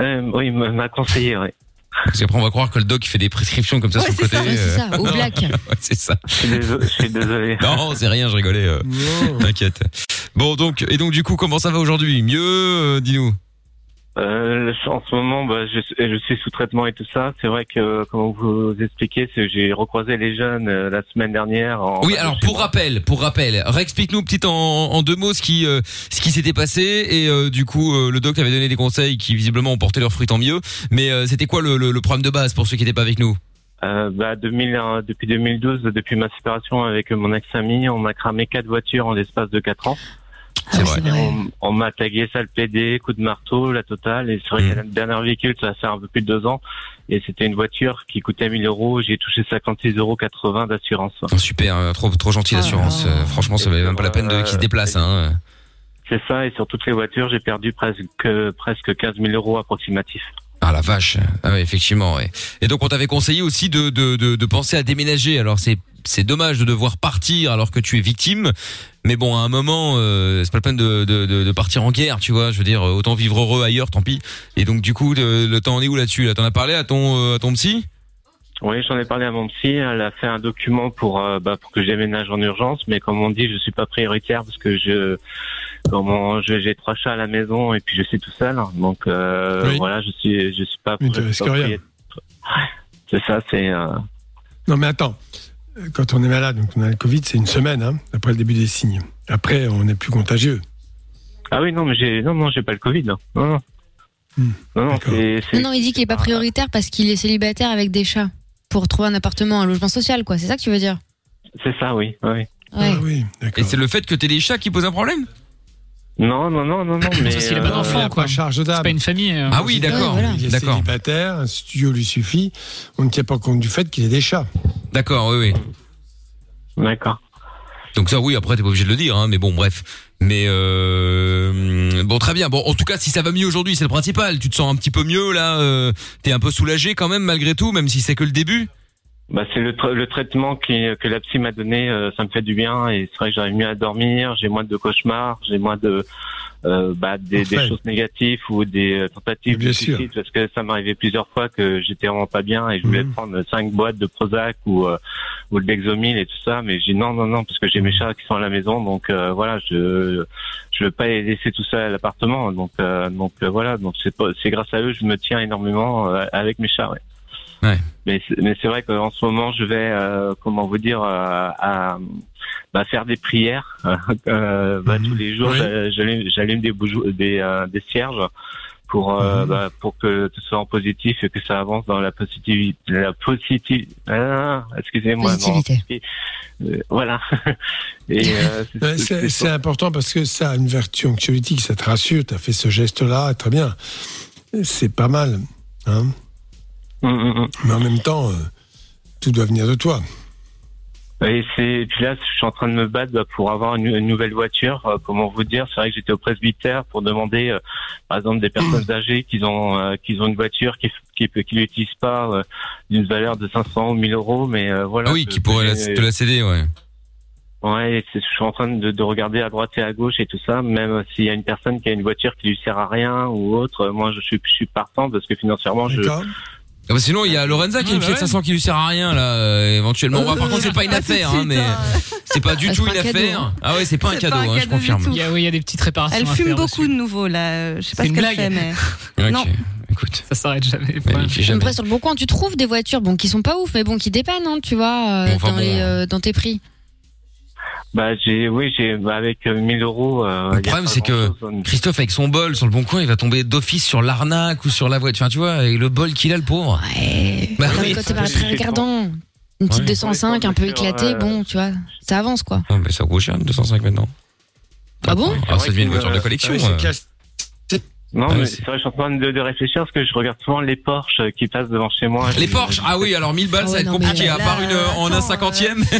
euh, oui, il m'a m'a conseillé, oui. Parce qu'après, on va croire que le doc il fait des prescriptions comme ça Ouais, sur le côté. ça, ouais, c'est ça, au non. black. Ouais, c'est ça. Je suis désolé. Je suis désolé. Non, c'est rien, je rigolais. euh. T'inquiète. Bon, donc, et donc, du coup, comment ça va aujourd'hui? Mieux, euh, dis-nous. Euh, en ce moment, bah, je, je suis sous traitement et tout ça. C'est vrai que, comme vous expliquez, j'ai recroisé les jeunes euh, la semaine dernière. En, Oui, alors pour rappel, pour rappel, réexplique-nous petit en, en deux mots ce qui euh, ce qui s'était passé et euh, du coup euh, le doc avait donné des conseils qui visiblement ont porté leurs fruits tant mieux. Mais euh, c'était quoi le, le, le problème de base pour ceux qui n'étaient pas avec nous? Euh, bah, 2000, depuis 2012, depuis ma séparation avec mon ex-ami, on a cramé quatre voitures en l'espace de quatre ans. C'est vrai. On, on m'a tagué sale PD, coup de marteau, la totale. Et c'est vrai que le dernier véhicule, ça fait un peu plus de deux ans. Et c'était une voiture qui coûtait 1000 euros. J'ai touché 56,80 euros d'assurance. Oh, Super, euh, trop trop gentil l'assurance. Euh, franchement, ça valait même pas la peine de qu'ils se déplacent. Hein. C'est ça. Et sur toutes les voitures, j'ai perdu presque, presque 15 000 euros approximatifs. Ah la vache. Ah ouais, effectivement. Et donc on t'avait conseillé aussi de, de, de, de penser à déménager. Alors c'est c'est dommage de devoir partir alors que tu es victime. Mais bon, à un moment, euh, c'est pas la peine de, de, de, partir en guerre, tu vois. Je veux dire, euh, autant vivre heureux ailleurs, tant pis. Et donc du coup, le temps en est où là-dessus Là, t'en as parlé à ton euh, à ton psy? Oui, j'en ai parlé à mon psy. Elle a fait un document pour euh, bah, pour que je déménage en urgence, mais comme on dit, je suis pas prioritaire parce que je comment je- j'ai trois chats à la maison et puis je suis tout seul. Donc euh, Oui. voilà, je suis je suis pas. Mais tu risques rien. propriétaire. C'est ça, c'est. euh, Non, mais attends. Quand on est malade, donc on a le Covid, c'est une semaine, hein, après le début des signes. Après, on n'est plus contagieux. Ah oui, non, mais j'ai non non j'ai pas le Covid. Non non. Non Hmm. non, Non, non, il dit qu'il est pas prioritaire parce qu'il est célibataire avec des chats pour trouver un appartement, un logement social, quoi. C'est ça que tu veux dire c'est ça, oui, oui. Ah oui, Et c'est le fait que t'aies des chats qui pose un problème Non non non non non, mais. Parce qu'il a pas euh, d'enfant, quoi. charge d'âme. C'est pas une famille. euh. Ah oui, d'accord, Il est d'accord. célibataire, un studio lui suffit. On ne tient pas compte du fait qu'il ait des chats. D'accord, oui, oui. D'accord. Donc ça, oui, après, t'es pas obligé de le dire, hein, mais bon, bref. Mais euh, bon, très bien. Bon, en tout cas, si ça va mieux aujourd'hui, c'est le principal. Tu te sens un petit peu mieux là. Euh, T'es un peu soulagé quand même malgré tout, même si c'est que le début? Bah, c'est le, tra- le traitement qui, que la psy m'a donné, euh, ça me fait du bien et c'est vrai que j'arrive mieux à dormir, j'ai moins de cauchemars, j'ai moins de euh, bah, des, des choses négatives ou des euh, tentatives de suicide parce que ça m'arrivait plusieurs fois que j'étais vraiment pas bien et je voulais Mhm. prendre cinq boîtes de Prozac ou euh, ou de Lexomil et tout ça, mais j'ai dit non non non parce que j'ai mes chats qui sont à la maison donc euh, voilà je je veux pas les laisser tout seul à l'appartement donc euh, donc voilà donc c'est pas c'est grâce à eux que je me tiens énormément euh, avec mes chats ouais. Ouais. Mais c'est, mais c'est vrai qu'en ce moment, je vais, euh, comment vous dire, euh, à, bah, faire des prières. euh, bah, Tous les jours, Oui. j'allume, j'allume des, des, euh, des cierges pour Mhm. bah, pour que ce soit en positif et que ça avance dans la positivité la positive ah, excusez-moi non, Positivité. euh, voilà et euh, c'est important parce que ça a une vertu anxiolytique, ça te rassure, tu as fait ce geste-là, très bien. C'est pas mal. Hein Mm, Mais en même temps, euh, tout doit venir de toi. Et c'est et puis là, je suis en train de me battre bah, pour avoir une, une nouvelle voiture. Euh, comment vous dire C'est vrai que j'étais au presbytère pour demander, euh, par exemple, des personnes âgées qui ont euh, qui ont une voiture qui qui, qui l'utilisent pas euh, d'une valeur de 500 ou 1000 euros, mais euh, voilà. Ah oui, qui pourrait la- te la céder, ouais. Ouais, je suis en train de, de regarder à droite et à gauche et tout ça. Même s'il y a une personne qui a une voiture qui lui sert à rien ou autre, euh, moi je suis, je suis partant parce que financièrement je. Ah bah sinon, il y a Lorenza qui a une Fiat ouais. 500 qui lui sert à rien, là, euh, éventuellement. Ouais, par contre, c'est pas une affaire, hein, mais hein. c'est pas du Ah, tout une affaire. Ah ouais, c'est pas un cadeau, hein, je confirme. Il y a, oui, il y a des petites réparations. Elle à fume faire beaucoup dessus. de nouveau là. Je sais pas C'est ce une qu'elle blague. fait, mais. Non. écoute. Ça s'arrête jamais. Jamais. Après, sur le bon coin, tu trouves des voitures, bon, qui sont pas ouf, mais bon, qui dépannent, hein, tu vois, euh, Bon, enfin, dans, bon. les, euh, dans tes prix. Bah j'ai, oui, j'ai bah, avec euh, 1000 euros. euh, Le problème, c'est que. Christophe, avec son bol sur le bon coin, il va tomber d'office sur l'arnaque ou sur la voiture. Enfin, tu vois, avec le bol qu'il a, le pauvre. Bah Non, mais oui. quand t'es pas très regardant, une petite Ouais. 205 un peu éclatée, euh, bon, tu vois, ça avance quoi. Ah, mais ça coûte cher, une 205 maintenant. Ah bon Ah, ça devient une voiture de collection. euh. Non, Ah, mais c'est vrai, je suis en train de, de réfléchir parce que je regarde souvent les Porsche euh, qui passent devant chez moi. Les Porsche, ah oui, alors 1000 balles, Ah ça va ouais, être compliqué, à part une euh, en un cinquantième.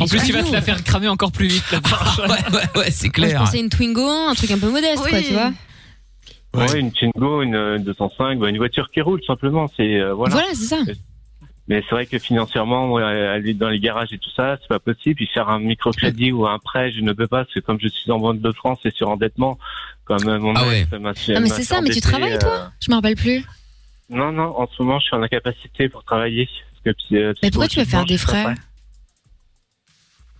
En plus, tu vas te la faire cramer encore plus vite, la Porsche. ouais, ouais, ouais, c'est Moi, je clair. pensais une Twingo, un truc un peu modeste, quoi, tu vois. Ouais, une Twingo, une euh, 205, bah, une voiture qui roule simplement. C'est euh, voilà. Voilà, c'est ça. Mais c'est vrai que financièrement, moi, aller dans les garages et tout ça, c'est pas possible. Puis faire un microcrédit ou un prêt, je ne peux pas. C'est comme je suis en Banque de France et sur endettement. Comme euh, mon Ah ex m'a Non, mais m'a c'est ça, mais tu travailles, toi? Je me rappelle plus. Non, non, en ce moment, je suis en incapacité pour travailler. Parce que, euh, Mais pourquoi tu veux faire des frais?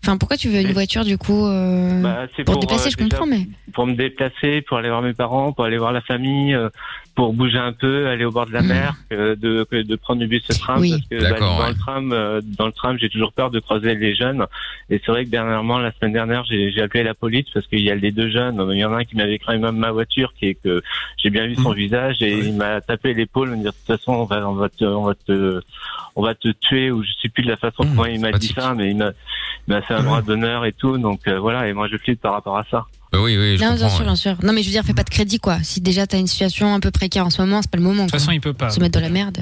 Enfin, pourquoi tu veux une voiture, du coup, euh, Bah, pour, pour, te déplacer, euh, je comprends, mais. pour me déplacer, pour aller voir mes parents, pour aller voir la famille, euh, pour bouger un peu, aller au bord de la mer, euh, de, que de prendre du bus le tram, Oui. parce que D'accord, bah, dans ouais. le tram, euh, dans le tram, j'ai toujours peur de croiser les jeunes. Et c'est vrai que dernièrement, la semaine dernière, j'ai appelé la police parce qu'il y a les deux jeunes. Il y en a un qui m'avait cramé même ma voiture, qui est que j'ai bien vu son visage et il m'a tapé l'épaule, me dire de toute façon, on va, on va te, on va te, on va te tuer ou je sais plus de la façon comment il m'a dit ça, mais il m'a, il fait un droit d'honneur et tout. Donc euh, voilà, et moi je flippe par rapport à ça. Bah oui, oui, je Non, bien sûr, ouais. bien sûr. Non, mais je veux dire, fais pas de crédit, quoi. Si déjà t'as une situation un peu précaire en ce moment, c'est pas le moment. De toute façon, il peut pas. Se mettre dans la merde.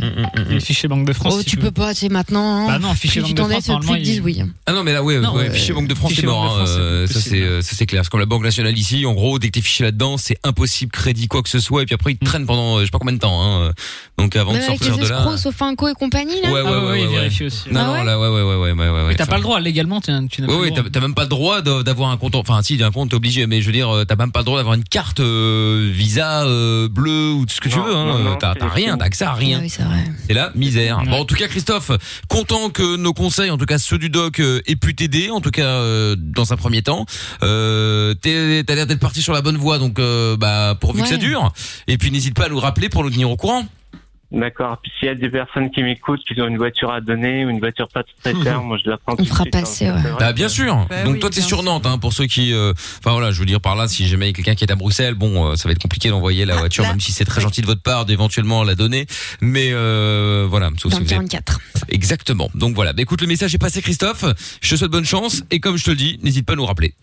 Les fichiers Banque de France. Oh, si tu peux pas, tu sais, maintenant. hein. Bah non, fichier Banque de t'en France, normalement, ils disent oui. Ah non mais là ouais, Non, ouais, euh, fichier Banque de France c'est fichier mort hein, France, euh, c'est ça c'est euh, ça c'est clair c'est comme la Banque nationale ici en gros dès que t'es fiché là-dedans c'est impossible crédit quoi que ce soit et puis après ils te traînent pendant euh, je sais pas combien de temps hein. donc avant Même de sortir de là Sofinco et compagnie, là. ouais ouais Ah ouais, ouais. aussi. non Ah non ouais là ouais ouais ouais ouais ouais t'as pas le droit, légalement, tu n'as oui, pas oui, le t'as même pas le droit d'avoir un compte. Enfin, si, d'un compte, t'es obligé, mais je veux dire, euh, t'as même pas le droit d'avoir une carte euh, Visa euh, bleue ou tout ce que tu veux. Hein. T'as rien, t'as accès à rien. Ah oui, c'est vrai. C'est la misère. Bon, en tout cas, Christophe, content que nos conseils, en tout cas ceux du doc, euh, aient pu t'aider, en tout cas euh, dans un premier temps. Euh, t'es- T'as l'air d'être parti sur la bonne voie, donc euh, bah pourvu que Ouais. ça dure. Et puis n'hésite pas à nous rappeler pour nous tenir au courant. D'accord. Puis s'il y a des personnes qui m'écoutent, qui ont une voiture à donner ou une voiture pas très chère, moi je la prends. tout de fera suite, hein. passer, C'est ouais. Bah bien sûr. Bah Donc oui, toi t'es bien sur Nantes hein, pour ceux qui euh, enfin voilà, je veux dire par là si jamais il y a quelqu'un qui est à Bruxelles, bon euh, ça va être compliqué d'envoyer la voiture même si c'est très gentil de votre part d'éventuellement la donner mais euh, voilà, sauf Dans si le vous êtes- 44. Exactement. Donc voilà, bah, écoute le message est passé Christophe. Je te souhaite bonne chance et comme je te le dis, n'hésite pas à nous rappeler.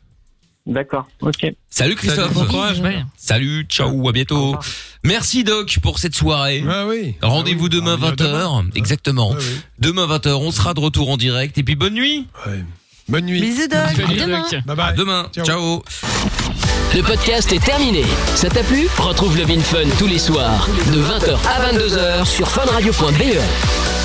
D'accord. Ok. Salut Christophe. Bon courage, bye. Salut, ciao, à bientôt. Merci Doc pour cette soirée. Ah oui. Rendez-vous Ah oui. demain On revient 20h. Exactement. Ouais, oui. Demain 20h, on sera de retour en direct et puis bonne nuit. Ouais. Bonne nuit. Bisous, Doc. Salut, demain. Doc. Bye À bye. demain. Ciao. ciao. Le podcast est terminé. Ça t'a plu? Retrouve le Vin Fun tous les soirs de 20h à 22h sur funradio.be.